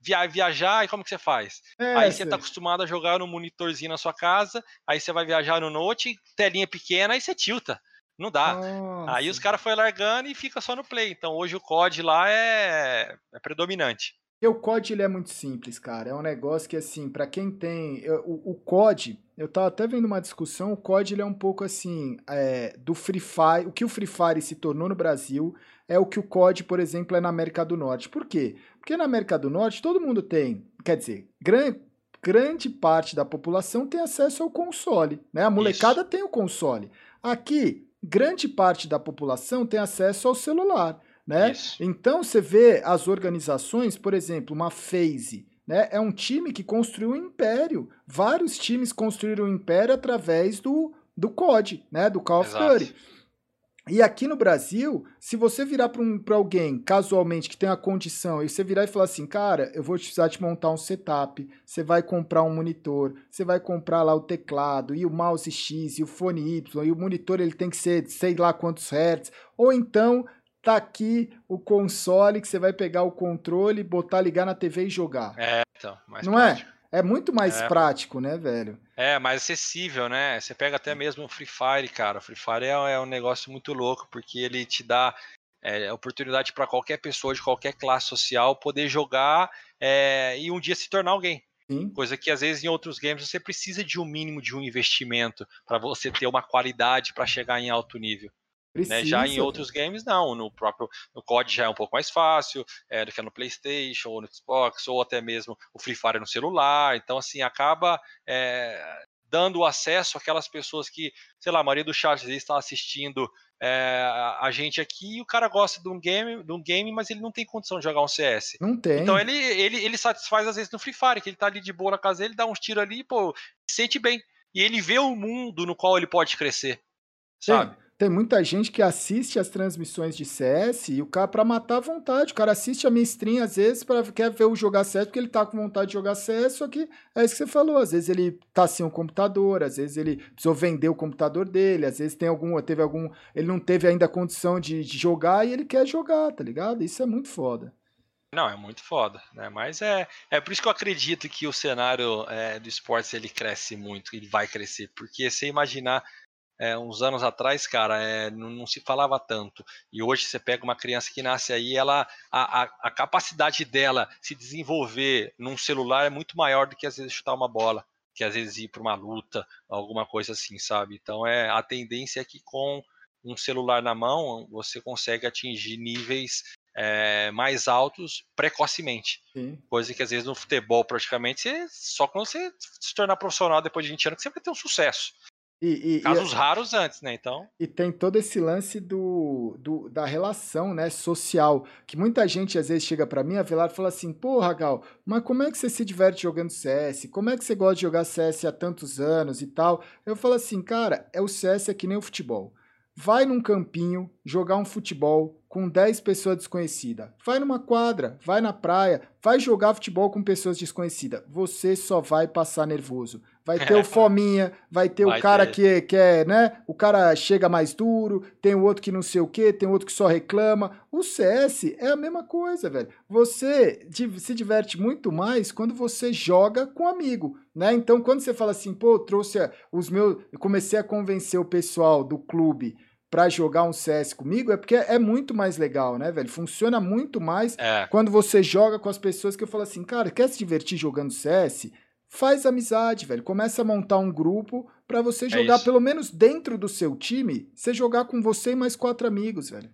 via, viajar e como que você faz? É, aí você tá acostumado a jogar no monitorzinho na sua casa, aí você vai viajar no Note, telinha pequena, aí você tilta. Não dá. Nossa. Aí os caras foi largando e fica só no play. Então hoje o COD lá é, é predominante. O COD ele é muito simples, cara. É um negócio que, assim, para quem tem. Eu, o, o COD, eu tava até vendo uma discussão, o COD ele é um pouco assim, é, do Free Fire. O que o Free Fire se tornou no Brasil é o que o COD, por exemplo, é na América do Norte. Por quê? Porque na América do Norte todo mundo tem, quer dizer, grande, grande parte da população tem acesso ao console, né? A molecada Isso. tem o console. Aqui, grande parte da população tem acesso ao celular né? Isso. Então você vê as organizações, por exemplo, uma Phase, né? É um time que construiu um império. Vários times construíram um império através do, do COD, né? Do Call of Duty. E aqui no Brasil, se você virar para um, alguém casualmente que tem a condição e você virar e falar assim, cara, eu vou precisar te montar um setup, você vai comprar um monitor, você vai comprar lá o teclado e o mouse X e o fone Y e o monitor ele tem que ser sei lá quantos hertz, ou então tá aqui o console que você vai pegar o controle, botar, ligar na TV e jogar. É, então, mais Não é? prático. é? É muito mais é. prático, né, velho? É, mais acessível, né? Você pega até mesmo o Free Fire, cara. O Free Fire é, é um negócio muito louco, porque ele te dá é, oportunidade para qualquer pessoa de qualquer classe social poder jogar é, e um dia se tornar alguém. Sim. Coisa que às vezes em outros games você precisa de um mínimo de um investimento para você ter uma qualidade para chegar em alto nível. Né? Já em outros games, não. No próprio no COD já é um pouco mais fácil é, do que no PlayStation, ou no Xbox, ou até mesmo o Free Fire no celular. Então, assim, acaba é, dando acesso àquelas pessoas que, sei lá, a maioria do chat está assistindo é, a gente aqui e o cara gosta de um game, de um game, mas ele não tem condição de jogar um CS. Não tem. Então ele, ele, ele satisfaz às vezes no Free Fire, que ele tá ali de boa na casa dele, dá uns tiros ali, pô, sente bem. E ele vê o mundo no qual ele pode crescer. sabe? Tem. Muita gente que assiste as transmissões de CS e o cara, pra matar a vontade, o cara assiste a minha às vezes para quer ver o jogar CS porque ele tá com vontade de jogar CS, só que é isso que você falou, às vezes ele tá sem um computador, às vezes ele precisou vender o computador dele, às vezes tem algum, teve algum, ele não teve ainda condição de, de jogar e ele quer jogar, tá ligado? Isso é muito foda. Não, é muito foda, né? Mas é, é por isso que eu acredito que o cenário é, do esportes ele cresce muito, ele vai crescer, porque se imaginar é, uns anos atrás, cara, é, não, não, se falava tanto. E hoje você pega uma criança que nasce aí, ela a, a, a, capacidade dela se desenvolver num celular é muito maior do que às vezes chutar uma bola, que às vezes ir para uma luta, alguma coisa assim, sabe? Então é a tendência é que com um celular na mão você consegue atingir níveis é, mais altos precocemente. Sim. Coisa que às vezes no futebol praticamente você, só quando você se tornar profissional depois de 20 anos você vai ter um sucesso. E, e, Casos e, raros antes, né? Então. E tem todo esse lance do, do da relação, né, social, que muita gente às vezes chega para mim, a Velar, e fala assim: "Porra, Gal, mas como é que você se diverte jogando CS? Como é que você gosta de jogar CS há tantos anos e tal?" Eu falo assim: "Cara, é o CS é que nem o futebol. Vai num campinho jogar um futebol com 10 pessoas desconhecidas. Vai numa quadra, vai na praia, vai jogar futebol com pessoas desconhecidas. Você só vai passar nervoso. Vai ter o fominha, vai ter vai o cara ter. que, que é, né? O cara chega mais duro, tem o outro que não sei o quê, tem outro que só reclama. O CS é a mesma coisa, velho. Você se diverte muito mais quando você joga com amigo, né? Então, quando você fala assim, pô, trouxe os meus. Eu comecei a convencer o pessoal do clube para jogar um CS comigo é porque é muito mais legal, né, velho? Funciona muito mais é. quando você joga com as pessoas que eu falo assim, cara, quer se divertir jogando CS? Faz amizade, velho. Começa a montar um grupo para você é jogar, é pelo menos dentro do seu time, você jogar com você e mais quatro amigos, velho.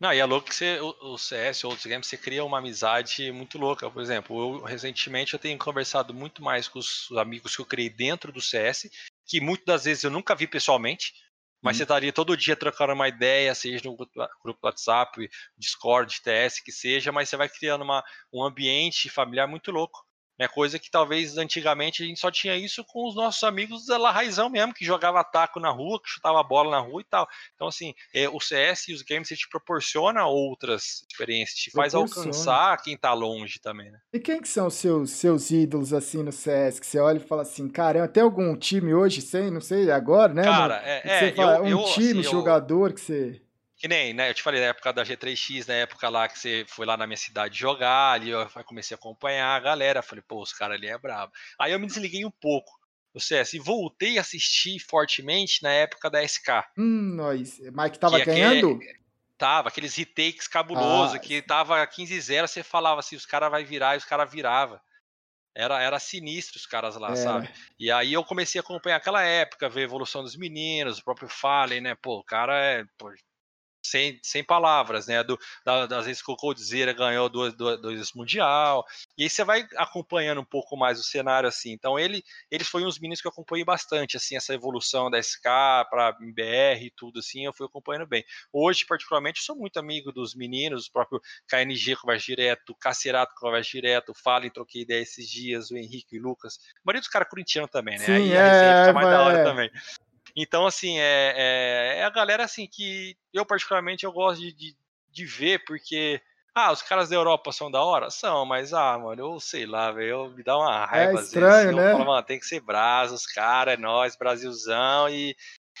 Não, e é louco que você, o, CS ou outros games, você cria uma amizade muito louca. Por exemplo, eu recentemente eu tenho conversado muito mais com os amigos que eu criei dentro do CS, que muitas das vezes eu nunca vi pessoalmente, mas hum. você estaria todo dia trocando uma ideia, seja no grupo do WhatsApp, Discord, TS, que seja, mas você vai criando uma, um ambiente familiar muito louco. Né, coisa que talvez antigamente a gente só tinha isso com os nossos amigos da Raizão mesmo, que jogava taco na rua, que chutava bola na rua e tal. Então, assim, é, o CS e os games te proporciona outras experiências, te faz alcançar quem tá longe também, né? E quem que são os seus, seus ídolos, assim, no CS, que você olha e fala assim, caramba, tem algum time hoje, sei, não sei, agora, né? Cara, é, é fala, eu, um eu, time, assim, jogador eu... que você... Que nem, né? Eu te falei na época da G3X, na época lá que você foi lá na minha cidade jogar, ali eu comecei a acompanhar a galera. Falei, pô, os caras ali é brabo. Aí eu me desliguei um pouco do CS e voltei a assistir fortemente na época da SK. Hum, nós. Mike tava que ganhando? Aquele, tava, aqueles retakes cabulosos, ah, que tava 15-0, você falava assim, os caras vai virar e os caras virava. Era, era sinistro os caras lá, é. sabe? E aí eu comecei a acompanhar aquela época, ver a evolução dos meninos, o próprio Fallen, né? Pô, o cara é. Pô, sem, sem palavras, né? Do, da, das vezes que o Coldzera ganhou dois, dois, dois Mundial. E aí você vai acompanhando um pouco mais o cenário, assim. Então, ele, eles foram uns meninos que eu acompanhei bastante, assim, essa evolução da SK para MBR e tudo, assim, eu fui acompanhando bem. Hoje, particularmente, sou muito amigo dos meninos, o próprio KNG conversa direto, o Cacerato conversa direto, o Fallen, troquei ideia esses dias, o Henrique e o Lucas. A maioria dos caras corintianos também, né? Sim, aí é, fica mais é, da hora é. também. Então, assim, é, é, é, a galera assim que eu particularmente eu gosto de, de, de, ver, porque. Ah, os caras da Europa são da hora? São, mas ah, mano, eu sei lá, velho, me dá uma raiva. É estranho, vezes, né? Eu falo, mano, tem que ser brasa, os caras, é nós, Brasilzão, e,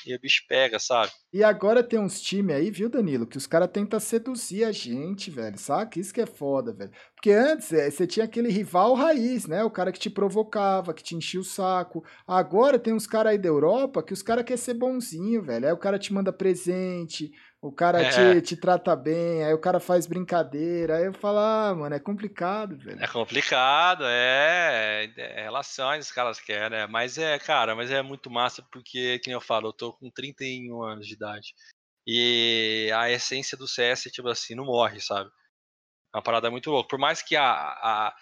e o bicho pega, sabe? E agora tem uns times aí, viu, Danilo, que os caras tentam seduzir a gente, velho, saca? Isso que é foda, velho. Porque antes é, você tinha aquele rival raiz, né? O cara que te provocava, que te enchia o saco. Agora tem uns caras aí da Europa que os caras querem ser bonzinho, velho. Aí o cara te manda presente, o cara é. te, te trata bem, aí o cara faz brincadeira. Aí eu falo, ah, mano, é complicado, velho. É complicado, é, é relações os caras querem, né? Mas é, cara, mas é muito massa porque, que eu falo, eu tô com 31 anos de idade. E a essência do CS, tipo assim, não morre, sabe? É uma parada muito louca. Por mais que a, a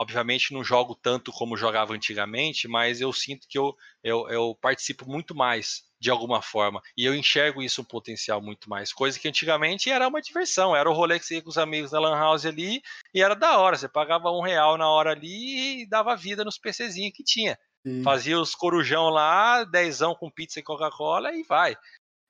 obviamente não jogo tanto como jogava antigamente, mas eu sinto que eu, eu, eu, participo muito mais de alguma forma. E eu enxergo isso um potencial muito mais. Coisa que antigamente era uma diversão. Era o rolê que você ia com os amigos na Lan House ali e era da hora. Você pagava um real na hora ali e dava vida nos PCzinhos que tinha. Sim. Fazia os corujão lá, dezão com pizza e Coca-Cola e vai.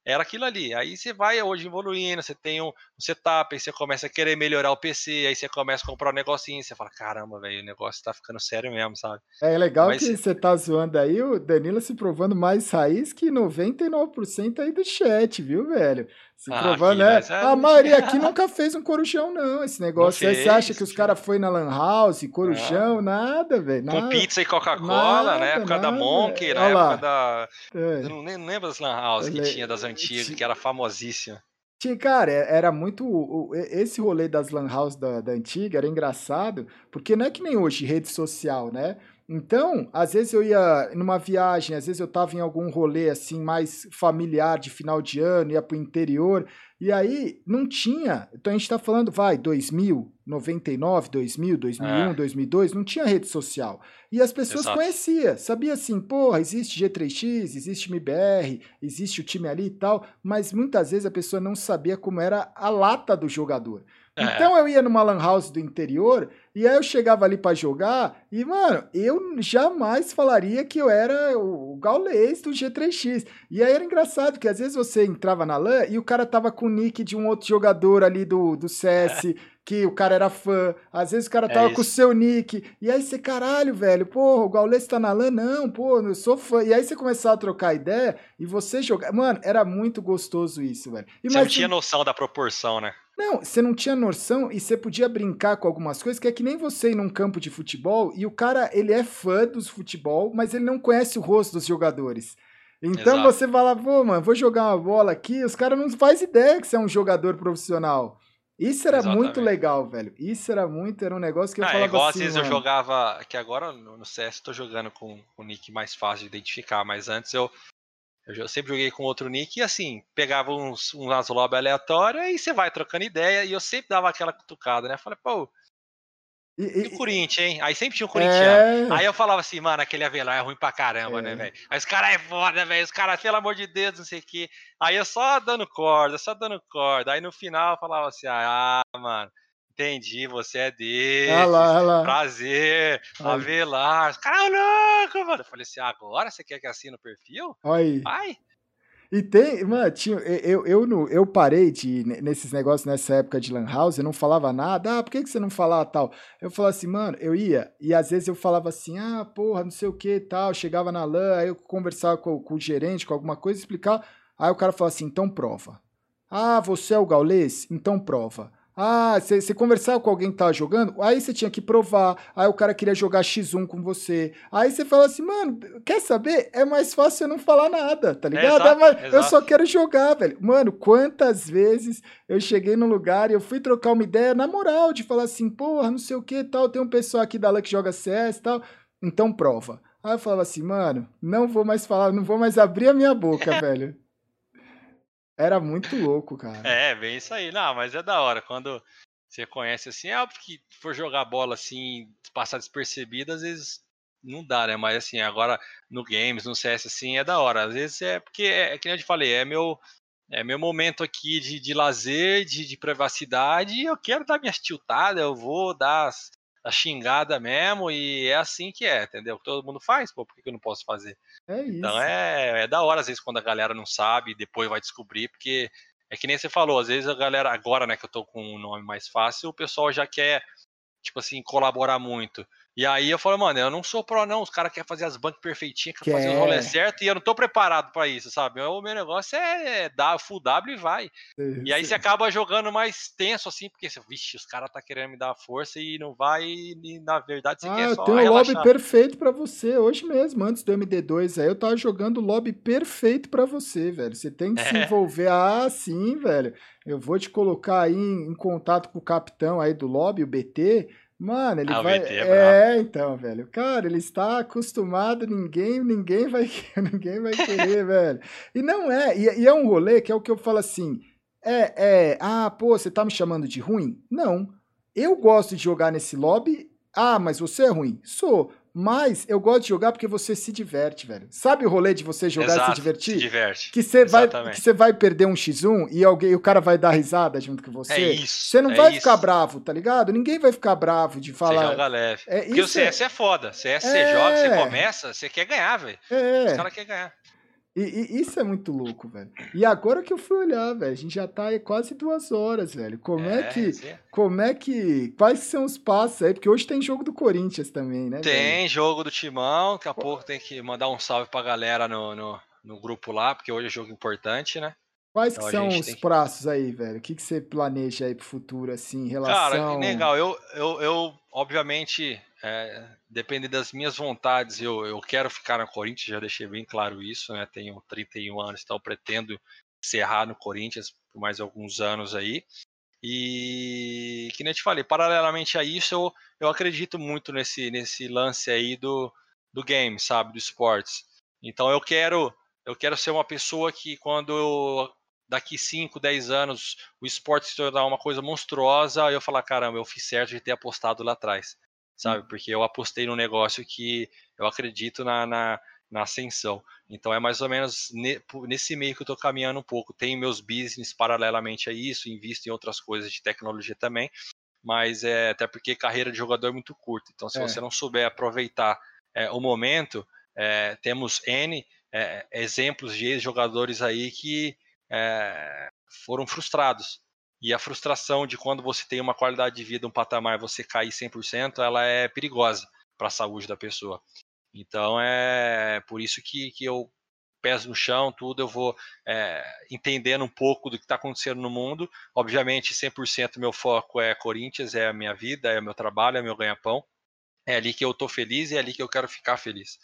Era aquilo ali. Aí você vai hoje evoluindo, você tem um, setup, aí você começa a querer melhorar o PC, aí você começa a comprar um negocinho, você fala, caramba, velho, o negócio tá ficando sério mesmo, sabe? É legal Mas, que você tá zoando aí, o Danilo se provando mais raiz que 99% aí do chat, viu, velho? Se ah, provando, né? A maioria aqui (laughs) nunca fez um corujão, não. Esse negócio. Aí você acha que os caras foi na Lan House, corujão, nada, velho. Com pizza e Coca-Cola, né? Época nada, da Monk, na época da. É. Eu não lembro das Lan House que tinha das antigas, que era famosíssima. Tinha, cara, é, era muito. Esse rolê das Lan House da, da antiga era engraçado, porque não é que nem hoje, rede social, né? Então, às vezes eu ia numa viagem, às vezes eu estava em algum rolê assim mais familiar de final de ano, ia para o interior, e aí não tinha. Então a gente está falando, vai, 2000, 99, 2000, 2001, é. 2002, não tinha rede social. E as pessoas Exato. conheciam, sabia assim, porra, existe G3X, existe MBR, existe o time ali e tal, mas muitas vezes a pessoa não sabia como era a lata do jogador. É. Então eu ia numa lan house do interior e aí eu chegava ali para jogar e, mano, eu jamais falaria que eu era o gaulês do G3X. E aí era engraçado, que às vezes você entrava na LAN e o cara tava com o nick de um outro jogador ali do, do CS, (laughs) que o cara era fã. Às vezes o cara é tava é com o seu nick. E aí você, caralho, velho, porra, o gaulês tá na LAN? Não, pô, eu sou fã. E aí você começava a trocar ideia e você jogar. Mano, era muito gostoso isso, velho. E, você mas, não tinha noção da proporção, né? Não, você não tinha noção e você podia brincar com algumas coisas que é que nem você ir num campo de futebol e o cara, ele é fã dos futebol, mas ele não conhece o rosto dos jogadores. Então Exato. você fala, pô, mano, vou jogar uma bola aqui, os caras não fazem ideia que você é um jogador profissional. Isso era Exatamente. muito legal, velho. Isso era muito, era um negócio que eu ah, falava igual assim, às vezes mano. eu jogava, que agora no CS eu tô jogando com o nick mais fácil de identificar, mas antes eu eu sempre joguei com outro nick e assim, pegava uns, umas lobby aleatórias e você vai trocando ideia e eu sempre dava aquela cutucada, né? Falei, pô, e, e, o Corinthians, hein? Aí sempre tinha um corintiano. É... Aí eu falava assim, mano, aquele Avelar é ruim pra caramba, né, é... né, velho? Aí os caras é foda, velho. Os caras, pelo amor de Deus, não sei o quê. Aí eu só dando corda, só dando corda. Aí no final eu falava assim, ah, mano, Entendi, você é dele. Olha lá, olha lá. Prazer, Avelar. Cara, louco, mano. Eu falei assim, agora você quer que assine o perfil? Aí. Vai. E tem, mano, tinha, eu, eu, eu, eu parei de, nesses negócios nessa época de Lan House, eu não falava nada, ah, por que, que você não falava tal? Eu falava assim, mano, eu ia, e às vezes eu falava assim, ah, porra, não sei o que tal, chegava na LAN, aí eu conversava com, com o gerente, com alguma coisa, explicar, aí o cara falava assim, então prova. Ah, você é o gaulês? Então prova. Ah, você conversava com alguém que tava jogando, aí você tinha que provar, aí o cara queria jogar X1 com você. Aí você fala assim, mano, quer saber? É mais fácil eu não falar nada, tá ligado? É, exato, eu só quero jogar, velho. Mano, quantas vezes eu cheguei no lugar e eu fui trocar uma ideia na moral, de falar assim, porra, não sei o que tal, tem um pessoal aqui da LAN que joga CS e tal, então prova. Aí eu falava assim, mano, não vou mais falar, não vou mais abrir a minha boca, (laughs) velho. Era muito louco, cara. É, bem isso aí. Não, mas é da hora. Quando você conhece assim, é óbvio que for jogar bola assim, passar despercebido, às vezes não dá, né? Mas assim, agora no games, no CS assim, é da hora. Às vezes é porque, é, é que nem eu te falei, é meu, é meu momento aqui de, de lazer, de, de privacidade, eu quero dar minhas tiltadas, eu vou dar as, a xingada mesmo, e é assim que é, entendeu? Todo mundo faz, pô, por que eu não posso fazer? É isso. Então é, é da hora, às vezes, quando a galera não sabe, depois vai descobrir, porque é que nem você falou, às vezes a galera, agora, né, que eu tô com um nome mais fácil, o pessoal já quer, tipo assim, colaborar muito. E aí eu falo, mano, eu não sou pro não, os caras querem fazer as bancas perfeitinhas, querem fazer os rolês certo, e eu não tô preparado para isso, sabe? O meu negócio é dar full W e vai. e aí você acaba jogando mais tenso, assim, porque, vixe, os caras tá querendo me dar força e não vai, e na verdade você ah, quer só tem um lobby perfeito para você, hoje mesmo, antes do MD2 aí, eu tava jogando o lobby perfeito para você, velho. Você tem que é. se envolver, ah, sim, velho. Eu vou te colocar aí em, em contato com o capitão aí do lobby, o BT, Mano, ele ah, vai. É, é, então, velho. Cara, ele está acostumado, ninguém, ninguém vai, (laughs) ninguém vai querer, (laughs) velho. E não é, e, e, é um rolê que é o que eu falo assim. É, é, ah, pô, você tá me chamando de ruim? Não. Eu gosto de jogar nesse lobby. Ah, mas você é ruim? Sou. Mas eu gosto de jogar porque você se diverte, velho. Sabe o rolê de você jogar Exato, e se divertir? Se diverte. Que você vai, que você vai perder um X1 e alguém, o cara vai dar risada junto com você. É isso. Você não é vai isso. ficar bravo, tá ligado? Ninguém vai ficar bravo de falar. Você joga leve. É, porque o CS é, é foda. CS é... você joga, você começa, você quer ganhar, velho. É. Os caras querem ganhar. E, e, isso é muito louco, velho. E agora que eu fui olhar, velho, a gente já tá aí quase duas horas, velho. Como é, é que. Sim. Como é que. Quais são os passos aí? Porque hoje tem jogo do Corinthians também, né? Tem velho? jogo do Timão. Daqui a pouco tem que mandar um salve pra galera no, no, no grupo lá, porque hoje é jogo importante, né? Quais então, são os que... prazos aí, velho? O que, que você planeja aí pro futuro, assim, em relação... Cara, legal. Eu, eu, eu obviamente, é, depende das minhas vontades, eu, eu quero ficar no Corinthians, já deixei bem claro isso, né? Tenho 31 anos, então pretendo encerrar no Corinthians por mais alguns anos aí. E que nem eu te falei, paralelamente a isso, eu, eu acredito muito nesse, nesse lance aí do, do game, sabe? Do esportes. Então eu quero eu quero ser uma pessoa que quando eu, daqui 5, 10 anos o esporte se tornar uma coisa monstruosa, eu falar, caramba, eu fiz certo de ter apostado lá atrás sabe? Porque eu apostei num negócio que eu acredito na, na, na ascensão. Então é mais ou menos nesse meio que eu estou caminhando um pouco. Tenho meus business paralelamente a isso, invisto em outras coisas de tecnologia também, mas é até porque carreira de jogador é muito curta. Então se é. você não souber aproveitar é, o momento, é, temos N é, exemplos de jogadores aí que é, foram frustrados e a frustração de quando você tem uma qualidade de vida, um patamar, você cair 100%, ela é perigosa para a saúde da pessoa. Então é por isso que, que eu pés no chão, tudo, eu vou é, entendendo um pouco do que está acontecendo no mundo. Obviamente, 100% meu foco é Corinthians, é a minha vida, é o meu trabalho, é meu ganha-pão. É ali que eu estou feliz e é ali que eu quero ficar feliz.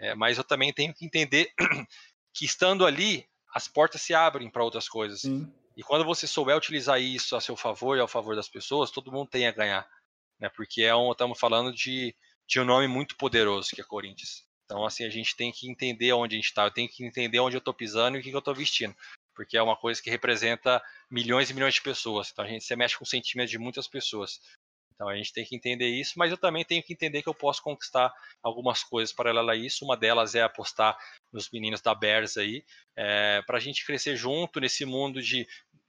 É, mas eu também tenho que entender (clears throat) que estando ali, as portas se abrem para outras coisas. Sim. E quando você souber utilizar isso a seu favor e ao favor das pessoas, todo mundo tem a ganhar. Né? Porque é um, estamos falando de, de um nome muito poderoso que é Corinthians. Então, assim, a gente tem que entender onde a gente está. Eu tenho que entender onde eu estou pisando e o que, que eu estou vestindo. Porque é uma coisa que representa milhões e milhões de pessoas. Então, a gente se mexe com o sentimento de muitas pessoas. Então a gente tem que entender isso, mas eu também tenho que entender que eu posso conquistar algumas coisas paralelas a isso. Uma delas é apostar nos meninos da Bears aí, é, para a gente crescer junto nesse mundo de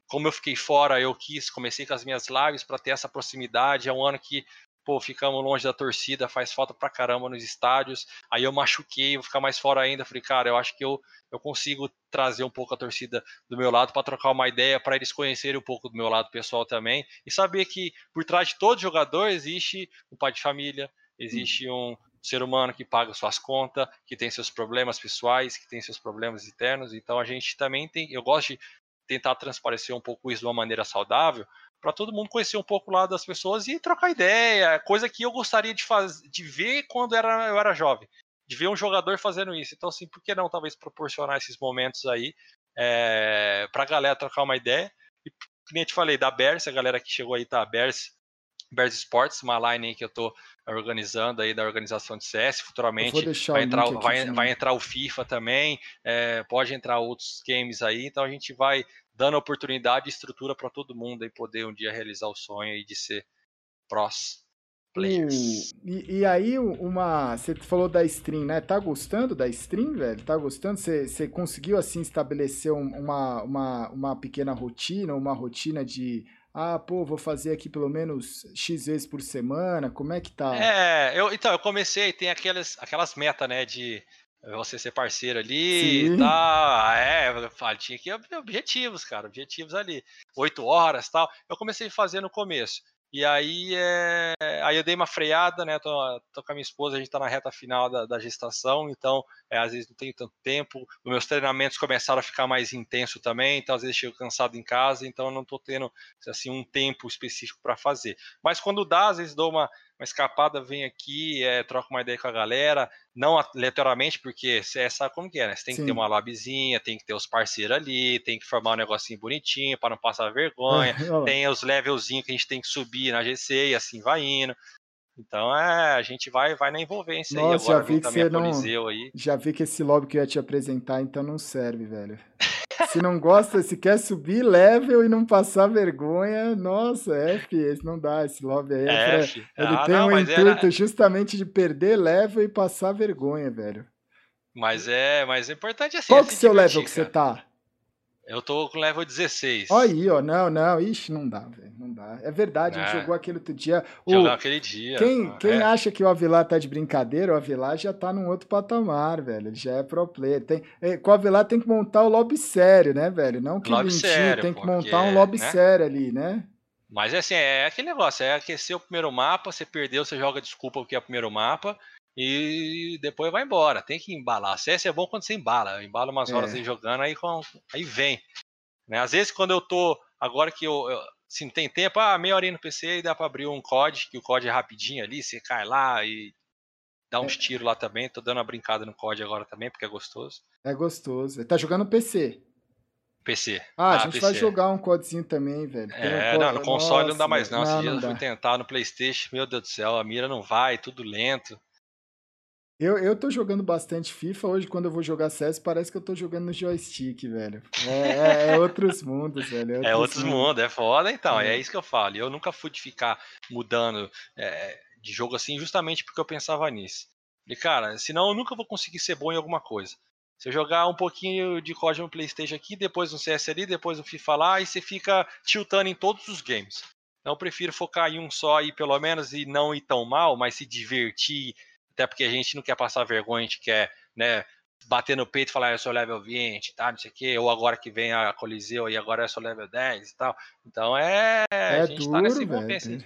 como eu fiquei fora, eu quis, comecei com as minhas lives para ter essa proximidade. É um ano que pô, ficamos longe da torcida, faz falta pra caramba nos estádios. Aí eu machuquei, vou ficar mais fora ainda. Falei, cara, eu acho que eu, eu consigo trazer um pouco a torcida do meu lado para trocar uma ideia, para eles conhecerem um pouco do meu lado pessoal também. E saber que por trás de todo jogador existe um pai de família, existe um ser humano que paga suas contas, que tem seus problemas pessoais, que tem seus problemas internos. Então a gente também tem. Eu gosto de tentar transparecer um pouco isso de uma maneira saudável, para todo mundo conhecer um pouco lá das pessoas e trocar ideia, coisa que eu gostaria de fazer, de ver quando era, eu era jovem, de ver um jogador fazendo isso. Então, assim, por que não talvez proporcionar esses momentos aí é, para a galera trocar uma ideia? E, como eu te falei, da Bears, a galera que chegou aí tá Bears, Bears Sports, uma line aí que eu estou organizando aí da organização de CS. Futuramente vai entrar, vai, vai, entrar o FIFA também, é, pode entrar outros games aí, então a gente vai dando oportunidade e estrutura para todo mundo aí poder um dia realizar o sonho aí de ser pros players. E, e, aí, uma. Você falou da stream, né? Tá gostando da stream, velho? Tá gostando? Você, você conseguiu, assim, estabelecer uma, uma, uma pequena rotina, uma rotina de. Ah, pô, vou fazer aqui pelo menos X vezes por semana. Como é que tá? É, eu, então, eu comecei, tem aquelas, aquelas metas, né, de você ser parceiro ali e tal. É, tinha que objetivos, cara, objetivos ali. Oito horas tal. Eu comecei a fazer no começo. E aí, é... aí eu dei uma freada, né? Tô, tô, com a minha esposa, a gente tá na reta final da, da gestação, então é, às vezes não tenho tanto tempo. Os meus treinamentos começaram a ficar mais intenso também, então às vezes chego cansado em casa, então eu não tô tendo assim um tempo específico para fazer. Mas quando dá, às vezes dou uma, uma escapada, vem aqui, é, troca uma ideia com a galera, não aleatoriamente, porque você sabe como que é, né? Você tem Sim. que ter uma labzinha, tem que ter os parceiros ali, tem que formar um negocinho bonitinho para não passar vergonha, (laughs) tem os levelzinhos que a gente tem que subir na GC e assim vai indo. Então é, a gente vai, vai na envolvência Nossa, aí agora, já vi que você não, aí. Já vi que esse lobby que eu ia te apresentar, então não serve, velho. Se não gosta, se quer subir level e não passar vergonha, nossa, F, esse não dá, esse lobby aí. É F. Ele ah, tem não, um intuito era... justamente de perder level e passar vergonha, velho. Mas é, mas é importante assim. Qual que é o seu level que você tá? Eu tô com level 16. Olha aí, ó. Não, não. Ixi, não dá, velho. Dá. É verdade, é. jogou aquele outro dia. Jogou aquele dia. Quem, quem é. acha que o Avilar tá de brincadeira, o Avilar já tá num outro patamar, velho. Ele já é pro player. Tem, é, com o Avilar tem que montar o lobby sério, né, velho? Não que lobby sério, tem que montar um lobby né? sério ali, né? Mas é assim, é aquele negócio, é aquecer o primeiro mapa, você perdeu, você joga desculpa porque é o primeiro mapa e depois vai embora. Tem que embalar. CS é bom quando você embala. Embala umas horas é. aí jogando, aí, aí vem. Né? Às vezes quando eu tô, agora que eu, eu assim, tem tempo, ah, meia horinha no PC e dá para abrir um COD, que o COD é rapidinho ali, você cai lá e dá uns é. tiros lá também. Tô dando uma brincada no COD agora também, porque é gostoso. É gostoso. Tá jogando PC. PC. Ah, a ah, gente PC. vai jogar um codezinho também, velho. é, um não, no console Nossa, não dá mais não. não Esse dia eu fui tentar no Playstation, meu Deus do céu, a mira não vai, tudo lento. Eu, eu tô jogando bastante FIFA. Hoje, quando eu vou jogar CS, parece que eu tô jogando no joystick, velho. É, é, é outros mundos, velho. É, outros, é outros mundos. mundos, é foda então. É. é. isso que eu falo. Eu nunca fui de ficar mudando é, de jogo assim, justamente porque eu pensava nisso. E, cara, senão eu nunca vou conseguir ser bom em alguma coisa. Se eu jogar um pouquinho de código no PlayStation aqui, depois no CS ali, depois no FIFA lá, e você fica tiltando em todos os games. Então eu prefiro focar em um só aí, pelo menos, e não ir tão mal, mas se divertir até porque a gente não quer passar vergonha, a gente quer, né, bater no peito e falar, eu sou level 20, tá, não sei o quê, ou agora que vem a Coliseu e agora eu sou level 10 e tal. Então é. É a gente duro, tá nesse velho.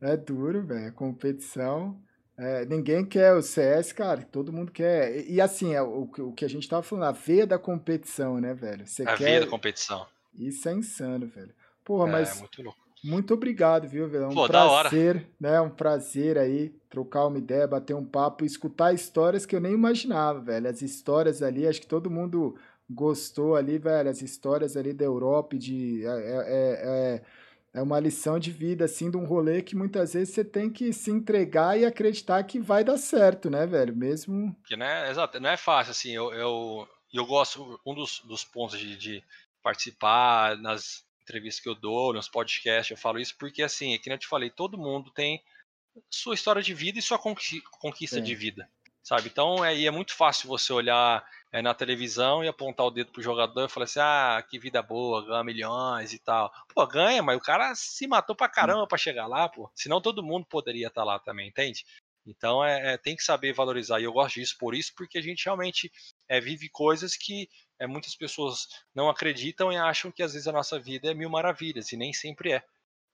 É duro, velho. Competição. É, ninguém quer o CS, cara, todo mundo quer. E, e assim, é o, o que a gente tava falando, a veia da competição, né, velho? Você a quer... veia da competição. Isso é insano, velho. Porra, é, mas. Muito louco. Muito obrigado, viu, velho? É um Pô, prazer, né? Um prazer aí trocar uma ideia, bater um papo, escutar histórias que eu nem imaginava, velho. As histórias ali, acho que todo mundo gostou ali, velho. As histórias ali da Europa, de é, é, é, é uma lição de vida, assim, de um rolê que muitas vezes você tem que se entregar e acreditar que vai dar certo, né, velho? Mesmo. Que não é, exato, não é fácil, assim. Eu, eu, eu gosto, um dos, dos pontos de, de participar nas entrevistas que eu dou, nos podcasts, eu falo isso porque, assim, é que eu te falei, todo mundo tem sua história de vida e sua conquista de vida, sabe? Então, é, é muito fácil você olhar é, na televisão e apontar o dedo pro jogador e falar assim, ah, que vida boa, ganha milhões e tal. Pô, ganha, mas o cara se matou pra caramba para chegar lá, pô. Senão todo mundo poderia estar tá lá também, entende? Então é, é, tem que saber valorizar. E eu gosto disso por isso, porque a gente realmente é, vive coisas que é, muitas pessoas não acreditam e acham que às vezes a nossa vida é mil maravilhas, e nem sempre é.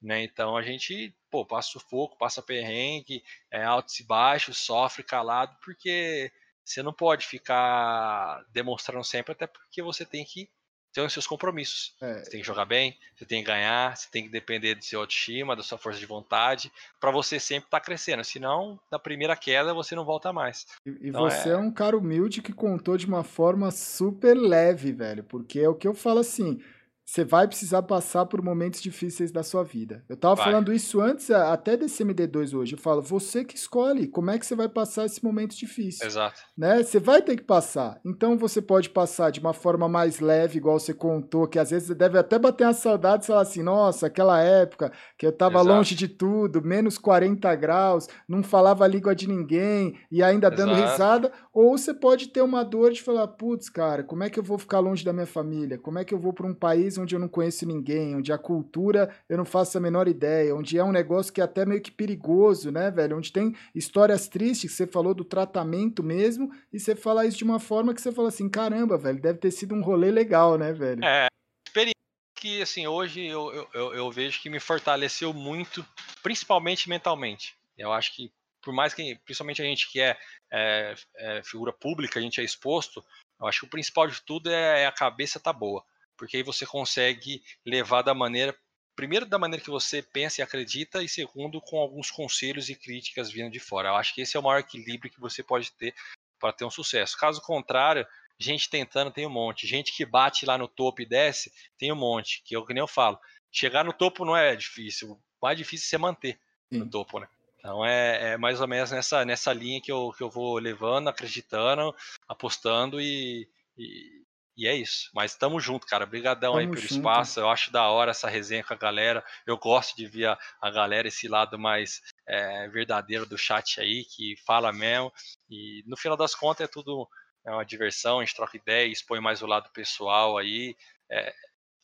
Né? Então a gente pô, passa sufoco, passa perrengue, é, altos e baixos, sofre calado, porque você não pode ficar demonstrando sempre, até porque você tem que ter os seus compromissos. É. Você tem que jogar bem, você tem que ganhar, você tem que depender do seu autoestima, da sua força de vontade, para você sempre estar tá crescendo. Senão, na primeira queda, você não volta mais. E, e então, você é... é... um cara humilde que contou de uma forma super leve, velho. Porque é o que eu falo assim. Você vai precisar passar por momentos difíceis da sua vida. Eu tava vai. falando isso antes até desse MD2 hoje. Eu falo, você que escolhe como é que você vai passar esse momento difícil. Exato. Né? Você vai ter que passar. Então você pode passar de uma forma mais leve, igual você contou, que às vezes você deve até bater uma saudade e falar assim: nossa, aquela época que eu tava Exato. longe de tudo, menos 40 graus, não falava a língua de ninguém e ainda dando Exato. risada. Ou você pode ter uma dor de falar, putz, cara, como é que eu vou ficar longe da minha família? Como é que eu vou para um país onde eu não conheço ninguém, onde a cultura eu não faço a menor ideia, onde é um negócio que é até meio que perigoso, né, velho? Onde tem histórias tristes, você falou do tratamento mesmo, e você fala isso de uma forma que você fala assim, caramba, velho, deve ter sido um rolê legal, né, velho? É, experiência que, assim, hoje eu, eu, eu vejo que me fortaleceu muito, principalmente mentalmente. Eu acho que por mais que, principalmente a gente que é, é, é, figura pública, a gente é exposto, eu acho que o principal de tudo é, é a cabeça tá boa, porque aí você consegue levar da maneira, primeiro da maneira que você pensa e acredita, e segundo com alguns conselhos e críticas vindo de fora. Eu acho que esse é o maior equilíbrio que você pode ter para ter um sucesso. Caso contrário, gente tentando tem um monte, gente que bate lá no topo e desce tem um monte, que eu que nem eu falo. Chegar no topo não é difícil, o mais difícil é você manter Sim. no topo, né? Então é, é, mais ou menos nessa, nessa linha que eu, que eu vou levando, acreditando, apostando e, e, e é isso. Mas tamo junto, cara. Obrigadão aí pelo junto. espaço. Eu acho da hora essa resenha com a galera. Eu gosto de ver a, a galera, esse lado mais é, verdadeiro do chat aí, que fala mesmo. E no final das contas é tudo é uma diversão, a gente troca ideia, expõe mais o lado pessoal aí. É,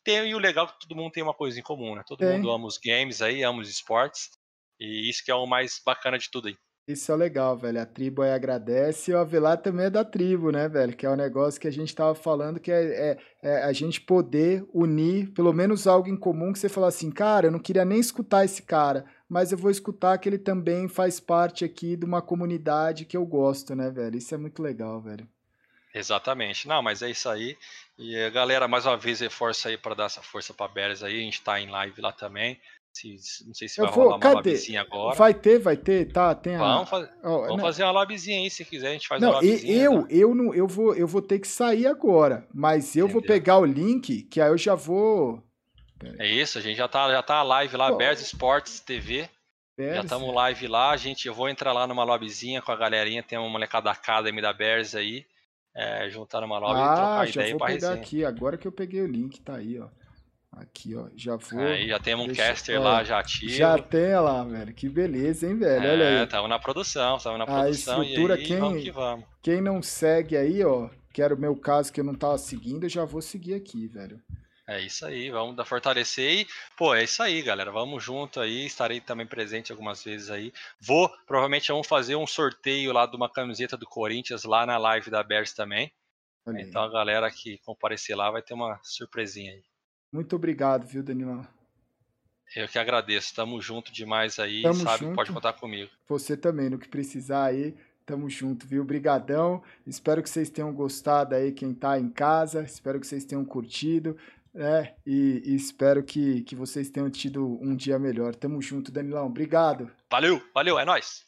tem, e o legal é que todo mundo tem uma coisa em comum, né? Todo tem. mundo ama os games aí, ama os esportes. E isso que é o mais bacana de tudo aí. Isso é legal, velho. A tribo aí agradece e o Avelar também é da tribo, né, velho? Que é um negócio que a gente tava falando que é, é, é, a gente poder unir pelo menos algo em comum que você fala assim, cara, eu não queria nem escutar esse cara, mas eu vou escutar que ele também faz parte aqui de uma comunidade que eu gosto, né, velho? Isso é muito legal, velho. Exatamente. Não, mas é isso aí. E a galera, mais uma vez, reforça aí para dar essa força para Beres aí. A gente tá em live lá também. Se, não sei se eu vai vou, rolar uma cadê? lobbyzinha agora. Vai ter, vai ter, tá, tem a... Vamos, faz... oh, vamos fazer uma lobbyzinha aí, se quiser, a gente faz não, uma lobbyzinha. Eu, tá? eu, não, eu, vou, eu vou ter que sair agora, mas eu Entendeu? vou pegar o link, que aí eu já vou... É isso, a gente já tá, já tá live lá. Bears Sports TV. Bears. Já estamos live lá, a gente, eu vou entrar lá numa lobbyzinha com a galerinha, tem uma molecada da Academy da Bears aí, é, juntar numa lobby ah, e trocar já ideia vou pegar aqui, agora que eu peguei o link, tá aí, ó. Aqui, ó, já vou. Aí já temos um Deixa... caster lá já ativo. Já tem lá, velho. Que beleza, hein, velho? Olha aí. É, tamo na produção, tamo na produção. A estrutura, aí, quem, vamos que vamos. quem não segue aí, ó, que era o meu caso que eu não tava seguindo, eu já vou seguir aqui, velho. É isso aí, vamos fortalecer e, pô, é isso aí, galera. Vamos junto aí, estarei também presente algumas vezes aí. Vou, provavelmente vamos fazer um sorteio lá de uma camiseta do Corinthians lá na live da Bears também. Olha então aí. a galera que comparecer lá vai ter uma surpresinha aí. Muito obrigado, viu, Danilão? Eu que agradeço. Tamo junto demais aí, Tamo sabe? Junto. Pode contar comigo. Você também, no que precisar aí. Tamo junto, viu? Brigadão. Espero que vocês tenham gostado aí, quem tá em casa. Espero que vocês tenham curtido, né? E, e espero que, que vocês tenham tido um dia melhor. Tamo junto, Danilão. Obrigado. Valeu, valeu, é nóis.